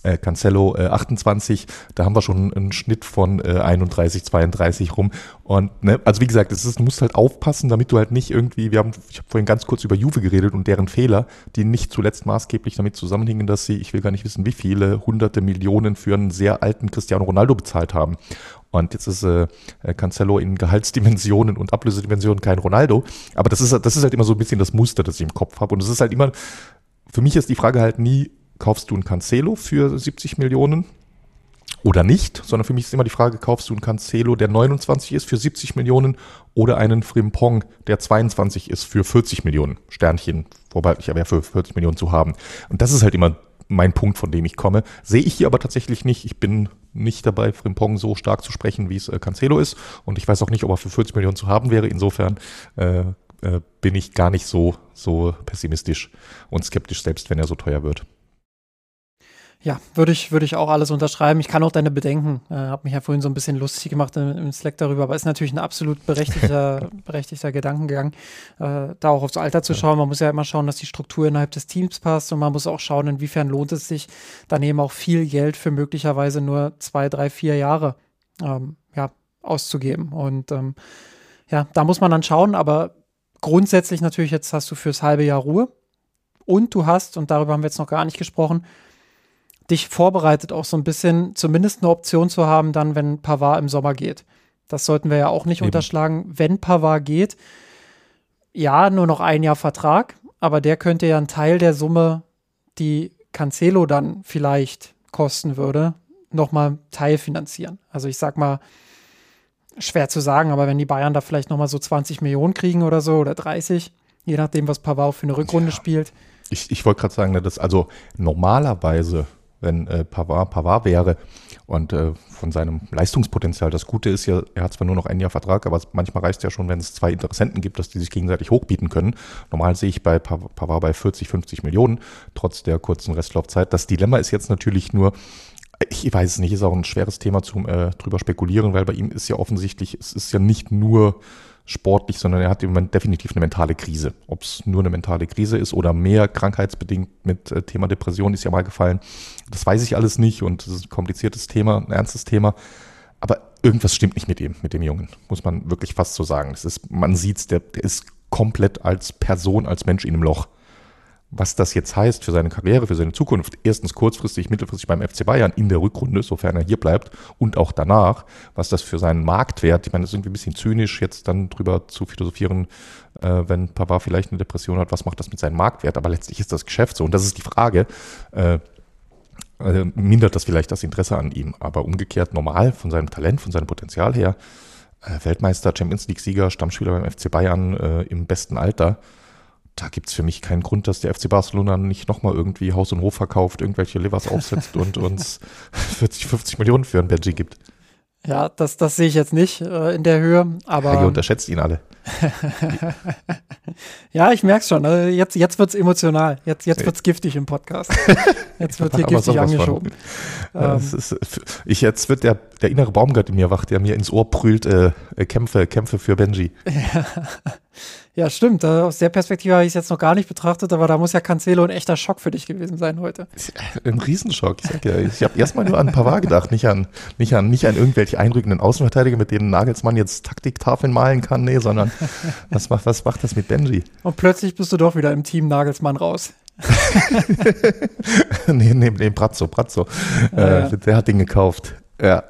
Speaker 1: äh, Cancelo äh, 28, da haben wir schon einen Schnitt von äh, 31, 32 rum. Und ne, also wie gesagt, es ist, du musst halt aufpassen, damit du halt nicht irgendwie, wir haben, ich habe vorhin ganz kurz über Juve geredet und deren Fehler, die nicht zuletzt maßgeblich damit zusammenhingen, dass sie, ich will gar nicht wissen, wie viele hunderte Millionen für einen sehr alten Cristiano Ronaldo bezahlt haben. Und jetzt ist äh, Cancelo in Gehaltsdimensionen und Ablösedimensionen kein Ronaldo. Aber das ist, das ist halt immer so ein bisschen das Muster, das ich im Kopf habe. Und es ist halt immer, für mich ist die Frage halt nie, kaufst du ein Cancelo für 70 Millionen oder nicht, sondern für mich ist immer die Frage, kaufst du einen Cancelo, der 29 ist für 70 Millionen oder einen Frimpong, der 22 ist für 40 Millionen Sternchen, wobei ich aber für 40 Millionen zu haben. Und das ist halt immer mein Punkt, von dem ich komme. Sehe ich hier aber tatsächlich nicht. Ich bin nicht dabei, Frimpong so stark zu sprechen, wie es äh, Cancelo ist. Und ich weiß auch nicht, ob er für 40 Millionen zu haben wäre. Insofern äh, äh, bin ich gar nicht so, so pessimistisch und skeptisch, selbst wenn er so teuer wird.
Speaker 2: Ja, würde ich, würde ich auch alles unterschreiben. Ich kann auch deine Bedenken, äh, habe mich ja vorhin so ein bisschen lustig gemacht im, im Slack darüber, aber ist natürlich ein absolut berechtigter, [LAUGHS] berechtigter Gedankengang, äh, da auch aufs Alter zu schauen. Man muss ja immer schauen, dass die Struktur innerhalb des Teams passt und man muss auch schauen, inwiefern lohnt es sich, dann eben auch viel Geld für möglicherweise nur zwei, drei, vier Jahre ähm, ja, auszugeben. Und ähm, ja, da muss man dann schauen, aber grundsätzlich natürlich, jetzt hast du fürs halbe Jahr Ruhe und du hast, und darüber haben wir jetzt noch gar nicht gesprochen, dich vorbereitet, auch so ein bisschen zumindest eine Option zu haben, dann, wenn Pavard im Sommer geht. Das sollten wir ja auch nicht Eben. unterschlagen. Wenn Pavard geht, ja, nur noch ein Jahr Vertrag, aber der könnte ja einen Teil der Summe, die Cancelo dann vielleicht kosten würde, nochmal teilfinanzieren. Also ich sag mal, schwer zu sagen, aber wenn die Bayern da vielleicht nochmal so 20 Millionen kriegen oder so oder 30, je nachdem, was Pavard für eine Rückrunde ja. spielt.
Speaker 1: Ich, ich wollte gerade sagen, dass also normalerweise wenn äh, Pavard Pavard wäre. Und äh, von seinem Leistungspotenzial. Das Gute ist ja, er hat zwar nur noch ein Jahr Vertrag, aber manchmal reicht es ja schon, wenn es zwei Interessenten gibt, dass die sich gegenseitig hochbieten können. Normal sehe ich bei Pavard bei 40, 50 Millionen, trotz der kurzen Restlaufzeit. Das Dilemma ist jetzt natürlich nur, ich weiß es nicht, ist auch ein schweres Thema zum äh, drüber spekulieren, weil bei ihm ist ja offensichtlich, es ist ja nicht nur sportlich, sondern er hat im Moment definitiv eine mentale Krise. Ob es nur eine mentale Krise ist oder mehr krankheitsbedingt mit äh, Thema Depression ist ja mal gefallen. Das weiß ich alles nicht und es ist ein kompliziertes Thema, ein ernstes Thema. Aber irgendwas stimmt nicht mit ihm, mit dem Jungen, muss man wirklich fast so sagen. Es ist, man sieht's, der, der ist komplett als Person, als Mensch in einem Loch. Was das jetzt heißt für seine Karriere, für seine Zukunft, erstens kurzfristig, mittelfristig beim FC Bayern in der Rückrunde, sofern er hier bleibt, und auch danach, was das für seinen Marktwert, ich meine, das ist irgendwie ein bisschen zynisch, jetzt dann drüber zu philosophieren, äh, wenn Pavard vielleicht eine Depression hat, was macht das mit seinem Marktwert? Aber letztlich ist das Geschäft so. Und das ist die Frage, äh, äh, mindert das vielleicht das Interesse an ihm. Aber umgekehrt normal von seinem Talent, von seinem Potenzial her, äh, Weltmeister, Champions League-Sieger, Stammspieler beim FC Bayern äh, im besten Alter, da gibt es für mich keinen Grund, dass der FC Barcelona nicht nochmal irgendwie Haus und Hof verkauft, irgendwelche Livers [LAUGHS] aufsetzt und uns 40, 50 Millionen für einen Benji gibt.
Speaker 2: Ja, das, das sehe ich jetzt nicht äh, in der Höhe, aber. Ja,
Speaker 1: ihr unterschätzt ihn alle. [LAUGHS]
Speaker 2: ja, ich merke es schon. Also jetzt jetzt wird es emotional. Jetzt, jetzt wird es giftig im Podcast. [LAUGHS] Jetzt wird hier giftig angeschoben.
Speaker 1: Ähm. Ist, ich, jetzt wird der, der innere Baumgart in mir wach, der mir ins Ohr brüllt, äh, äh Kämpfe, Kämpfe für Benji.
Speaker 2: Ja. Ja, stimmt. Aus der Perspektive habe ich es jetzt noch gar nicht betrachtet, aber da muss ja Cancelo ein echter Schock für dich gewesen sein heute.
Speaker 1: Ein Riesenschock. Ich, ja, ich habe erstmal nur an Pavard gedacht, nicht an, nicht an, nicht an irgendwelche einrückenden Außenverteidiger, mit denen Nagelsmann jetzt Taktiktafeln malen kann, nee, sondern [LAUGHS] was macht, was macht das mit Benji?
Speaker 2: Und plötzlich bist du doch wieder im Team Nagelsmann raus. [LAUGHS]
Speaker 1: nee, nee, nee, Brazzo, Brazzo. Ja, äh, der hat den gekauft. Ja.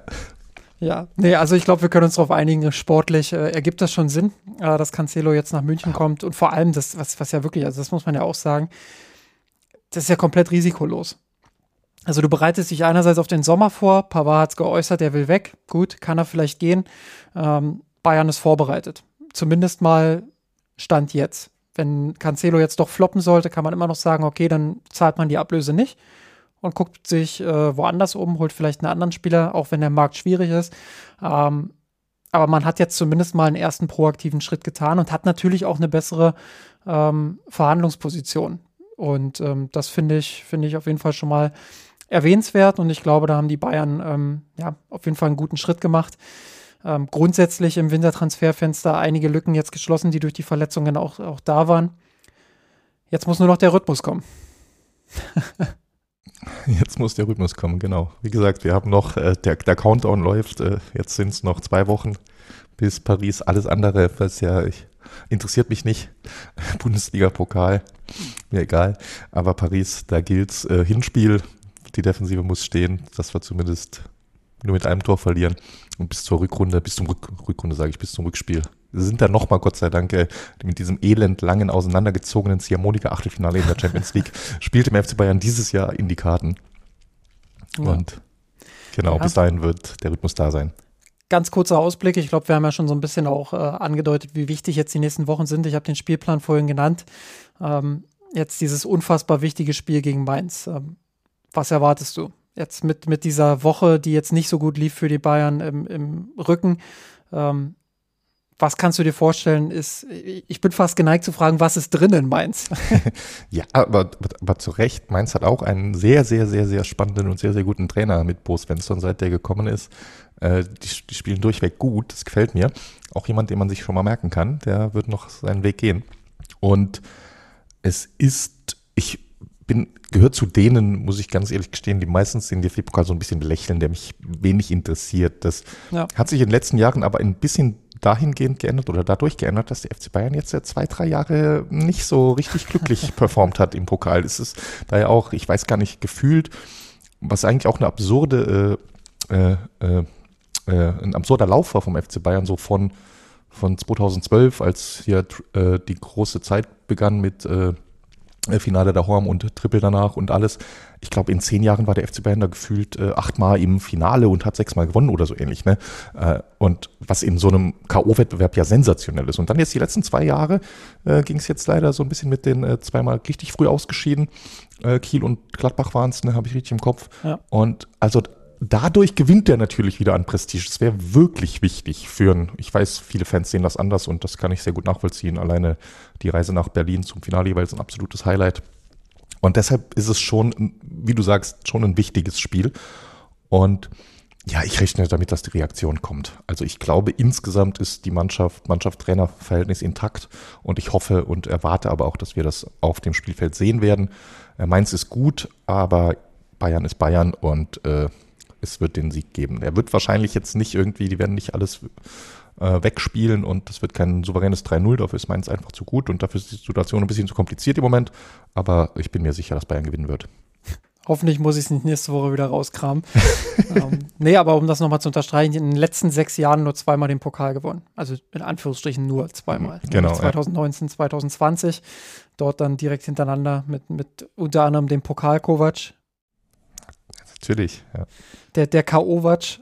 Speaker 2: Ja, nee, also ich glaube, wir können uns darauf einigen, sportlich äh, ergibt das schon Sinn, äh, dass Cancelo jetzt nach München kommt und vor allem das, was, was ja wirklich, also das muss man ja auch sagen, das ist ja komplett risikolos. Also du bereitest dich einerseits auf den Sommer vor, Pavard hat es geäußert, er will weg, gut, kann er vielleicht gehen. Ähm, Bayern ist vorbereitet. Zumindest mal Stand jetzt. Wenn Cancelo jetzt doch floppen sollte, kann man immer noch sagen, okay, dann zahlt man die Ablöse nicht und guckt sich äh, woanders um, holt vielleicht einen anderen Spieler, auch wenn der Markt schwierig ist. Ähm, aber man hat jetzt zumindest mal einen ersten proaktiven Schritt getan und hat natürlich auch eine bessere ähm, Verhandlungsposition. Und ähm, das finde ich, finde ich auf jeden Fall schon mal erwähnenswert. Und ich glaube, da haben die Bayern ähm, ja auf jeden Fall einen guten Schritt gemacht. Ähm, grundsätzlich im Wintertransferfenster einige Lücken jetzt geschlossen, die durch die Verletzungen auch, auch da waren. Jetzt muss nur noch der Rhythmus kommen. [LAUGHS] [LAUGHS]
Speaker 1: Jetzt muss der Rhythmus kommen, genau. Wie gesagt, wir haben noch, äh, der, der Countdown läuft, äh, jetzt sind es noch zwei Wochen bis Paris. Alles andere, was ja, ich, interessiert mich nicht. [LAUGHS] Bundesliga-Pokal, mir egal. Aber Paris, da gilt's. Äh, Hinspiel, die Defensive muss stehen, dass wir zumindest nur mit einem Tor verlieren. Und bis zur Rückrunde, bis zum Rück, Rückrunde sage ich, bis zum Rückspiel sind dann nochmal, Gott sei Dank, äh, mit diesem elend langen, auseinandergezogenen Ziehharmonika-Achtelfinale in der Champions League, spielt im FC Bayern dieses Jahr in die Karten. Ja. Und genau, ja. bis dahin wird der Rhythmus da sein.
Speaker 2: Ganz kurzer Ausblick. Ich glaube, wir haben ja schon so ein bisschen auch äh, angedeutet, wie wichtig jetzt die nächsten Wochen sind. Ich habe den Spielplan vorhin genannt. Ähm, jetzt dieses unfassbar wichtige Spiel gegen Mainz. Ähm, was erwartest du? Jetzt mit, mit dieser Woche, die jetzt nicht so gut lief für die Bayern im, im Rücken. Ähm, was kannst du dir vorstellen, ist, ich bin fast geneigt zu fragen, was ist drin in Mainz? [LAUGHS]
Speaker 1: ja, aber, aber zu Recht, Mainz hat auch einen sehr, sehr, sehr, sehr spannenden und sehr, sehr guten Trainer mit Bo Svensson, seit der gekommen ist. Äh, die, die, spielen durchweg gut, das gefällt mir. Auch jemand, den man sich schon mal merken kann, der wird noch seinen Weg gehen. Und es ist, ich bin, gehört zu denen, muss ich ganz ehrlich gestehen, die meistens den DFB-Pokal so ein bisschen lächeln, der mich wenig interessiert. Das ja. hat sich in den letzten Jahren aber ein bisschen dahingehend geändert oder dadurch geändert, dass der FC Bayern jetzt seit zwei, drei Jahre nicht so richtig glücklich [LAUGHS] performt hat im Pokal. Es ist daher auch, ich weiß gar nicht, gefühlt, was eigentlich auch eine absurde, äh, äh, äh, ein absurder Lauf war vom FC Bayern, so von, von 2012, als hier äh, die große Zeit begann mit äh, äh, Finale der Horm und Triple danach und alles. Ich glaube, in zehn Jahren war der FC Bayern da gefühlt äh, achtmal im Finale und hat sechsmal gewonnen oder so ähnlich. Ne? Äh, und was in so einem K.O.-Wettbewerb ja sensationell ist. Und dann jetzt die letzten zwei Jahre äh, ging es jetzt leider so ein bisschen mit den äh, zweimal richtig früh ausgeschieden. Äh, Kiel und Gladbach waren es, ne, habe ich richtig im Kopf. Ja. Und also dadurch gewinnt er natürlich wieder an Prestige. Das wäre wirklich wichtig für ein, ich weiß, viele Fans sehen das anders und das kann ich sehr gut nachvollziehen. Alleine die Reise nach Berlin zum Finale jeweils ein absolutes Highlight. Und deshalb ist es schon, wie du sagst, schon ein wichtiges Spiel. Und ja, ich rechne damit, dass die Reaktion kommt. Also ich glaube, insgesamt ist die Mannschaft, Mannschaft-Trainer-Verhältnis intakt und ich hoffe und erwarte aber auch, dass wir das auf dem Spielfeld sehen werden. Äh, Mainz ist gut, aber Bayern ist Bayern und äh, es wird den Sieg geben. Er wird wahrscheinlich jetzt nicht irgendwie, die werden nicht alles äh, wegspielen und das wird kein souveränes 3-0. Dafür ist Mainz einfach zu gut und dafür ist die Situation ein bisschen zu kompliziert im Moment. Aber ich bin mir sicher, dass Bayern gewinnen wird.
Speaker 2: Hoffentlich muss ich es nicht nächste Woche wieder rauskramen. [LAUGHS] ähm, nee, aber um das nochmal zu unterstreichen, in den letzten sechs Jahren nur zweimal den Pokal gewonnen. Also in Anführungsstrichen nur zweimal.
Speaker 1: Genau.
Speaker 2: 2019, ja. 2020. Dort dann direkt hintereinander mit, mit unter anderem dem Pokal Kovac.
Speaker 1: Natürlich, ja.
Speaker 2: Der, der K.O.Vac.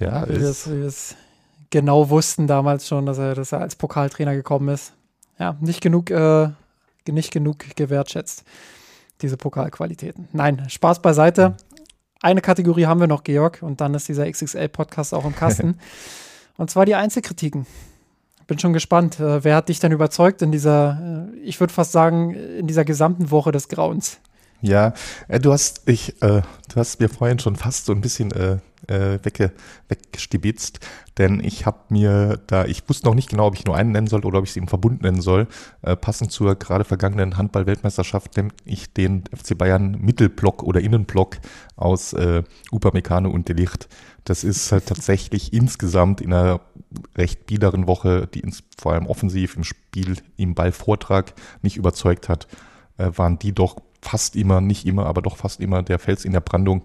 Speaker 1: Ja,
Speaker 2: wie wir es genau wussten damals schon, dass er, dass er als Pokaltrainer gekommen ist. Ja, nicht genug, äh, nicht genug gewertschätzt diese Pokalqualitäten. Nein, Spaß beiseite. Eine Kategorie haben wir noch, Georg, und dann ist dieser XXL-Podcast auch im Kasten. [LAUGHS] und zwar die Einzelkritiken. Bin schon gespannt. Äh, wer hat dich denn überzeugt in dieser, äh, ich würde fast sagen, in dieser gesamten Woche des Grauens?
Speaker 1: Ja, äh, du hast ich, äh, du hast mir vorhin schon fast so ein bisschen äh, äh, wegge, weggestibitzt, denn ich habe mir da, ich wusste noch nicht genau, ob ich nur einen nennen soll oder ob ich sie im Verbund nennen soll. Äh, passend zur gerade vergangenen Handball-Weltmeisterschaft nenne ich den FC Bayern Mittelblock oder Innenblock aus äh, Upamecano und Delicht. Das ist halt tatsächlich insgesamt in einer recht biederen Woche, die ins, vor allem offensiv im Spiel, im Ballvortrag nicht überzeugt hat, äh, waren die doch fast immer, nicht immer, aber doch fast immer der Fels in der Brandung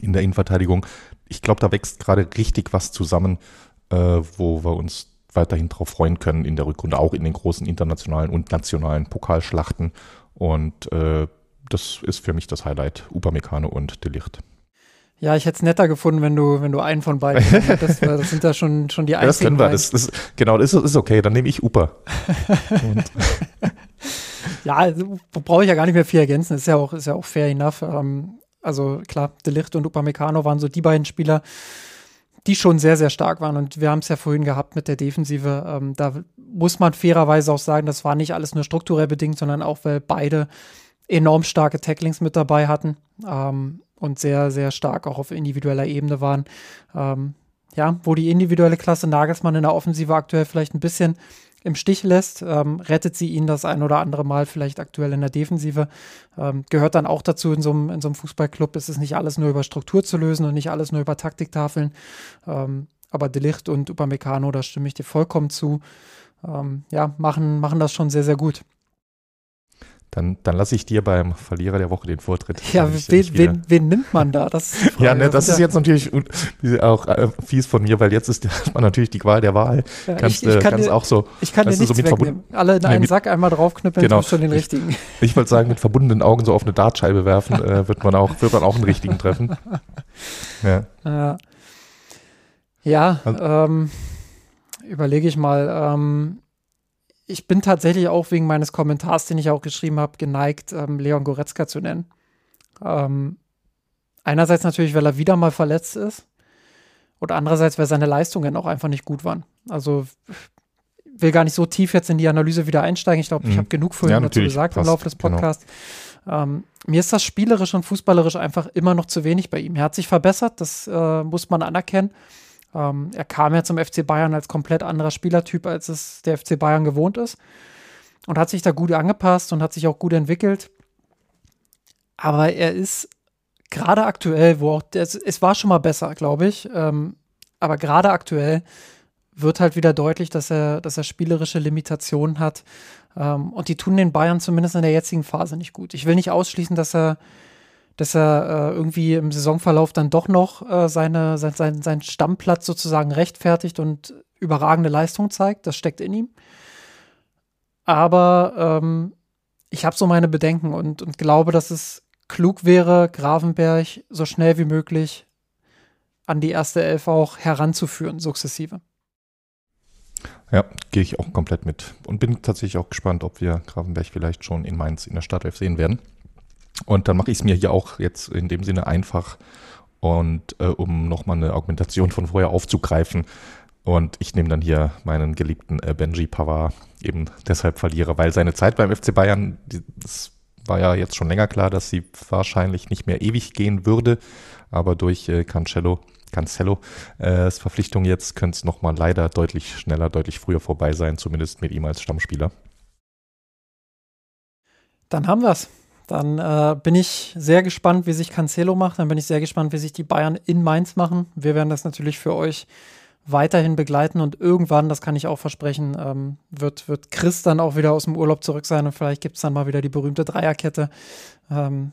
Speaker 1: in der Innenverteidigung. Ich glaube, da wächst gerade richtig was zusammen, äh, wo wir uns weiterhin darauf freuen können in der Rückrunde, auch in den großen internationalen und nationalen Pokalschlachten. Und äh, das ist für mich das Highlight, Upamecano und Delicht.
Speaker 2: Ja, ich hätte es netter gefunden, wenn du, wenn du einen von beiden hättest. [LAUGHS] das sind da schon, schon die einzigen.
Speaker 1: Ja, das können wir. Das, das, genau, das ist, ist okay. Dann nehme ich Upa. [LAUGHS]
Speaker 2: ja, also, brauche ich ja gar nicht mehr viel ergänzen. Ist ja auch, ist ja auch fair enough. Ähm, also klar, Delicht und Upamecano waren so die beiden Spieler, die schon sehr, sehr stark waren. Und wir haben es ja vorhin gehabt mit der Defensive. Ähm, da muss man fairerweise auch sagen, das war nicht alles nur strukturell bedingt, sondern auch, weil beide enorm starke Tacklings mit dabei hatten. Ähm, und sehr, sehr stark auch auf individueller Ebene waren. Ähm, ja, wo die individuelle Klasse Nagelsmann in der Offensive aktuell vielleicht ein bisschen im Stich lässt, ähm, rettet sie ihn das ein oder andere Mal vielleicht aktuell in der Defensive. Ähm, gehört dann auch dazu in so einem, in so einem Fußballclub. Es ist nicht alles nur über Struktur zu lösen und nicht alles nur über Taktiktafeln. Ähm, aber Delicht und Upamecano, da stimme ich dir vollkommen zu, ähm, ja, machen, machen das schon sehr, sehr gut.
Speaker 1: Dann, dann lasse ich dir beim Verlierer der Woche den Vortritt.
Speaker 2: Ja, wen, wen, wen, nimmt man da? Das
Speaker 1: ja, ne, das, ist jetzt natürlich auch äh, fies von mir, weil jetzt ist [LAUGHS] man natürlich die Qual der Wahl. Ja,
Speaker 2: kannst ich, ich kann kannst dir, auch so. Ich kann dir nichts so wegnehmen. Alle in einen mit, Sack einmal draufknüppeln, genau. schon den richtigen.
Speaker 1: Ich, ich wollte sagen, mit [LAUGHS] verbundenen Augen so auf eine Dartscheibe werfen, [LAUGHS] äh, wird man auch, wird man auch einen richtigen treffen.
Speaker 2: Ja. Ja, ja also, ähm, überlege ich mal. Ähm, ich bin tatsächlich auch wegen meines Kommentars, den ich auch geschrieben habe, geneigt, ähm, Leon Goretzka zu nennen. Ähm, einerseits natürlich, weil er wieder mal verletzt ist und andererseits, weil seine Leistungen auch einfach nicht gut waren. Also will gar nicht so tief jetzt in die Analyse wieder einsteigen. Ich glaube, ich mhm. habe genug vorhin ja, dazu gesagt passt, im Laufe des genau. Podcasts. Genau. Ähm, mir ist das spielerisch und fußballerisch einfach immer noch zu wenig bei ihm. Er hat sich verbessert, das äh, muss man anerkennen. Ähm, er kam ja zum FC Bayern als komplett anderer Spielertyp, als es der FC Bayern gewohnt ist. Und hat sich da gut angepasst und hat sich auch gut entwickelt. Aber er ist gerade aktuell, wo auch, es, es war schon mal besser, glaube ich. Ähm, aber gerade aktuell wird halt wieder deutlich, dass er, dass er spielerische Limitationen hat. Ähm, und die tun den Bayern zumindest in der jetzigen Phase nicht gut. Ich will nicht ausschließen, dass er dass er äh, irgendwie im Saisonverlauf dann doch noch äh, seine, sein, sein, seinen Stammplatz sozusagen rechtfertigt und überragende Leistung zeigt. Das steckt in ihm. Aber ähm, ich habe so meine Bedenken und, und glaube, dass es klug wäre, Gravenberg so schnell wie möglich an die erste Elf auch heranzuführen, sukzessive.
Speaker 1: Ja, gehe ich auch komplett mit. Und bin tatsächlich auch gespannt, ob wir Gravenberg vielleicht schon in Mainz in der Startelf sehen werden. Und dann mache ich es mir hier auch jetzt in dem Sinne einfach und äh, um nochmal eine Argumentation von vorher aufzugreifen. Und ich nehme dann hier meinen geliebten äh, Benji Pavard eben deshalb verliere, weil seine Zeit beim FC Bayern, das war ja jetzt schon länger klar, dass sie wahrscheinlich nicht mehr ewig gehen würde. Aber durch äh, Cancelo, Cancelo äh, Verpflichtung jetzt könnte es nochmal leider deutlich schneller, deutlich früher vorbei sein, zumindest mit ihm als Stammspieler.
Speaker 2: Dann haben wir es. Dann äh, bin ich sehr gespannt, wie sich Cancelo macht. Dann bin ich sehr gespannt, wie sich die Bayern in Mainz machen. Wir werden das natürlich für euch weiterhin begleiten und irgendwann, das kann ich auch versprechen, ähm, wird, wird Chris dann auch wieder aus dem Urlaub zurück sein und vielleicht gibt es dann mal wieder die berühmte Dreierkette. Ähm,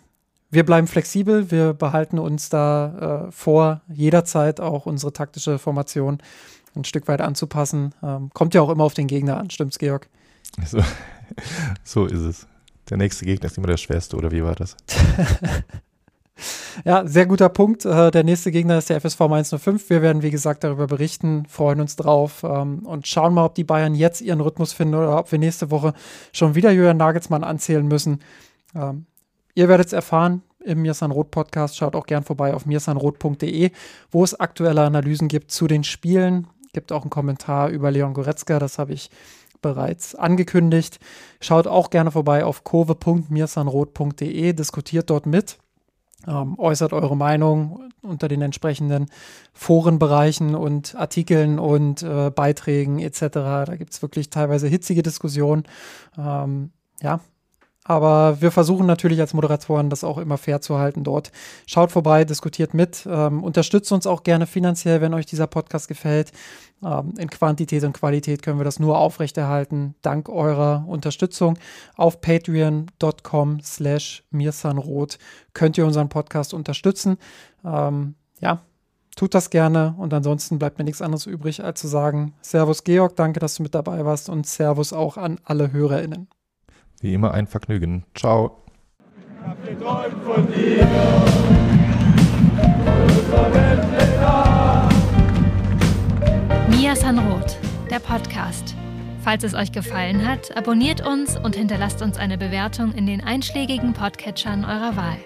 Speaker 2: wir bleiben flexibel, wir behalten uns da äh, vor, jederzeit auch unsere taktische Formation ein Stück weit anzupassen. Ähm, kommt ja auch immer auf den Gegner an, stimmt's, Georg? [LAUGHS]
Speaker 1: So, so ist es. Der nächste Gegner ist immer der schwerste, oder wie war das? [LAUGHS]
Speaker 2: Ja, sehr guter Punkt. Äh, der nächste Gegner ist der FSV 105. Wir werden, wie gesagt, darüber berichten, freuen uns drauf ähm, und schauen mal, ob die Bayern jetzt ihren Rhythmus finden oder ob wir nächste Woche schon wieder Jürgen Nagelsmann anzählen müssen. Ähm, ihr werdet es erfahren im Mirsan Roth Podcast. Schaut auch gern vorbei auf mirsanroth.de, wo es aktuelle Analysen gibt zu den Spielen. Gibt auch einen Kommentar über Leon Goretzka, das habe ich bereits angekündigt. Schaut auch gerne vorbei auf kurve.mirsanroth.de, diskutiert dort mit. Ähm, äußert eure Meinung unter den entsprechenden Forenbereichen und Artikeln und äh, Beiträgen etc. Da gibt es wirklich teilweise hitzige Diskussionen. Ähm, ja, aber wir versuchen natürlich als Moderatoren das auch immer fair zu halten dort. Schaut vorbei, diskutiert mit, ähm, unterstützt uns auch gerne finanziell, wenn euch dieser Podcast gefällt. Ähm, in Quantität und Qualität können wir das nur aufrechterhalten, dank eurer Unterstützung. Auf patreon.com slash mirsanrot könnt ihr unseren Podcast unterstützen. Ähm, ja, tut das gerne und ansonsten bleibt mir nichts anderes übrig, als zu sagen, Servus Georg, danke, dass du mit dabei warst und Servus auch an alle HörerInnen.
Speaker 1: Wie immer ein Vergnügen. Ciao.
Speaker 3: Mia Sanroth, der Podcast. Falls es euch gefallen hat, abonniert uns und hinterlasst uns eine Bewertung in den einschlägigen Podcatchern eurer Wahl.